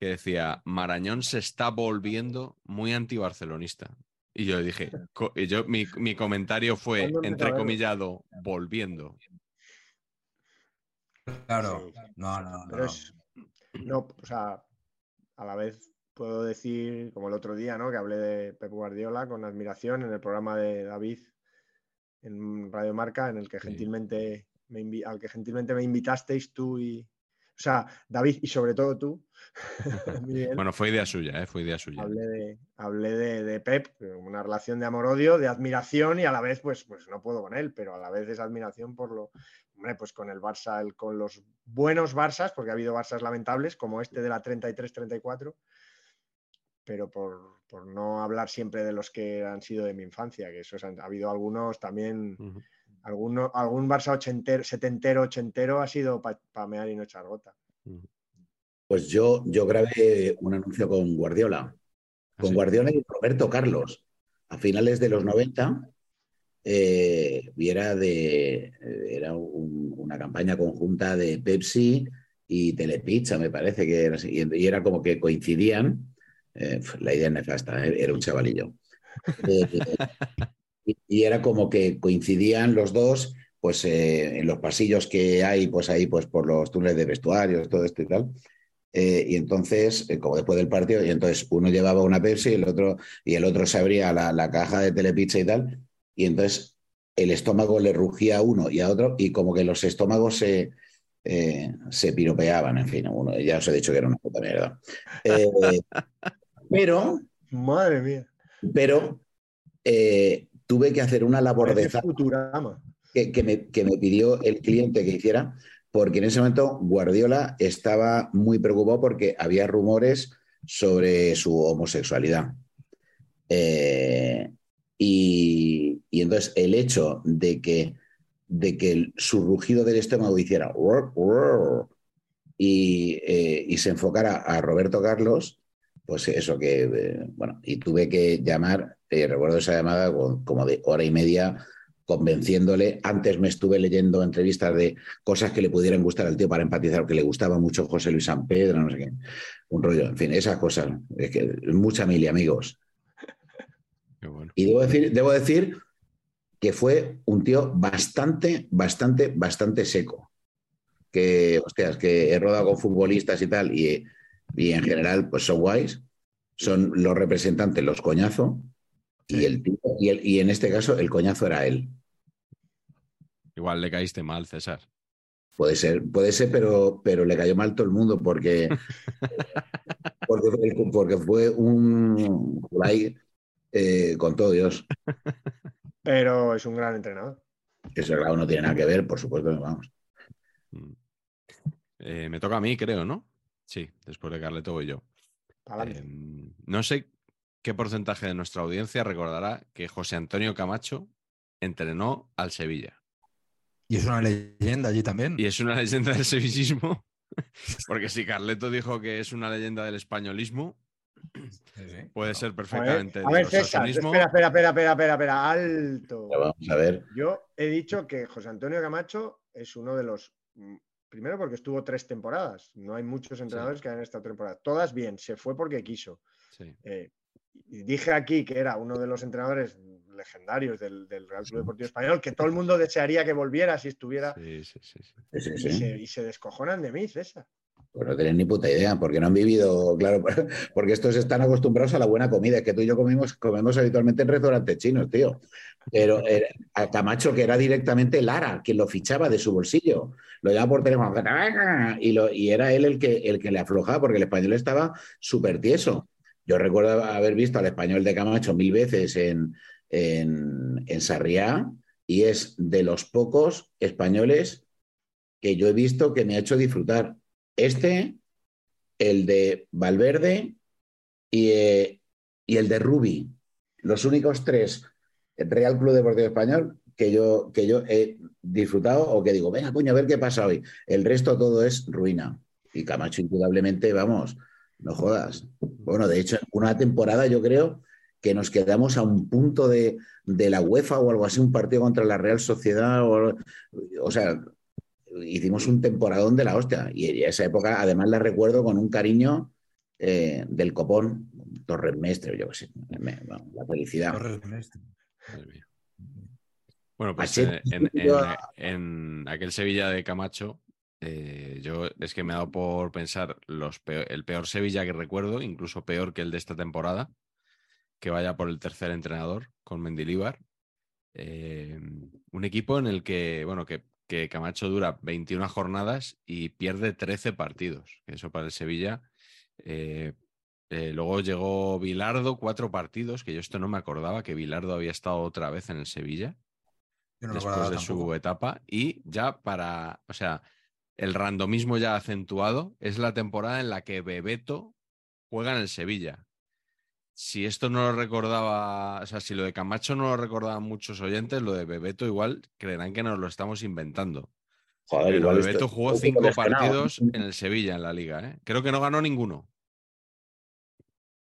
S1: que decía, Marañón se está volviendo muy antibarcelonista. Y yo dije, co- y yo, mi, mi comentario fue, entrecomillado, volviendo.
S2: Claro.
S3: Sí.
S2: No, no, no.
S3: Pero
S2: no.
S3: es, no, o sea, a la vez puedo decir, como el otro día, ¿no? Que hablé de Pep Guardiola con admiración en el programa de David en Radio Marca, en el que gentilmente me invi- al que gentilmente me invitasteis tú y. O sea, David y sobre todo tú. Miguel,
S1: Bueno, fue idea suya, ¿eh? Fue idea suya.
S3: hablé de, hablé de, de Pep, una relación de amor-odio, de admiración y a la vez, pues, pues no puedo con él, pero a la vez es admiración por lo. Hombre, pues con el Barça, el- con los buenos Barças, porque ha habido Barças lamentables, como este de la 33-34 pero por, por no hablar siempre de los que han sido de mi infancia, que esos han, ha habido algunos también,
S1: Ujú.
S3: alguno, algún Barça ochentero, setentero, ochentero ha sido para mear y no echar gota.
S4: Pues yo, yo grabé un anuncio con Guardiola, con
S1: sí?
S4: Guardiola y Roberto Carlos, a finales de los 90, eh, y era, de, era un- una campaña conjunta de Pepsi y Telepizza, me parece que era así, y, y era como que coincidían, eh, la idea es nefasta, eh, era un chavalillo. Eh, y, y era como que coincidían los dos pues eh, en los pasillos que hay, pues ahí, pues por los túneles de vestuarios, todo esto y tal. Eh, y entonces, eh, como después del partido, y entonces uno llevaba una Pepsi y el otro, y el otro se abría la, la caja de telepizza y tal, y entonces el estómago le rugía a uno y a otro, y como que los estómagos se, se piropeaban, en fin, uno, ya os he dicho que era una puta mierda. Pero,
S3: Madre mía,
S4: pero eh, tuve que hacer una labor de
S3: Futurama.
S4: que, que me, que me pidió el cliente que hiciera, porque en ese momento Guardiola estaba muy preocupado porque había rumores sobre su homosexualidad. Eh, y, y entonces el hecho de que, de que el- su rugido del estómago hiciera y, eh, y se enfocara a Roberto Carlos, pues eso que, eh, bueno, y tuve que llamar, eh, recuerdo esa llamada con- como de hora y media convenciéndole. Antes me estuve leyendo entrevistas de cosas que le pudieran gustar al tío para empatizar, que le gustaba mucho José Luis San Pedro, no sé qué. Un rollo, en fin, esas cosas. Es que mucha mili, amigos.
S1: Qué bueno.
S4: Y debo decir, debo decir que fue un tío bastante, bastante, bastante seco. Que, hostias, que he rodado con futbolistas y tal, y, y en general, pues son guays. Son los representantes, los coñazo. Y, el tío, y, el- y en este caso, el coñazo era él.
S1: Igual le caíste mal, César.
S4: Puede ser, puede ser, pero, pero le cayó mal todo el mundo porque, porque, fue- porque fue un Julai eh, con todo Dios.
S3: Pero es un gran entrenador.
S4: Eso, claro, no tiene nada que ver, por supuesto, vamos.
S1: Mm. Eh, me toca a mí, creo, ¿no? Sí, después de Carleto voy yo. Em, no sé qué porcentaje de nuestra audiencia recordará que José Antonio Camacho entrenó al Sevilla.
S2: Y es una leyenda allí también.
S1: Y es una leyenda del sevillismo, porque si Carleto dijo que es una leyenda del españolismo, puede ser
S3: A ver,
S1: perfectamente
S3: a ver, César, espera, espera, espera, espera, espera, espera, alto.
S4: Vamos a ver.
S3: Yo he dicho que José Antonio Camacho es uno de los. Primero porque estuvo tres temporadas. No hay muchos entrenadores que hayan estado temporadas. Todas bien, se fue porque quiso.
S1: Sí.
S3: Eh, y dije aquí que era uno de los entrenadores legendarios del, del Real Club Deportivo Español, que todo el mundo desearía que volviera si estuviera.
S1: Sí, sí, sí, sí.
S4: Sí, sí,
S3: Y,
S4: sí.
S3: se, y se descojonan de mí, César.
S4: Pues no tienen ni puta idea, porque no han vivido, claro, porque estos están acostumbrados a la buena comida, es que tú y yo comimos, comemos habitualmente en restaurantes chinos, tío. Pero eh, a Camacho, que era directamente Lara, quien lo fichaba de su bolsillo, lo llamaba por teléfono y, lo, y era él el que, el que le aflojaba, porque el español estaba súper tieso. Yo recuerdo haber visto al español de Camacho mil veces en, en, en Sarriá y es de los pocos españoles que yo he visto que me ha hecho disfrutar. Este, el de Valverde y, eh, y el de Rubi. Los únicos tres Real Club Deportivo Español que yo, que yo he disfrutado o que digo, venga, coño, a ver qué pasa hoy. El resto todo es ruina. Y Camacho, indudablemente, vamos, no jodas. Bueno, de hecho, una temporada yo creo que nos quedamos a un punto de, de la UEFA o algo así, un partido contra la Real Sociedad. O, o sea, hicimos un temporadón de la hostia. Y esa época, además, la recuerdo con un cariño eh, del copón, Torres Mestre, yo qué sé, me, bueno, la felicidad.
S2: Torres Mestre.
S1: Bueno, pues
S4: Machete,
S1: en, en-
S4: yo-
S1: en- en aquel Sevilla de Camacho, eh, yo es que me ha dado por pensar los el peor Sevilla que recuerdo, incluso peor que el de esta temporada, que vaya por el tercer entrenador con Mendilíbar. Eh, un equipo en el que, bueno, que, que Camacho dura 21 jornadas y pierde 13 partidos. Eso para el Sevilla. Eh, eh, luego llegó Vilardo, cuatro partidos, que yo esto no me acordaba, que Vilardo había estado otra vez en el Sevilla
S2: Yo no
S1: después de su etapa. Y ya para, o sea, el randomismo ya acentuado es la temporada en la que Bebeto juega en el Sevilla. Si esto no lo recordaba, o sea, si lo de Camacho no lo recordaban muchos oyentes, lo de Bebeto igual creerán que nos lo estamos inventando.
S4: Joder, igual
S1: Bebeto
S4: esto-
S1: jugó cinco partidos en el Sevilla en la liga. ¿eh? Creo que no ganó ninguno.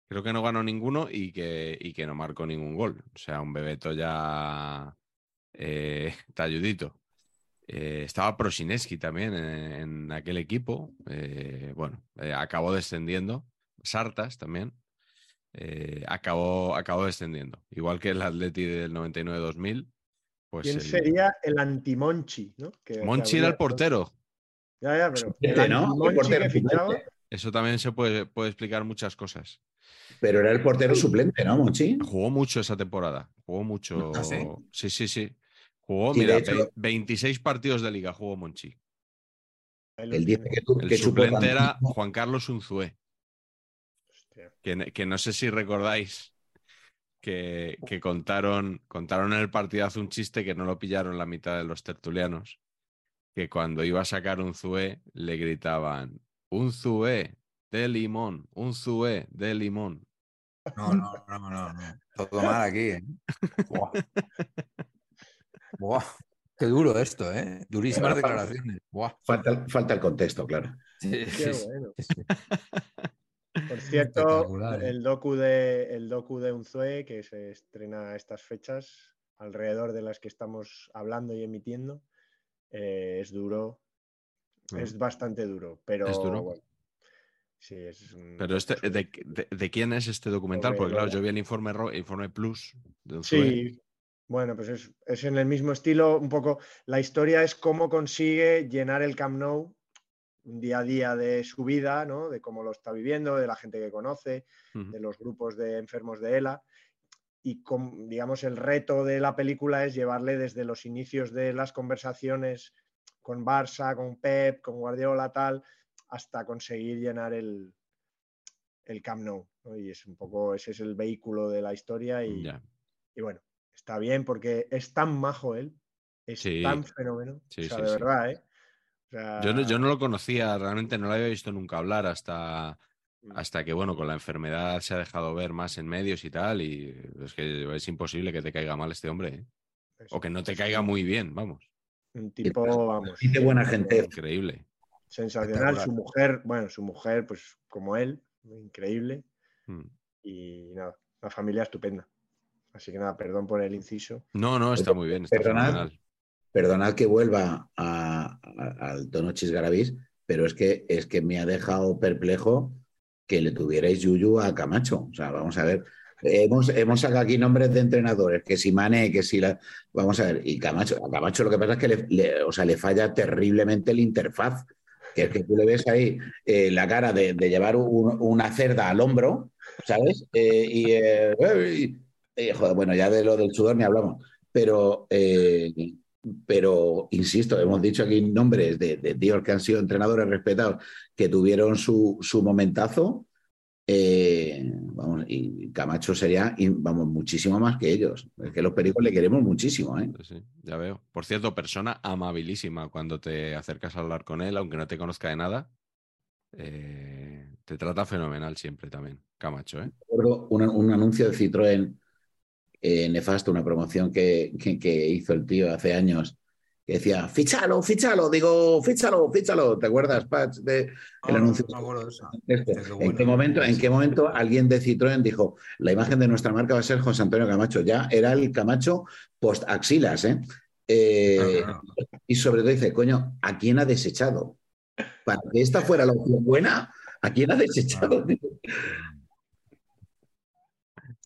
S1: Creo que no ganó ninguno y que, y que no marcó ningún gol. O sea, un Bebeto ya eh, talludito. Eh, estaba Prosineski también en, en aquel equipo. eh, bueno, eh, acabó descendiendo. Sartas también. Eh, acabó, acabó descendiendo. Igual que el Atleti del 99-2000. Pues
S3: ¿Quién
S1: el-
S3: sería el anti-Monchi? ¿no? Que- que
S1: Monchi era el portero.
S3: Ya, ya, pero
S4: Suplente,
S3: el
S4: ¿no? El
S3: anti-Monchi
S4: portero
S3: que fichaba.
S4: suplente.
S1: Eso también se puede, puede explicar muchas cosas.
S4: Pero era el portero suplente, ¿no, Monchi?
S1: Jugó mucho esa temporada. Jugó mucho.
S2: ¿Ah, sí?
S1: sí, sí, sí. Jugó,
S4: Sí,
S1: mira,
S4: hecho-
S1: ve- 26 partidos de liga jugó Monchi.
S4: Dice
S3: tiene.
S4: que, tú,
S1: El
S4: que
S1: suplente era Juan Carlos Unzué. Que, no sé si recordáis que, que contaron, contaron en el partidazo un chiste que no lo pillaron la mitad de los tertulianos, que cuando iba a sacar un Zué le gritaban, un Zué de limón, un Zué de limón.
S2: No, no, no, no, no. Todo mal aquí, ¿eh? Buah. Buah. Qué duro esto, ¿eh? Durísimas declaraciones. Buah.
S4: Falta, falta el contexto, claro.
S2: Sí,
S3: Qué
S2: sí. Sí.
S3: Por cierto,
S2: ¿eh?
S3: el docu de el docu de Unzue, que se estrena a estas fechas, alrededor de las que estamos hablando y emitiendo, eh, es duro.
S1: Mm.
S3: Es bastante duro, pero
S1: ¿Es duro?
S3: bueno, sí, es un-
S1: Pero este, de, de- de quién es este documental? Porque claro, yo vi el informe, informe Plus de Unzué.
S3: Sí, bueno, pues es, es en el mismo estilo, un poco. La historia es cómo consigue llenar el Camp Nou un día a día de su vida, ¿no? De cómo lo está viviendo, de la gente que conoce, de los grupos de enfermos de ELA. Y digamos, el reto de la película es llevarle desde los inicios de las conversaciones con Barça, con Pep, con Guardiola, tal, hasta conseguir llenar el, el Camp Nou. ¿no? Y es un poco, ese es el vehículo de la historia. Y, y bueno, está bien porque es tan majo él, es
S1: Sí.
S3: tan fenómeno.
S1: Sí,
S3: o sea,
S1: sí,
S3: de verdad, ¿eh? O sea,
S1: Yo no, yo no lo conocía, realmente no lo había visto nunca hablar hasta,
S3: Mm.
S1: hasta que, bueno, con la enfermedad se ha dejado ver más en medios y tal, y es que es imposible que te caiga mal este hombre, ¿eh? o que no te caiga muy bien, vamos.
S3: Un tipo, vamos.
S4: Y de buena gente.
S1: Increíble.
S3: Sensacional. Su mujer, bueno, su mujer, pues como él, increíble.
S1: Mm.
S3: Y nada, la familia estupenda. Así que nada, perdón por el inciso.
S1: No, no, está muy bien, está
S4: Perdonad.
S1: fenomenal.
S4: Perdonad que vuelva al tono chisgarabís, pero es que, es que me ha dejado perplejo que le tuvierais Yuyu a Camacho. O sea, vamos a ver. Hemos, hemos sacado aquí nombres de entrenadores, que si Mané, que si la. Vamos a ver, y Camacho, a Camacho lo que pasa es que le, o sea, le falla terriblemente el interfaz. Que es que tú le ves ahí eh, la cara de, llevar un- una cerda al hombro, ¿sabes? Eh, y, eh, joder, bueno, ya de lo del sudor ni hablamos. Pero, pero insisto, hemos dicho aquí nombres de, de tíos que han sido entrenadores respetados, que tuvieron su, su momentazo. eh, vamos, y Camacho sería, vamos, muchísimo más que ellos. Es que los pericos le queremos muchísimo, ¿eh?
S1: Sí, ya veo. Por cierto, persona amabilísima cuando te acercas a hablar con él, aunque no te conozca de nada. Eh, te trata fenomenal siempre también, Camacho, ¿eh?
S4: Recuerdo un, un anuncio de Citroën eh, nefasto, una promoción que, que- que hizo el tío hace años, que decía, fichalo, fichalo, digo, fichalo, fichalo. ¿Te acuerdas, Patch, de el
S2: Ah,
S4: anuncio?
S2: no acuerdo eso. Qué
S4: ¿En, qué momento, ¿En qué momento alguien de Citroën dijo, la imagen de nuestra marca va a ser José Antonio Camacho? Ya era el Camacho post-axilas, ¿eh? Eh, y sobre todo dice, coño, ¿a quién ha desechado? Para que esta fuera la opción buena, ¿a quién ha desechado?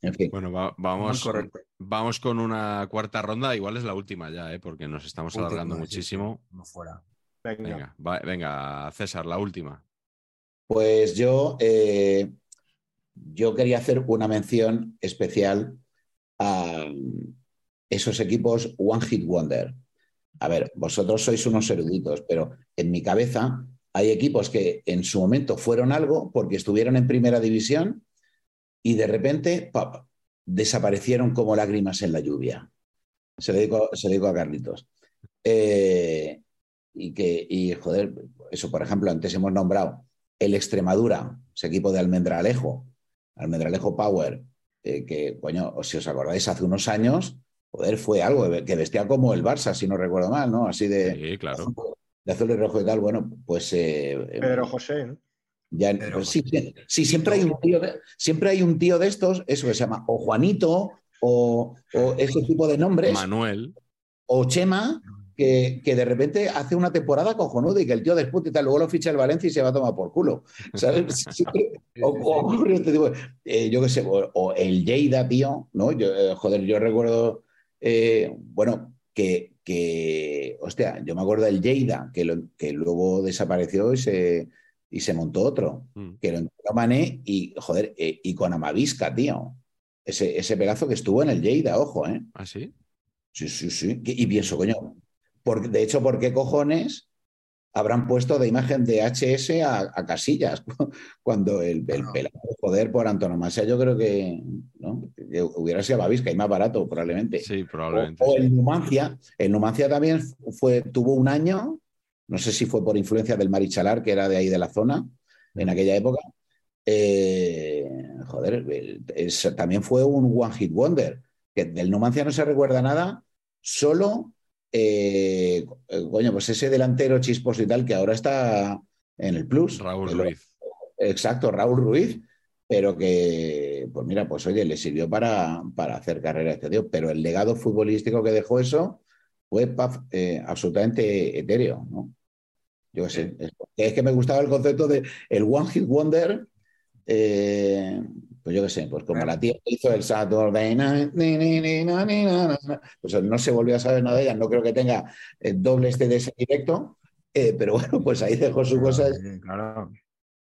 S4: En fin,
S1: Bueno, va- vamos, vamos con una cuarta ronda, igual es la última ya, ¿eh? porque nos estamos
S2: Última,
S1: alargando
S2: sí,
S1: muchísimo.
S2: no fuera.
S3: Venga.
S1: Venga, va- venga, César, la última.
S4: Pues yo, eh, yo quería hacer una mención especial a, esos equipos One Hit Wonder. A ver, vosotros sois unos eruditos, pero en mi cabeza hay equipos que en su momento fueron algo porque estuvieron en primera división y de repente ¡pap! desaparecieron como lágrimas en la lluvia. Se lo digo, se lo digo a Carlitos. Eh, y que, y joder, eso, por ejemplo, antes hemos nombrado el Extremadura, ese equipo de Almendralejo, Almendralejo Power, eh, que, coño, si os acordáis, hace unos años, joder, fue algo que vestía como el Barça, si no recuerdo mal, ¿no? Así de,
S1: Sí, claro.
S4: de azul y rojo y tal. Bueno, pues. eh,
S3: Pedro José, ¿no?
S4: Ya,
S2: Pero-
S4: pues sí, sí, sí, siempre hay un tío de, siempre hay un tío de estos, eso que se llama o Juanito o, o ese tipo de nombres,
S1: Manuel.
S4: o Chema, que, que de repente hace una temporada cojonuda y que el tío después y tal, luego lo ficha el Valencia y se va a tomar por culo. ¿Sabes? Siempre- o, o ocurre este tipo de- eh, yo qué sé, o, o el Lleida, tío, ¿no? Yo, eh, joder, yo recuerdo, eh, bueno, que, que, hostia, yo me acuerdo del Lleida, que, lo- que luego desapareció y se, y se montó otro,
S1: Mm.
S4: que lo entró Mané y, joder, eh, y con Amavisca, tío. Ese, ese pedazo que estuvo en el Lleida, ojo, ¿eh?
S1: ¿Ah, sí?
S4: Sí, sí, sí. Y pienso, coño, por- de hecho, ¿por qué cojones habrán puesto de imagen de HS a, a Casillas? Cuando el, el pelado, joder, por antonomasia, yo creo que, ¿no? Que hubiera sido Bavisca y más barato, probablemente.
S1: Sí,
S4: O,
S1: probablemente.
S4: o
S1: sí.
S4: el Numancia. El Numancia también fue, tuvo un año, no sé si fue por influencia del Marichalar, que era de ahí de la zona, en aquella época. Eh, joder, es- también fue un One Hit Wonder. Que del Numancia no se recuerda nada, solo, eh, eh, coño, pues ese delantero chisposo y tal que ahora está en el Plus.
S1: Raúl Ruiz.
S4: Exacto, Raúl Ruiz, pero que, pues mira, pues oye, le sirvió para, para hacer carrera a este tío, pero el legado futbolístico que dejó eso paf, eh, absolutamente etéreo, ¿no? Yo qué sé, es, que me gustaba el concepto de el One Hit Wonder, eh, pues yo qué sé, pues como la tía hizo el Saturday pues no se volvió a saber nada de ella, no creo que tenga el doble este de ese directo, eh, pero bueno, pues ahí dejó su cosa.
S2: Claro.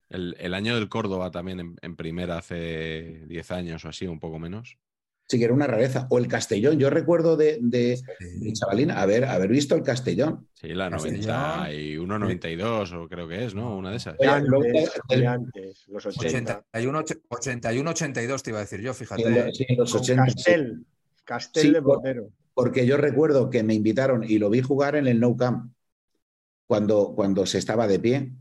S1: El, el año del Córdoba también en, en primera hace 10 años o así, un poco menos.
S4: Sí, que era una rareza. O el Castellón. Yo recuerdo de, de,
S2: Sí.
S4: de chavalina haber, haber visto el Castellón.
S1: Sí, la
S2: Castellón.
S1: 91, 92 o creo que es, ¿no? Una de esas.
S4: Oye,
S3: Antes,
S4: luego-
S3: muy antes, los 80.
S2: 81, 81, 82 te iba a decir yo, fíjate.
S4: los- sí, los
S3: Con
S4: 80. sí.
S3: Castel, Castel
S4: Sí,
S3: de portero.
S4: Porque yo recuerdo que me invitaron y lo vi jugar en el No Camp cuando, cuando se estaba de pie.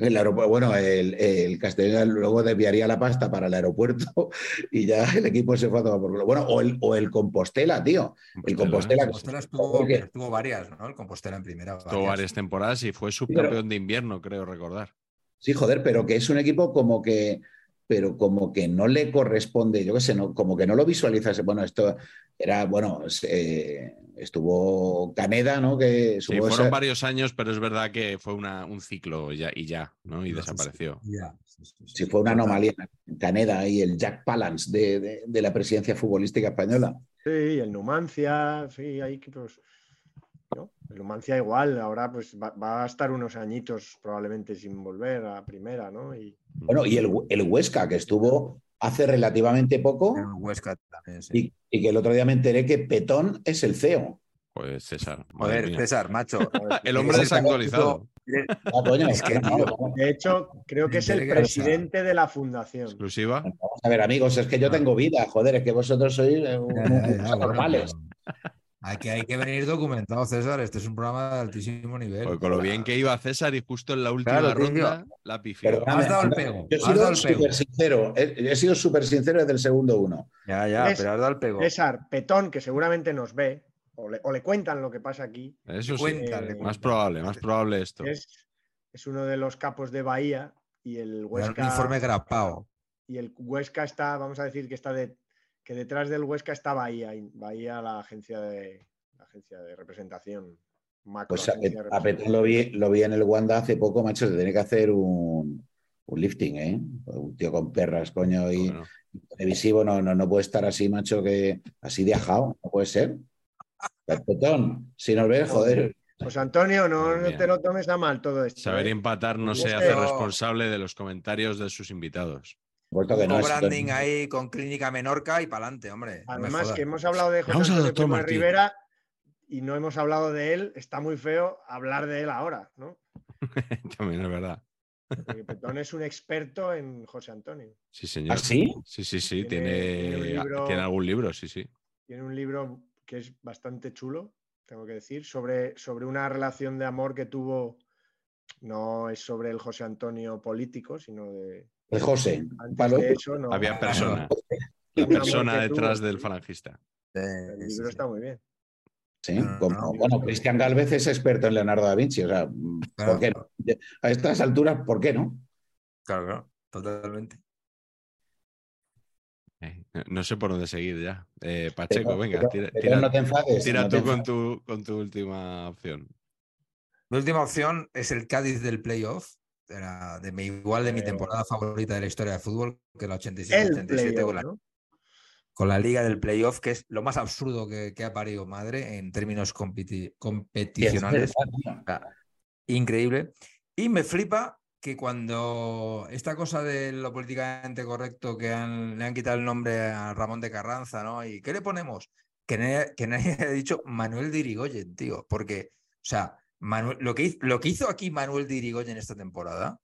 S4: El aeropuerto, bueno, el, el Castellón luego desviaría la pasta para el aeropuerto y ya el equipo se fue a tomar por culo. Bueno, o el, o el Compostela, tío. El Compostela,
S1: ¿eh?
S2: Compostela estuvo,
S4: Porque-
S2: estuvo varias, ¿no? El Compostela en primera.
S1: Estuvo varias temporadas y fue
S4: Pero-
S1: subcampeón de invierno, creo recordar.
S4: Sí, joder, pero que es un equipo como que, pero como que no le corresponde, yo qué sé, no, como que no lo visualizas. Bueno, esto era, bueno, eh, estuvo Caneda, ¿no? Que
S1: Sí, fueron
S4: esa-
S1: varios años, pero es verdad que fue una, un ciclo y ya, y ya, ¿no? Y desapareció.
S2: Sí, sí,
S4: fue una anomalía. Caneda y el Jack Palance de, de- de la presidencia futbolística española.
S3: Sí, el Numancia, sí, hay equipos. ¿No? El Numancia igual, ahora pues va, va a estar unos añitos probablemente sin volver a primera, ¿no? Y
S4: Bueno, y el, el Huesca, que estuvo hace relativamente poco,
S2: El Huesca también, sí.
S4: y, y que el otro día me enteré que Petón es el CEO.
S1: Pues César.
S2: Joder,
S1: mía.
S2: César, macho.
S1: El hombre desactualizado.
S4: Ah, coño,
S2: Es que,
S4: no,
S2: tío,
S4: no,
S3: de hecho, creo que es el presidente de la fundación.
S1: Exclusiva.
S4: Vamos a ver, amigos, es que yo tengo vida, joder, es que vosotros sois eh, normales.
S2: Hay que, venir documentado, César. Este es un programa de altísimo nivel.
S1: Porque con lo bien que iba César y justo en la última
S2: Claro, tío.
S1: ronda la pifió.
S2: Has dado el pego,
S4: Yo he sido súper sincero, he, he sido súper sincero desde el segundo uno.
S2: Ya, ya,
S3: Es-
S2: pero has dado el pego.
S3: César Petón, que seguramente nos ve, o le, o le cuentan lo que pasa aquí,
S1: Eso sí.
S3: Eh,
S1: Más probable, más probable esto.
S3: es, es uno de los capos de Bahía y el
S2: Era un
S3: Huesca.
S2: informe grapado.
S3: y el Huesca está, vamos a decir que está de, que detrás del Huesca está Bahía, Bahía la agencia de la agencia de representación. Macro
S4: Pues a, Petón lo vi, lo vi en el Wanda hace poco, macho, se tiene que hacer un, un lifting, ¿eh? Un tío con perras, coño, y
S1: Bueno,
S4: televisivo, no, no, no puede estar así, macho, que así de ajao, no puede ser. Petón, si nos ves, joder,
S3: Pues Antonio, no, no te lo tomes a mal todo esto.
S1: saber
S3: ¿eh?
S1: empatar no se hace responsable de los comentarios de sus invitados.
S4: No es-
S2: branding ahí con Clínica Menorca y para adelante, hombre.
S3: Además, que hemos hablado de José Antonio Primo. Rivera y no hemos hablado de él. Está muy feo hablar de él ahora, ¿no?
S1: También es verdad.
S3: Porque Petón es un experto en José Antonio.
S1: Sí, señor.
S4: ¿Ah, sí?
S1: Sí, sí, sí.
S3: Tiene-
S1: Tiene,
S3: tiene un libro-
S1: tiene algún libro, sí, sí.
S3: Tiene un libro que es bastante chulo, tengo que decir, sobre, sobre una relación de amor que tuvo. No es sobre el José Antonio político, sino de.
S4: El José. Palo.
S3: eso, no.
S1: Había persona. La persona detrás del falangista.
S3: El libro
S2: sí.
S3: está muy bien.
S4: Sí,
S2: No, no,
S4: como-
S2: no.
S4: bueno, Cristian Galvez es experto en Leonardo da Vinci, o sea,
S2: Claro.
S4: ¿por qué no? A estas alturas, ¿por qué no?
S2: Claro, claro, totalmente.
S1: Eh, no sé por dónde seguir ya. Eh, Pacheco,
S4: Pero-
S1: venga, tira,
S4: pero
S1: tira-
S4: no te enfades.
S1: tira
S4: no te
S1: tú con tu, con tu última opción.
S2: Mi última opción es el Cádiz del playoff. De la- de mi, igual de mi temporada favorita de la historia del fútbol, que la
S3: El
S2: 87-87
S3: playoff,
S2: con la,
S3: ¿no?
S2: con la liga del playoff, que es lo más absurdo que, que ha parido madre en términos competi- competicionales. sea, increíble. Y me flipa que cuando esta cosa de lo políticamente correcto que han- le han quitado el nombre a Ramón de Carranza, ¿no? ¿Y qué le ponemos? Que, nadie- que nadie haya dicho Manuel de Irigoyen, tío. Porque, o sea, Lo, que, hizo- aquí Manuel de Irigoyen esta temporada,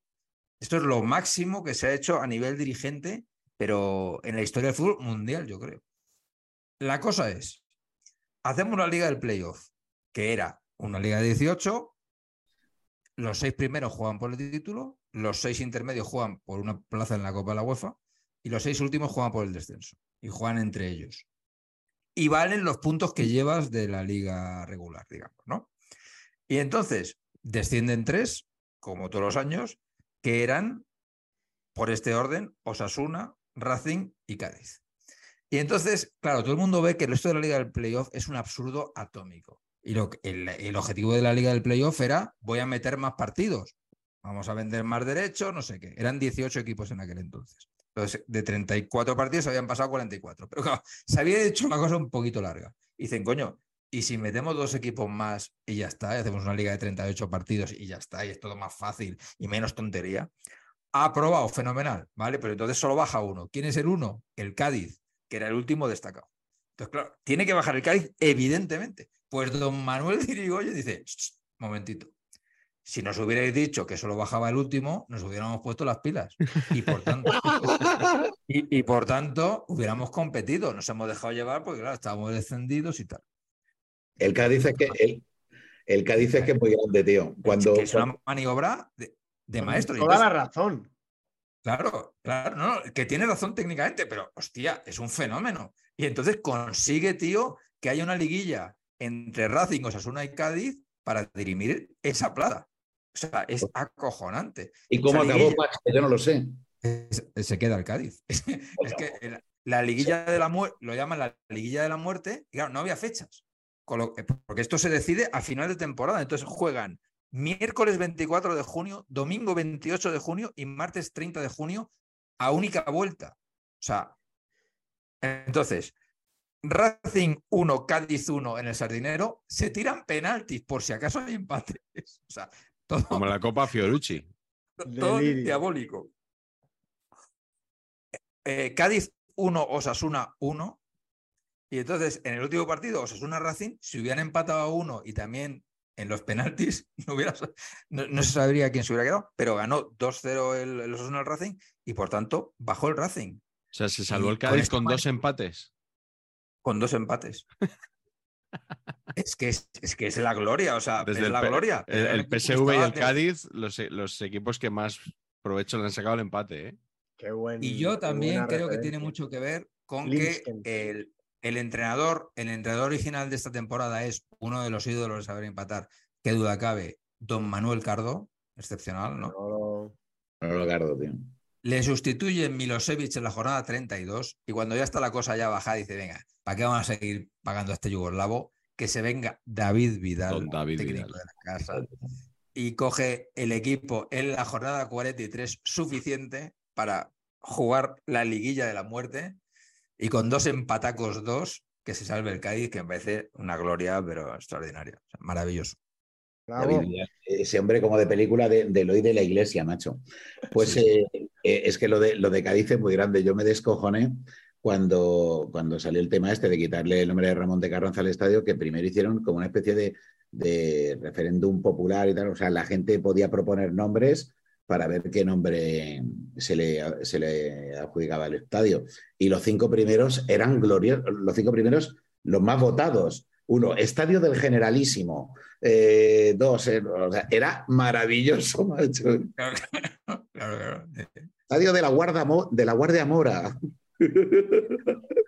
S2: esto es lo máximo que se ha hecho a nivel dirigente, pero en la historia del fútbol mundial, yo creo. La cosa es, hacemos una liga del playoff, que era una liga de 18, los seis primeros juegan por el título, los seis intermedios juegan por una plaza en la Copa de la UEFA y los seis últimos juegan por el descenso y juegan entre ellos. Y valen los puntos que llevas de la liga regular, digamos, ¿no? Y entonces descienden tres, como todos los años, que eran, por este orden, Osasuna, Racing y Cádiz. Y entonces, claro, todo el mundo ve que el resto de la liga del playoff es un absurdo atómico. Y lo, el, el objetivo de la liga del playoff era, voy a meter más partidos, vamos a vender más derechos, no sé qué. Eran 18 equipos en aquel entonces. Entonces, de 34 partidos habían pasado 44. Pero claro, se había hecho una cosa un poquito larga. Y dicen, coño, y si metemos dos equipos más y ya está, y hacemos una liga de 38 partidos y ya está, y es todo más fácil y menos tontería. Ha aprobado, fenomenal, ¿vale? Pero entonces solo baja uno. ¿Quién es el uno? El Cádiz, que era el último destacado. Entonces, claro, tiene que bajar el Cádiz, evidentemente. Pues don Manuel Dirigoyen dice, "Ch, momentito, si nos hubierais dicho que solo bajaba el último, nos hubiéramos puesto las pilas. Y por tanto, y, y por tanto hubiéramos competido. Nos hemos dejado llevar porque, claro, estábamos descendidos y tal.
S4: El Cádiz es que el, el Cádiz es que es muy grande, tío. Cuando,
S2: es una maniobra de, maestro.
S3: Toda la razón.
S2: Claro, claro, no, que tiene razón técnicamente, pero hostia, es un fenómeno. Y entonces consigue, tío, que haya una liguilla entre Racing, Osasuna y Cádiz para dirimir esa plaza. O sea, es acojonante.
S4: ¿Y cómo
S2: Esa
S4: acabó
S2: liguilla-
S4: Pax? Que Yo no lo sé.
S2: es- se queda el Cádiz. Es, que el- la liguilla de la muerte, lo llaman la liguilla de la muerte, y claro, no había fechas. Eh, porque esto se decide a final de temporada. Entonces juegan miércoles 24 de junio, domingo 28 de junio y martes 30 de junio a única vuelta. O sea, entonces, Racing 1, Cádiz 1 en el Sardinero, se tiran penaltis por si acaso hay empates. O sea, todo,
S1: Como la Copa Fiorucci.
S2: todo
S3: Delirio.
S2: diabólico. Eh, Cádiz 1, Osasuna 1. Y entonces, en el último partido, Osasuna Racing, si hubieran empatado a uno y también en los penaltis, no, hubiera, no, no se sabría quién se hubiera quedado, pero ganó 2-0 el, el Osasuna Racing y por tanto bajó el Racing
S1: O sea, se salvó
S2: Y
S1: el
S2: con
S1: Cádiz
S2: esto
S1: con dos empates.
S2: con dos empates. es, que es, es que es la gloria, o sea,
S1: Desde
S2: es
S1: el
S2: la gloria.
S1: El, PSV y el Cádiz, los, los equipos que más provecho le han sacado el empate, ¿eh?
S3: Qué buen,
S2: Y yo también creo que tiene mucho que ver con
S3: Linsken.
S2: que el, el entrenador, el entrenador original de esta temporada es uno de los ídolos de saber empatar, qué duda cabe, don Manuel Cardo, excepcional, ¿no?
S3: No lo-
S4: No lo gardo, tío.
S2: Le sustituye Milosevic en la jornada 32 y cuando ya está la cosa ya bajada dice, venga, ¿para qué vamos a seguir pagando a este yugoslavo? Que se venga David Vidal,
S1: Don David
S2: técnico
S1: Vidal.
S2: de la casa, y coge el equipo en la jornada 43 suficiente para jugar la liguilla de la muerte y con dos empatacos dos que se salve el Cádiz, que me parece una gloria, pero extraordinaria, o sea, maravilloso.
S3: Bravo.
S4: Ese hombre como de película de, del hoy de la iglesia, macho. Pues
S1: Sí.
S4: eh, eh, es que lo de, lo de Cádiz es muy grande. Yo me descojoné cuando, cuando salió el tema este de quitarle el nombre de Ramón de Carranza al estadio, que primero hicieron como una especie de, de referéndum popular y tal. O sea, la gente podía proponer nombres para ver qué nombre se le, se le adjudicaba al estadio. Y los cinco primeros eran gloriosos, los cinco primeros los más votados. Uno, Estadio del Generalísimo. Eh, dos, eh, o sea, era maravilloso, macho.
S2: Claro, claro, claro.
S4: Estadio de la, Guardia, Mo- de la Guardia Mora.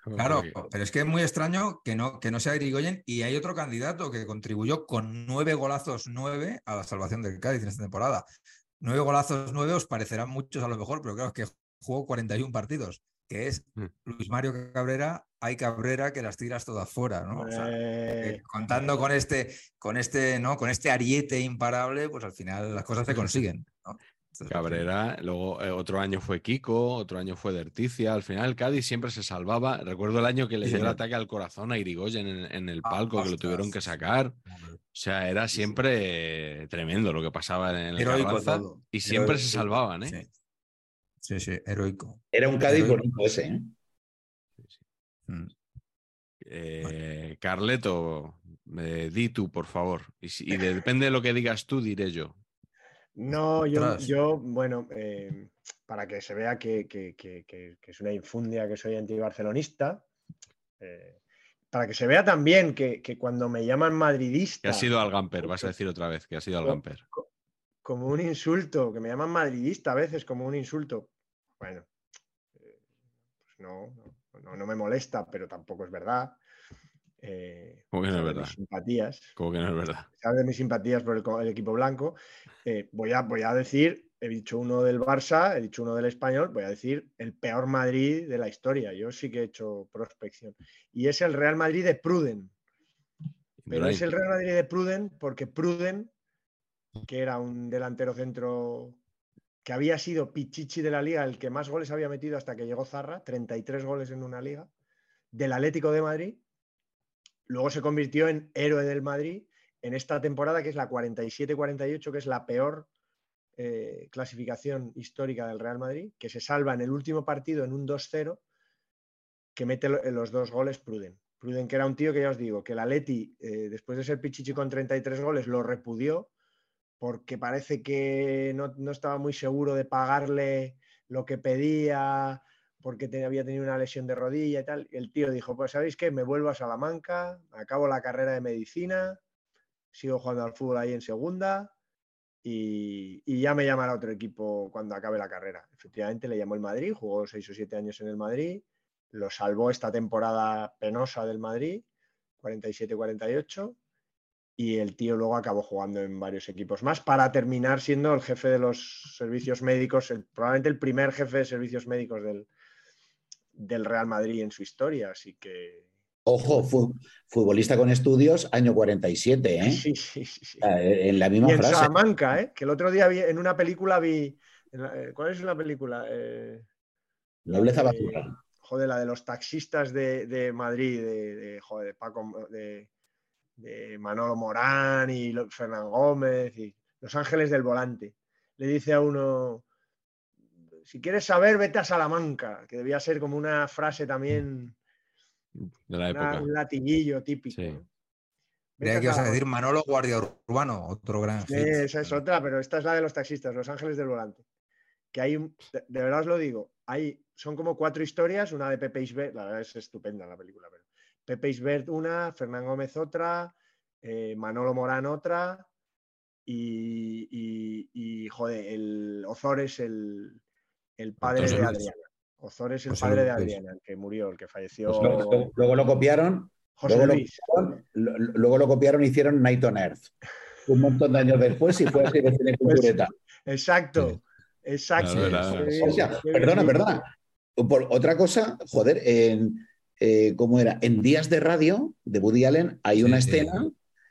S2: Claro, pero es que es muy extraño que no, que no sea Irigoyen y hay otro candidato que contribuyó con nueve golazos, nueve a la salvación del Cádiz en esta temporada. Nueve golazos, nueve os parecerán muchos a lo mejor, pero claro, es que jugó 41 partidos, que es
S1: Mm.
S2: Luis Mario Cabrera, hay Cabrera que las tiras todas fuera, ¿no? O sea,
S3: Eh,
S2: eh, contando con este, con este, ¿no? Con este ariete imparable, pues al final las cosas se consiguen. ¿no? Entonces,
S1: Cabrera, luego eh, otro año fue Kiko, otro año fue Derticia. Al final el Cádiz siempre se salvaba. Recuerdo el año que le dio el ataque al corazón a Irigoyen en, en el
S2: Ah,
S1: palco, que lo tuvieron que sacar. O sea, era siempre tremendo lo que pasaba en el
S2: Heroico
S1: Carranza.
S2: todo.
S1: Y siempre
S2: Heroico.
S1: se salvaban, ¿eh?
S2: Sí. Sí, sí, heroico.
S4: Era un Cádiz
S2: Pero-
S4: bonito ese, ¿eh?
S2: Mm.
S1: Eh, Carleto, eh, di tú, por favor. Y, si- y de- depende de lo que digas tú, diré yo.
S3: No, yo, yo bueno, eh, para que se vea que, que- que- que- que es una infundia que soy antibarcelonista, eh, para que se vea también que, que cuando me llaman
S1: Que
S3: madridista
S1: ha sido al Gamper, vas a decir otra vez que ha sido al Gamper.
S3: co- como un insulto, que me llaman madridista a veces como un insulto, bueno, pues no, no, no- me molesta, pero tampoco es verdad. Eh,
S1: ¿Cómo que no es verdad?
S3: mis simpatías.
S1: Como que no es verdad.
S3: de mis simpatías por el equipo blanco, eh, voy, a, voy a decir, he dicho uno del Barça, he dicho uno del español, voy a decir el peor Madrid de la historia. Yo sí que he hecho prospección. Y es el Real Madrid de Pruden. Pero es el Real Madrid de Pruden porque Pruden, que era un delantero centro que había sido Pichichi de la liga, el que más goles había metido hasta que llegó Zarra, 33 goles en una liga, del Atlético de Madrid, luego se convirtió en héroe del Madrid en esta temporada que es la 47-48, que es la peor eh, clasificación histórica del Real Madrid, que se salva en el último partido en un 2-0, que mete lo- los dos goles Pruden. Pruden, que era un tío que ya os digo, que el Atleti, eh, después de ser Pichichi con 33 goles, lo repudió porque parece que no, no estaba muy seguro de pagarle lo que pedía, porque había tenido una lesión de rodilla y tal. El tío dijo, pues sabéis qué, me vuelvo a Salamanca, acabo la carrera de medicina, sigo jugando al fútbol ahí en segunda y, ya me llamará otro equipo cuando acabe la carrera. Efectivamente le llamó el Madrid, jugó seis o siete años en el Madrid, lo salvó esta temporada penosa del Madrid, 47-48, y el tío luego acabó jugando en varios equipos más para terminar siendo el jefe de los servicios médicos, el- probablemente el primer jefe de servicios médicos del, del Real Madrid en su historia. Así que
S4: Ojo, fu- futbolista con estudios, año 47, ¿eh?
S3: sí, sí, sí, sí.
S4: O sea, En la
S3: Y
S4: misma
S3: en
S4: frase.
S3: Salamanca, ¿eh? que el otro día vi, en una película vi. en eh, ¿Cuál es la película? Eh,
S4: Nobleza
S3: de-
S4: basura.
S3: joder, la de los taxistas de, de Madrid, de, de, joder, de Paco, de, de Manolo Morán y Fernán Gómez y Los Ángeles del Volante. Le dice a uno, si quieres saber, vete a Salamanca, que debía ser como una frase también,
S1: De la
S3: una-
S1: época.
S3: un latiguillo típico.
S1: Sí.
S2: que
S3: a
S2: ibas a decir. Manolo Guardia Urbano, otro gran
S3: Sí,
S2: hit.
S3: esa es otra, pero esta es la de los taxistas, Los Ángeles del Volante. Que hay, de, de verdad os lo digo, hay, son como cuatro historias, una de Pepe Isbert, la verdad es estupenda la película, pero Pepe Isbert una, Fernán Gómez otra, eh, Manolo Morán otra, y, y- y, joder, el Ozores el, el padre de
S2: Luis.
S3: Adriana. Ozores el
S2: José
S3: padre de. Adriana, el que murió, el que falleció.
S4: Pues luego, luego lo copiaron,
S3: José
S4: luego lo
S3: Luis.
S4: copiaron, lo- luego lo copiaron y hicieron Night on Earth. Un montón de años después y fue así de cine cultureta.
S3: Exacto, exacto.
S1: Claro,
S3: Sí,
S4: O sea, perdona, perdona. Por otra cosa, joder, en, eh, ¿cómo era? En Días de Radio de Woody Allen hay una
S2: Sí, sí.
S4: escena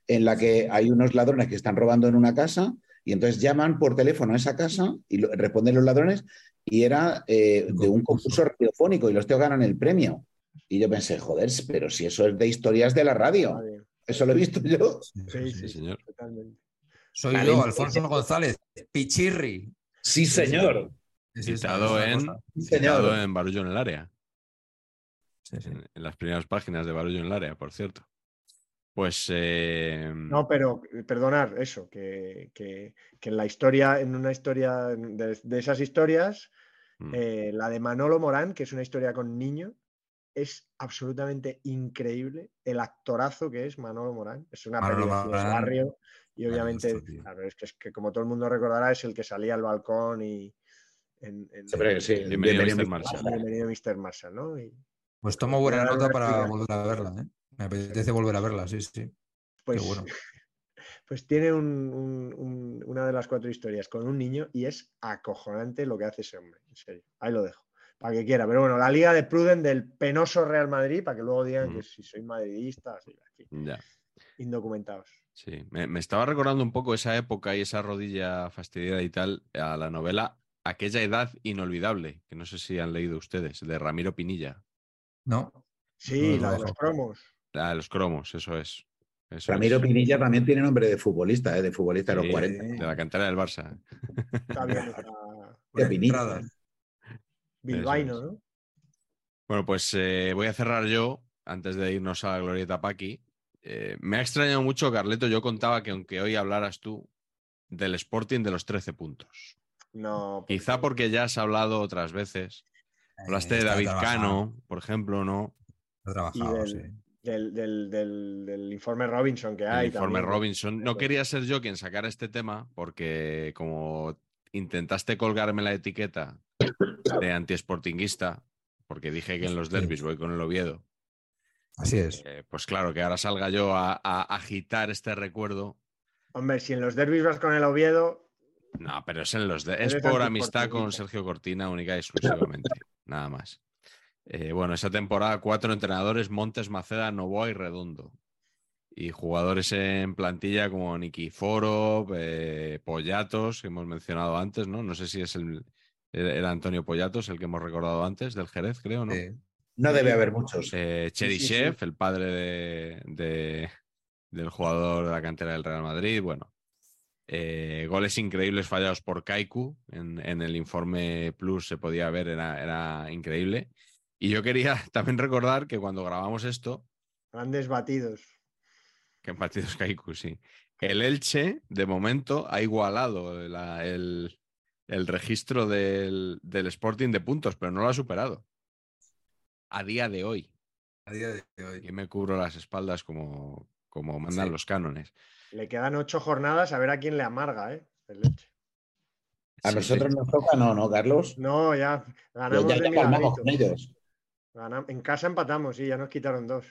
S4: en la que hay unos ladrones que están robando en una casa y entonces llaman por teléfono a esa casa y lo- responden los ladrones y era eh, de un
S2: concurso.
S4: radiofónico y los tíos ganan el premio. Y yo pensé, joder, pero si eso es de historias de la radio, eso lo he visto yo.
S3: Sí,
S1: señor.
S3: totalmente.
S2: Soy
S4: Talento.
S2: yo, Alfonso González, Pichirri.
S4: Sí, señor.
S1: Citado en, citado en Barullo en el área. En las primeras páginas de Barullo en el área, por cierto. Pues. eh,
S3: No, pero eh, perdonar eso, que, que- que en la historia, en una historia de, de esas historias,
S1: mm,
S3: eh, la de Manolo Morán, que es una historia con niño, es absolutamente increíble el actorazo que es Manolo Morán. Es una
S2: Manolo
S3: peli de barrio y obviamente, claro, es que, es que como todo el mundo recordará, es el que salía al balcón y en, en-
S4: Siempre que sí.
S3: en-
S1: Bienvenido,
S4: Bienvenido,
S1: Mr. Marshall.
S3: Bienvenido Mr. Marshall, ¿no? Y,
S2: Pues tomo buena nota para volver a verla, ¿eh? Me apetece volver a verla, sí, sí.
S3: pues,
S2: bueno.
S3: pues tiene un- un- un- una de las cuatro historias con un niño y es acojonante lo que hace ese hombre, en serio. Ahí lo dejo, para que quiera. Pero bueno, la liga de Pruden del penoso Real Madrid, para que luego digan
S1: Ujú.
S3: que si soy madridista, así, aquí,
S1: Ya.
S3: indocumentados.
S1: Sí, me, me estaba recordando un poco esa época y esa rodilla fastidiada y tal a la novela Aquella edad inolvidable, que no sé si han leído ustedes, de Ramiro Pinilla.
S2: No,
S3: Sí,
S2: No,
S3: la de
S2: no.
S3: los cromos.
S1: La de los cromos, eso es. Eso
S4: Ramiro
S1: es.
S4: Pinilla también tiene nombre de futbolista, ¿eh? de futbolista de los 40.
S1: De la cantera del Barça.
S3: Está bien, está
S4: De Pinilla.
S3: bilbaíno. ¿no?
S1: Bueno, pues eh, voy a cerrar yo, antes de irnos a la Glorieta Paqui. Eh, me ha extrañado mucho, Carleto, yo contaba que aunque hoy hablaras tú del Sporting de los 13 puntos.
S3: No.
S1: Quizá porque ya has hablado otras veces. Hablaste
S2: Eh,
S1: de David
S2: trabajado,
S1: Cano, por ejemplo, ¿no?
S2: está
S3: Y
S2: trabajado,
S3: del,
S2: sí.
S3: Del, del- del- del informe Robinson que hay.
S1: El informe
S3: también.
S1: Robinson. No quería ser yo quien sacara este tema porque como intentaste colgarme la etiqueta de antiesportinguista, porque dije que en los derbis voy con el Oviedo,
S2: Así es.
S1: eh, pues claro, que ahora salga yo a, a agitar este recuerdo.
S3: Hombre, si en los derbis vas con el Oviedo,
S1: No, pero es en los de- es por amistad con. Sergio Cortina única y exclusivamente. nada más. Eh, bueno, esa temporada cuatro entrenadores, Montes, Maceda, Novoa y Redondo. Y jugadores en plantilla como Nikiforov, eh, Pollatos, que hemos mencionado antes, ¿no? No sé si es el era Antonio Pollatos, el que hemos recordado antes, del Jerez, creo, ¿no?
S4: No debe haber muchos.
S1: Eh, Cheryshev, el padre de, de- del jugador de la cantera del Real Madrid. Bueno, eh, goles increíbles fallados por Kaiku. En, en el informe Plus se podía ver, era, era increíble. Y yo quería también recordar que cuando grabamos esto,
S3: grandes batidos.
S1: que en partidos Kaiku, sí, el Elche, de momento, ha igualado la- el, el registro del, del Sporting de puntos, pero no lo ha superado. A día de hoy.
S2: A día de hoy.
S1: Yo me cubro las espaldas como, como mandan
S2: Sí.
S1: los cánones.
S3: Le quedan ocho jornadas a ver a quién le amarga, ¿eh? El Elche.
S4: A
S1: Sí,
S4: nosotros
S1: sí.
S4: nos toca, no, ¿no, Carlos?
S3: No, ya ganamos
S4: ya,
S3: de
S4: ya calmamos
S3: milagrito.
S4: con ellos.
S3: En casa empatamos, sí, ya nos quitaron dos.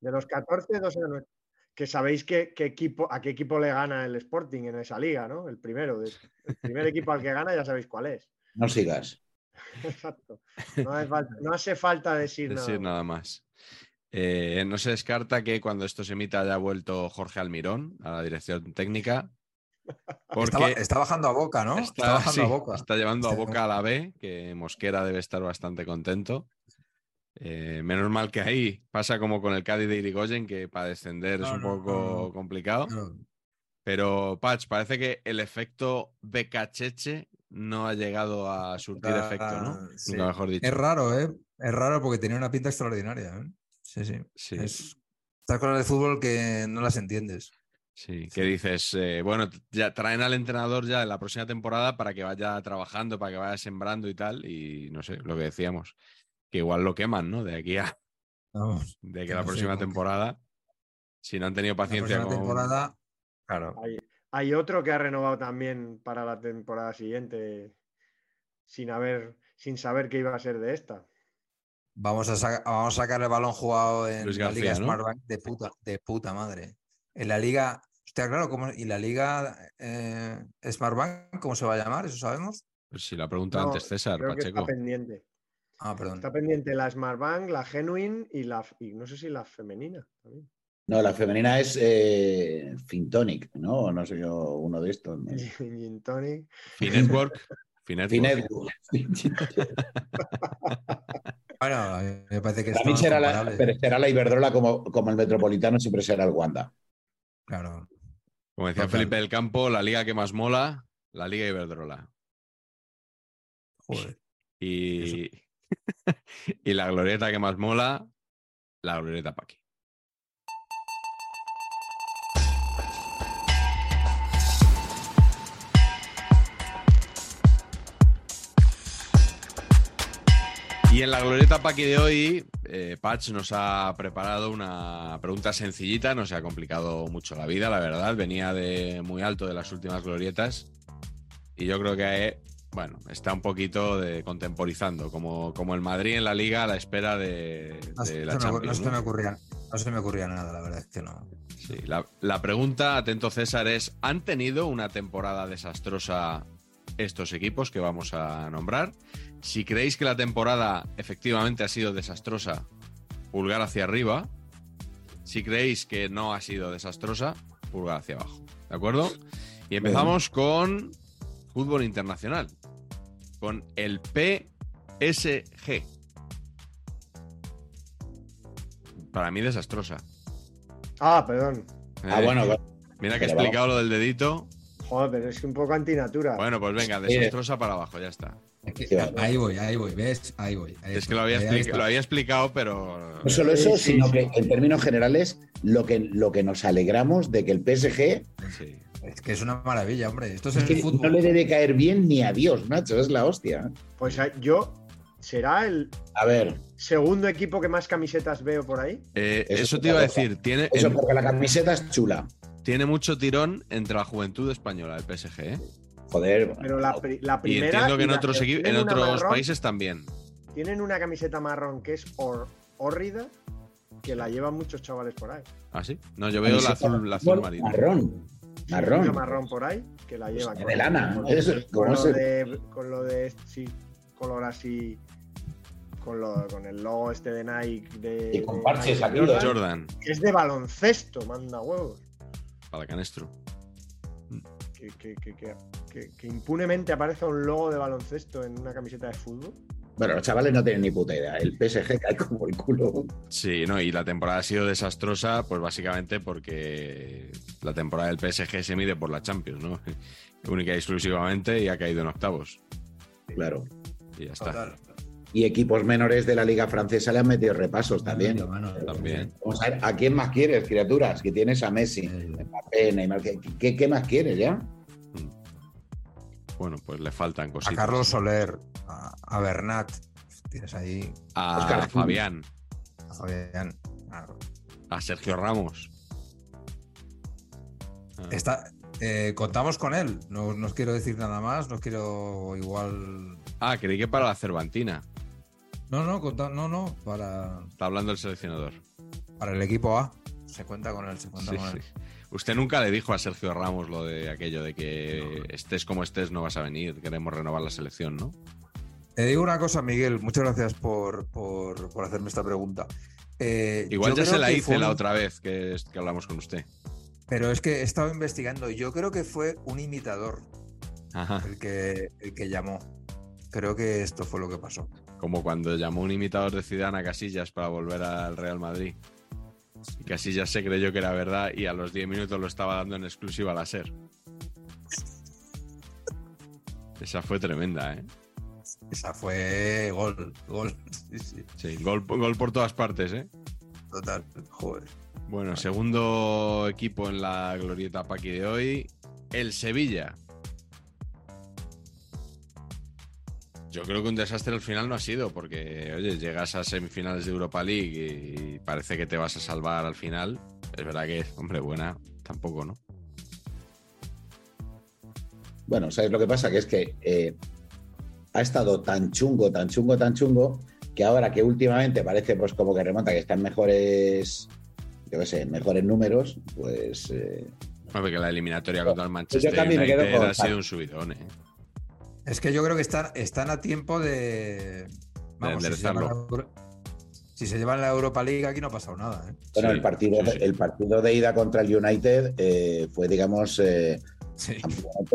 S3: De los 14, dos eran nuestros. Que sabéis qué, qué equipo, a qué equipo le gana el Sporting en esa liga, ¿no? El primero. de- El primer equipo al que gana ya sabéis cuál es.
S4: No sigas.
S3: Exacto. No hace falta, no hace falta decir,
S1: decir
S3: nada.
S1: nada más. Eh, no se descarta que cuando esto se emita haya vuelto Jorge Almirón a la dirección técnica. Porque
S2: Está, ba- está bajando a boca, ¿no? Está,
S1: está,
S2: bajando a boca.
S1: está llevando a boca a la B, que Mosquera debe estar bastante contento. Eh, menos mal que ahí pasa como con el Cádiz de Irigoyen, que para descender es un
S2: no,
S1: poco
S2: no,
S1: complicado. Pero, Patch, parece que el efecto Becacheche no ha llegado a surtir efecto, ¿no?
S2: Ah, sí.
S1: Nunca mejor dicho.
S2: Es raro, ¿eh? Es raro porque tenía una pinta extraordinaria. ¿eh? Sí, sí.
S1: Sí.
S2: Es estas cosas de fútbol que no las entiendes.
S1: Sí, que dices, eh, bueno, ya traen al entrenador ya en la próxima temporada para que vaya trabajando, para que vaya sembrando y tal, y no sé, lo que decíamos, que igual lo queman, ¿no? De aquí a
S2: Vamos.
S1: de que la
S2: no
S1: próxima temporada, si no han tenido
S2: La
S1: paciencia
S2: próxima
S1: con...
S2: temporada. Claro.
S3: Hay, hay otro que ha renovado también para la temporada siguiente sin haber, sin saber qué iba a ser de esta.
S2: Vamos a, sa- vamos a sacar el balón jugado en la Liga
S1: ¿no?
S2: Smartbank de puta, de puta madre. En la Liga. Hostia, claro, ¿cómo- ¿y la Liga eh, Smartbank cómo se va a llamar? ¿Eso sabemos?
S1: Pues si la pregunta
S3: No,
S1: antes César,
S3: Creo que
S1: Pacheco.
S3: está pendiente.
S2: Ah, perdón.
S3: Está pendiente la Smartbank, la Genuine y la y no sé si la femenina también.
S4: No, la femenina es eh, Fintonic, ¿no? No sé yo, uno de estos. ¿no?
S3: Gin Tonic.
S1: Finetwork. Finetwork.
S4: Finet.
S2: Bueno, mí me parece que
S4: También
S2: son
S4: será la, pero será la Iberdrola como, como el Metropolitano, siempre será el Wanda.
S2: Claro.
S1: Como decía
S2: Total.
S1: Felipe del Campo, la liga que más mola, la Liga Iberdrola.
S2: Joder.
S1: Y, y la glorieta que más mola, la glorieta Paqui. Y en la glorieta Paqui de hoy, eh, Patch nos ha preparado una pregunta sencillita, no se ha complicado mucho la vida, la verdad. Venía de muy alto de las últimas glorietas. Y yo creo que, bueno, está un poquito de contemporizando, como, como el Madrid en la liga a la espera de,
S2: No,
S1: la
S2: no no
S1: Champions.
S2: se
S1: ¿no?
S2: me ocurría, no se me ocurría nada, la verdad es que no.
S1: Sí, la, la pregunta, atento César, es: ¿han tenido una temporada desastrosa estos equipos que vamos a nombrar? Si creéis que la temporada efectivamente ha sido desastrosa, pulgar hacia arriba. Si creéis que no ha sido desastrosa, pulgar hacia abajo. ¿De acuerdo? Y empezamos con fútbol internacional. Con el PSG. Para mí desastrosa.
S3: Ah, perdón.
S4: Ah,
S1: Eh,
S4: bueno,
S1: Mira que he explicado lo del dedito.
S3: Joder, pero es un poco antinatura.
S1: Bueno, pues venga, desastrosa para abajo, ya está.
S2: Ahí voy, ahí voy, ¿ves? Ahí voy. ahí
S1: Es que lo había,
S2: ahí
S1: expli-
S2: está.
S1: lo había explicado, pero.
S4: No solo eso, sino que en términos generales, lo que, lo que nos alegramos de que el PSG
S1: Sí.
S2: Es que es una maravilla, hombre. Esto es,
S4: es
S2: el
S4: que
S2: fútbol.
S4: no le debe caer bien ni a Dios, macho, es la hostia.
S3: Pues ah, yo. ¿Será el
S4: A ver,
S3: segundo equipo que más camisetas veo por ahí?
S1: Eh,
S4: Eso
S1: eso
S4: es
S1: te iba a decir, tiene,
S4: eso porque la camiseta es chula.
S1: tiene mucho tirón entre la juventud española, el PSG. ¿eh?
S4: Joder,
S3: Pero la, pri- la
S1: Y
S3: primera.
S1: entiendo que en otros, en otros
S3: marrón-
S1: países también.
S3: Tienen una camiseta marrón que es hórrida, que la llevan muchos chavales por ahí.
S1: ¿Ah, sí? No, yo veo la azul, la azul
S4: fútbol
S1: marino.
S4: Marrón. Marrón.
S3: por ahí, que la llevan.
S4: de
S3: con-
S4: lana,
S3: con-
S4: eso,
S3: con,
S4: como
S3: lo
S4: ese-
S3: de, con lo de. Sí, color así. Con, lo, con el logo este de Nike. De,
S4: Y con
S3: de
S4: parches
S3: Nike
S4: aquí,
S3: Jordan.
S1: Jordan,
S3: que es de baloncesto, manda huevos.
S1: para canestro.
S3: Que, que- que- que- que- que impunemente aparece un logo de baloncesto en una camiseta de fútbol.
S4: Bueno, los chavales no tienen ni puta idea. El PSG cae como el culo.
S1: Sí, no, y la temporada ha sido desastrosa, pues básicamente porque la temporada del PSG se mide por la Champions, ¿no? Única y exclusivamente y ha caído en octavos.
S4: Claro.
S1: Y ya está.
S2: Total.
S4: Y equipos menores de la Liga Francesa le han metido repasos también.
S2: Mano.
S1: También.
S4: Vamos a ver, ¿a quién más quieres, criaturas? Que tienes a Messi,
S2: Eh,
S4: Mbappé, Neymar. ¿Qué, qué, qué más quieres ya?
S1: Bueno, pues le faltan
S2: A
S1: cositas.
S2: Carlos Soler, a, a Bernat. Tienes ahí
S1: a
S4: Oscar.
S1: Fabián,
S2: a Fabián.
S1: A Sergio Ramos. Ah,
S2: Está, eh, contamos con él. No, no os quiero decir nada más. No os quiero igual.
S1: Ah, creí que para la Cervantina.
S2: No, no, conta- no, no. Para,
S1: Está hablando el seleccionador.
S2: para el equipo A. Se cuenta con él, se cuenta
S1: Sí,
S2: con
S1: sí. Usted nunca le dijo a Sergio Ramos lo de aquello de que estés como estés no vas a venir, queremos renovar la selección, ¿no?
S2: Te digo una cosa, Miguel. Muchas gracias por, por- por hacerme esta pregunta. Eh,
S1: Igual ya se la hice la otra vez que, que hablamos con usted.
S2: Pero es que he estado investigando. y Yo creo que fue un imitador
S1: Ajá.
S2: el que, el que llamó. Creo que esto fue lo que pasó.
S1: Como cuando llamó un imitador de Zidane a Casillas para volver al Real Madrid. Y Casillas se creyó que era verdad y a los 10 minutos lo estaba dando en exclusiva a la SER. Esa fue tremenda, ¿eh?
S2: Esa fue gol, gol. Sí, sí,
S1: Sí, gol, gol por todas partes, ¿eh?
S2: total. Joder.
S1: Bueno, segundo equipo en la glorieta Paqui de hoy, el Sevilla. Yo creo que un desastre al final no ha sido, porque, oye, llegas a semifinales de Europa League y parece que te vas a salvar al final. Es verdad que, hombre, buena, tampoco, ¿no?
S4: Bueno, ¿sabes lo que pasa? Que es que eh, ha estado tan chungo, tan chungo, tan chungo, que ahora que últimamente parece pues como que remonta, que están mejores, yo qué sé, mejores números, pues eh,
S1: Hombre, que la eliminatoria contra el Manchester
S4: también me quedo
S1: United
S4: con
S1: ha sido un subidón, ¿eh?
S2: Es que yo creo que están, están a tiempo de. Vamos, si se, la si se llevan la Europa League, aquí no ha pasado nada. ¿eh?
S4: bueno,
S1: Sí,
S4: el, partido,
S1: sí, sí.
S4: el partido de ida contra el United eh, fue, digamos, eh,
S2: Sí.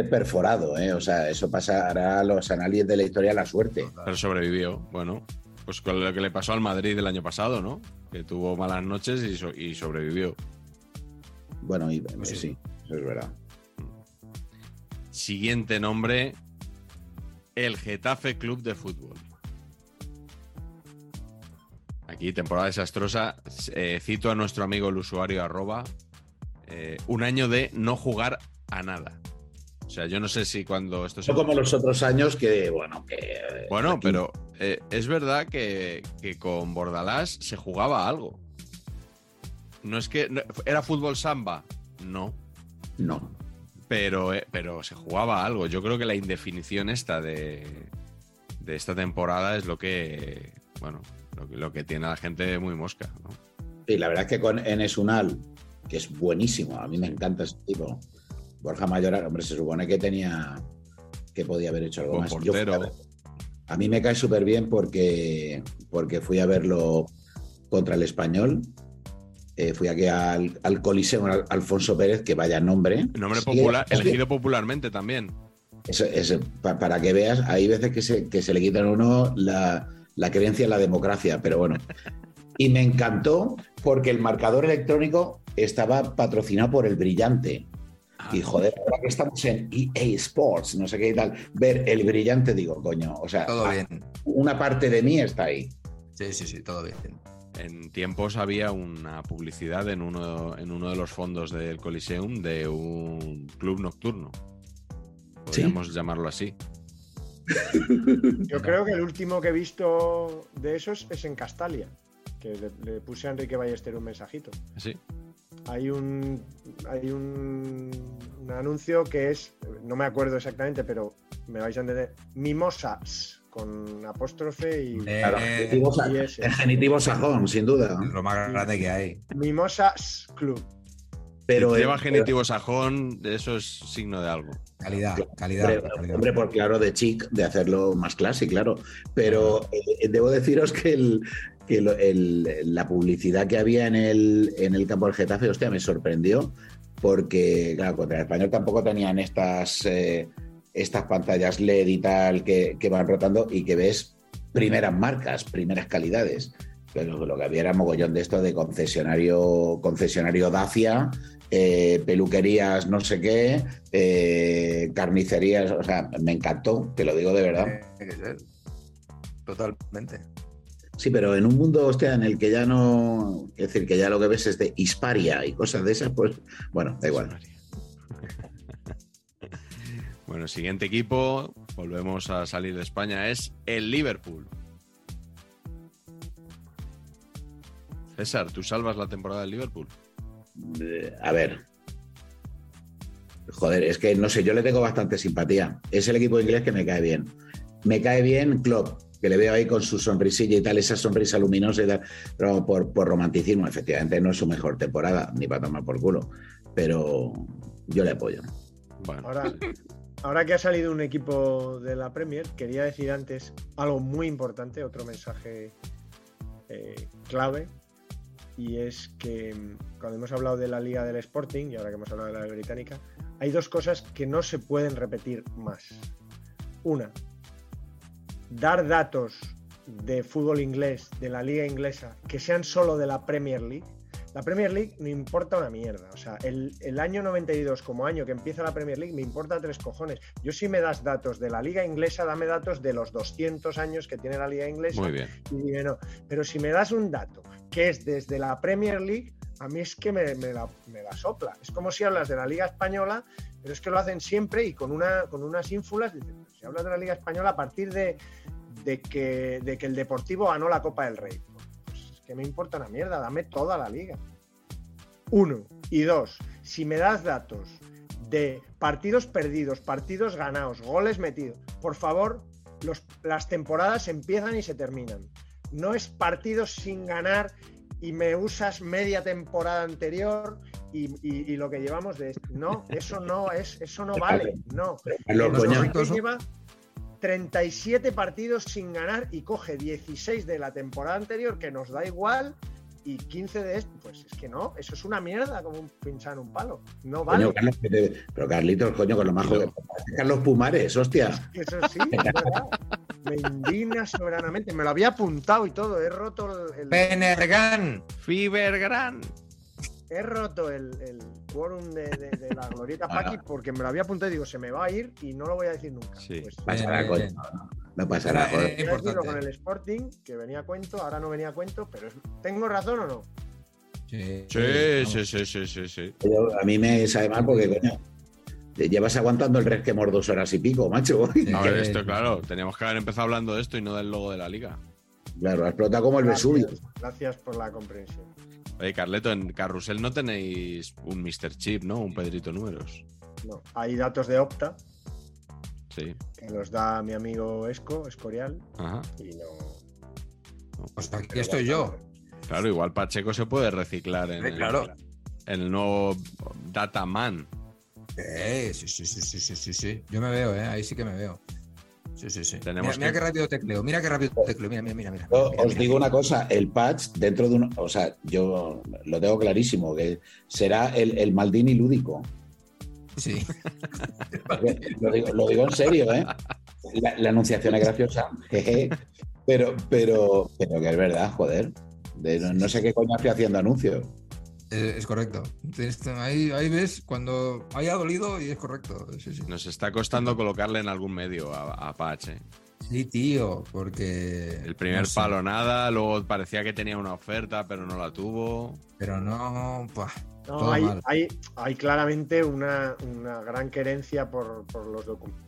S4: perforado, ¿eh? o sea, eso pasará a los análisis de la historia la suerte.
S1: Pero sobrevivió, bueno. Pues con lo que le pasó al Madrid el año pasado, ¿no? Que tuvo malas noches y, so- y sobrevivió.
S4: Bueno, y,
S2: Pues
S4: sí.
S2: sí.
S4: Eso es verdad.
S1: Siguiente nombre, el Getafe Club de Fútbol. Aquí, temporada desastrosa. Eh, cito a nuestro amigo el usuario arroba. eh, un año de no jugar a nada. O sea, yo no sé si cuando esto se...
S4: No como los otros años que, bueno, que... eh,
S1: Bueno,
S4: aquí-
S1: pero eh, es verdad que, que con Bordalás se jugaba algo. No es que... no- ¿Era fútbol samba? No.
S4: No.
S1: Pero, eh, pero se jugaba algo. Yo creo que la indefinición esta de, de esta temporada es lo que... Bueno, lo, que- lo que tiene a la gente muy mosca. ¿no?
S4: Sí, la verdad es que con Enes Unal, que es buenísimo, a mí me encanta ese tipo. Borja Mayoral, hombre, se supone que tenía que podía haber hecho algo más. Yo a ver- a mí me cae súper bien porque, porque fui a verlo contra el español. Eh, fui aquí al, al Coliseo Al- Alfonso Pérez, que vaya nombre.
S1: Nombre popular, elegido popularmente también.
S4: Eso- eso, pa- para que veas, hay veces que se, que se le quitan a uno la, la creencia en la democracia, pero bueno. Y me encantó porque el marcador electrónico estaba patrocinado por el brillante. Y joder, ahora que estamos en EA Sports, no sé qué y tal, ver el brillante, digo, coño, o sea,
S2: Todo
S4: a-
S2: bien.
S4: una parte de mí está ahí.
S2: Sí, sí, sí, todo bien.
S1: En tiempos había una publicidad en uno, en uno de los fondos del Coliseum de un club nocturno. Podríamos llamarlo así.
S3: Yo creo que el último que he visto de esos es en Castalia, que le, le puse a Enrique Ballester un mensajito.
S1: ¿Sí?
S3: Hay un hay un, un anuncio que es, no me acuerdo exactamente, pero me vais a entender, Mimosas con apóstrofe y
S4: Claro,
S2: Eh,
S4: genitivo sa-
S3: y ese.
S4: el genitivo sajón, sin duda.
S2: lo más grande que hay.
S3: Mimosas Club.
S4: Pero
S1: si lleva
S4: el-
S1: genitivo sajón, eso es signo de algo.
S2: Calidad, calidad.
S4: Hombre,
S2: calidad.
S4: hombre, por claro, de chic, de hacerlo más clásico, claro. Pero eh, debo deciros que, el, que lo- el- la publicidad que había en el, en el campo del Getafe, hostia, me sorprendió, porque, claro, contra el español tampoco tenían estas, eh, estas pantallas LED y tal que, que van rotando y que ves primeras marcas, primeras calidades. Pero lo que había era mogollón de esto de concesionario, concesionario Dacia, eh, peluquerías no sé qué, eh, carnicerías, o sea, me encantó, te lo digo de verdad.
S2: Totalmente.
S4: Sí, pero en un mundo, hostia, en el que ya no, es decir, que ya lo que ves es de Hisparia y cosas de esas, pues, bueno, da igual.
S1: Bueno, siguiente equipo, volvemos a salir de España, es el Liverpool. César, ¿tú salvas la temporada del Liverpool?
S4: Eh, A ver. Joder, es que no sé, yo le tengo bastante simpatía. Es el equipo inglés que me cae bien. Me cae bien Klopp, que le veo ahí con su sonrisilla y tal, esa sonrisa luminosa y tal, pero por, por romanticismo, efectivamente no es su mejor temporada, ni para tomar por culo, pero yo le apoyo.
S1: Bueno,
S3: Ahora, ahora que ha salido un equipo de la Premier, quería decir antes algo muy importante, otro mensaje eh, clave, y es que mm, cuando hemos hablado de la Liga del Sporting y ahora que hemos hablado de la británica, hay dos cosas que no se pueden repetir más. Una, dar datos de fútbol inglés, de la liga inglesa, que sean solo de la Premier League. La Premier League no importa una mierda. O sea, el, el año 92 como año que empieza la Premier League me importa tres cojones. Yo si me das datos de la liga inglesa, dame datos de los 200 años que tiene la liga inglesa.
S1: muy bien.
S3: Y dime no. Pero si me das un dato que es desde la Premier League, a mí es que me, me la, me la sopla. Es como si hablas de la Liga Española, pero es que lo hacen siempre y con, una, con unas ínfulas. Si hablas de la Liga Española a partir de, de, que, de que el Deportivo ganó la Copa del Rey. Que me importa una mierda, dame toda la liga. Uno. Y dos, si me das datos de partidos perdidos, partidos ganados, goles metidos, por favor, los- las temporadas empiezan y se terminan. No es partidos sin ganar y me usas media temporada anterior y, y- y lo que llevamos de esto. No, eso no es, eso no vale. No. Lleva 37 partidos sin ganar y coge 16 de la temporada anterior, que nos da igual, y 15 de esto. Pues es que no, eso es una mierda, como un pinchar en un palo. No vale.
S4: coño, Carlos, pero Carlitos, coño, con lo más joven. Carlos Pumares, hostia.
S3: Eso sí, es verdad. Me indigna soberanamente. Me lo había apuntado y todo. He roto el, el-
S2: Penergan.
S1: Fibergran.
S3: He roto el, el quórum de, de- de la glorieta
S4: Ah.
S3: Paqui porque me lo había apuntado y digo, se me va a ir y no lo voy a decir nunca.
S1: Sí.
S3: Pues,
S4: Pasará,
S2: Bien,
S4: coño.
S2: bien.
S4: No pasará, joder.
S3: decirlo
S2: importante.
S3: con el Sporting, que venía a cuento, ahora no venía a cuento, pero ¿tengo razón o no?
S2: Sí,
S1: Sí, sí, sí, sí, sí,
S4: a mí me sabe mal porque, coño, te llevas aguantando el resquemor dos horas y pico, macho.
S1: A ver, esto, claro, teníamos que haber empezado hablando de esto y no del logo de la liga.
S4: Claro, explota como el Vesubio.
S3: Gracias por la comprensión.
S1: Oye, Carleto, en Carrusel no tenéis un Mr. Chip, ¿no? Un Pedrito Números.
S3: No, hay datos de Opta
S1: Sí.
S3: que los da mi amigo Esco, Escorial,
S1: Ajá.
S3: y no.
S2: Pues aquí estoy yo.
S1: Claro, igual Pacheco se puede reciclar en, el,
S2: claro.
S1: en el nuevo Dataman.
S2: Eh, sí, sí, sí, sí, sí, sí, sí. Yo me veo, ¿eh? Ahí sí que me veo. Sí, sí, sí.
S1: Tenemos
S2: mira, qué rápido tecleo, mira qué rápido tecleo, mira, mira, mira. mira,
S4: os
S2: mira.
S4: digo una cosa, el patch dentro de un... O sea, yo lo tengo clarísimo, que será el, el Maldini lúdico.
S2: Sí.
S4: Lo digo, lo digo en serio, ¿eh? La, la anunciación es graciosa, jeje, pero, pero, pero que es verdad, joder. De- no, no sé qué coño estoy haciendo anuncios.
S2: Es, es correcto. Ahí, ahí ves cuando haya dolido y es correcto. Sí, sí.
S1: Nos está costando colocarle en algún medio a, a Patch. ¿eh?
S2: Sí, tío, porque.
S1: El primer
S2: no sé,
S1: palo nada, luego parecía que tenía una oferta, pero no la tuvo.
S2: Pero no. buah,
S3: No, hay, hay, hay claramente una, una gran querencia por, por los documentales.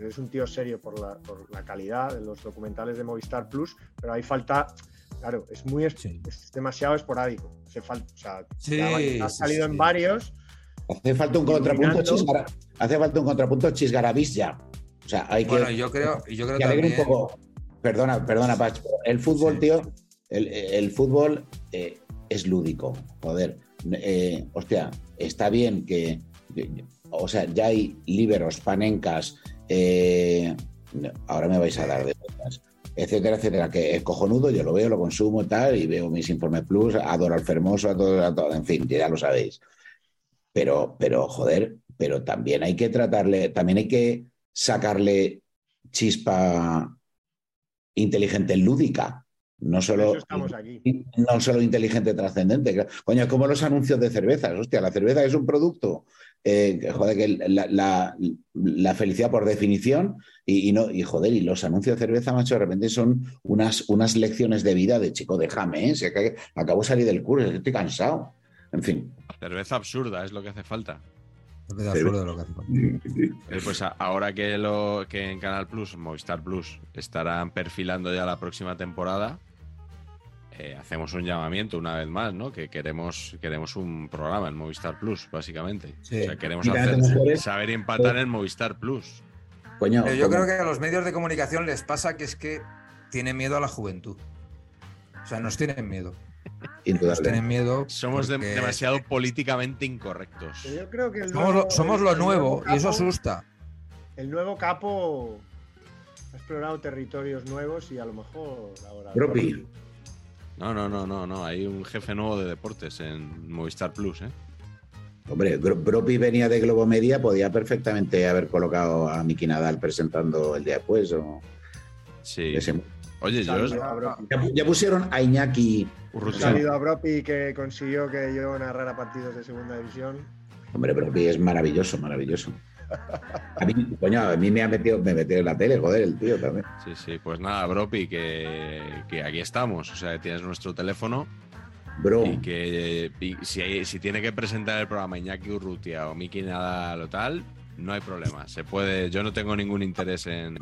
S3: Es un tío serio por la, por la calidad de los documentales de Movistar Plus, pero hay falta. Claro, es muy es,
S2: Sí.
S3: es demasiado esporádico. Hace falta, o sea,
S2: Sí,
S3: ha salido
S2: sí.
S3: en varios.
S4: Hace falta un contrapunto chisgara- hace falta un contrapunto chisgarabis ya. O sea, hay que,
S2: Bueno, yo creo, yo creo
S4: que alegre un
S2: también.
S4: poco. Perdona, perdona, Pach. pero El fútbol,
S2: Sí.
S4: tío, el, el fútbol eh, es lúdico. Joder. Eh, hostia, está bien que. O sea, ya hay liberos, panencas. eh, ahora me vais a dar de cosas, etcétera, etcétera, que es cojonudo, yo lo veo, lo consumo y tal, y veo mis informes plus, adoro al Fermoso, a todo, a todo, en fin, ya lo sabéis. Pero, pero, joder, pero también hay que tratarle, también hay que sacarle chispa inteligente lúdica. No solo,
S3: aquí.
S4: no solo inteligente trascendente. Coño, es como los anuncios de cervezas. Hostia, la cerveza es un producto. Eh, joder, que la, la- la felicidad por definición y, y no, y joder, y los anuncios de cerveza, macho, de repente son unas, unas lecciones de vida de chico, déjame, ¿eh? Si acá- acabo de salir del curso, estoy cansado. En fin.
S1: Cerveza absurda es lo que hace falta.
S2: Es de absurdo lo que hace falta.
S1: Eh, Pues ahora que, lo, que en Canal Plus, Movistar Plus, estarán perfilando ya la próxima temporada, eh, hacemos un llamamiento una vez más, ¿no? Que queremos, queremos un programa en Movistar Plus, básicamente.
S2: Sí.
S1: O sea, queremos hacer, saber empatar en Movistar Plus.
S4: Coño,
S2: Pero yo creo que a los medios de comunicación les pasa que es que tienen miedo a la juventud. O sea, nos tienen miedo. Nos tienen miedo.
S1: Somos
S2: porque
S1: demasiado políticamente incorrectos.
S3: Pero yo creo que el
S2: Somos lo,
S3: nuevo-
S2: somos lo y eso
S3: capo-
S2: asusta.
S3: El nuevo capo ha explorado territorios nuevos y a lo mejor ahora.
S4: Propi.
S1: No, no, no, no, no. Hay un jefe nuevo de deportes en Movistar Plus, ¿eh?
S4: Hombre, Bropi venía de Globo Media, podía perfectamente haber colocado a Miki Nadal presentando el día después. O
S1: Sí.
S4: ese-
S1: Oye, yo.
S4: Ya, pusieron a Iñaki.
S3: Saludo a Bropi que consiguió que yo narrara partidos de segunda división.
S4: Hombre, Bropi es maravilloso, maravilloso. A mí, coño, a mí me ha metido, me metió en la tele, joder, el tío también.
S1: Sí, sí, pues nada, Bropi, que, que aquí estamos. O sea, que tienes nuestro teléfono
S4: Bro,
S1: y que y si, hay- si tiene que presentar el programa Iñaki Urrutia o Miki Nadal o tal, no hay problema. Se puede, yo no tengo ningún interés en,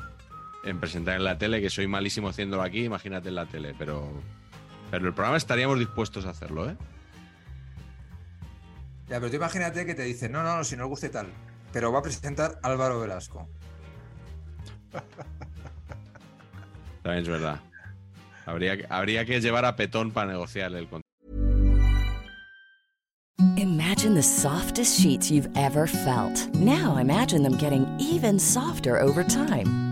S1: en presentar en la tele, que soy malísimo haciéndolo aquí, imagínate en la tele, pero, pero el programa estaríamos dispuestos a hacerlo, ¿eh?
S2: Ya, pero tú imagínate que te dicen, no, no, no, si no os guste tal. Pero va a presentar Álvaro Velasco.
S1: También es verdad. Habría, que- habría que llevar a Petón para negociar el contrato.
S7: Imagine the softest sheets you've ever felt. Now imagine them getting even softer over time.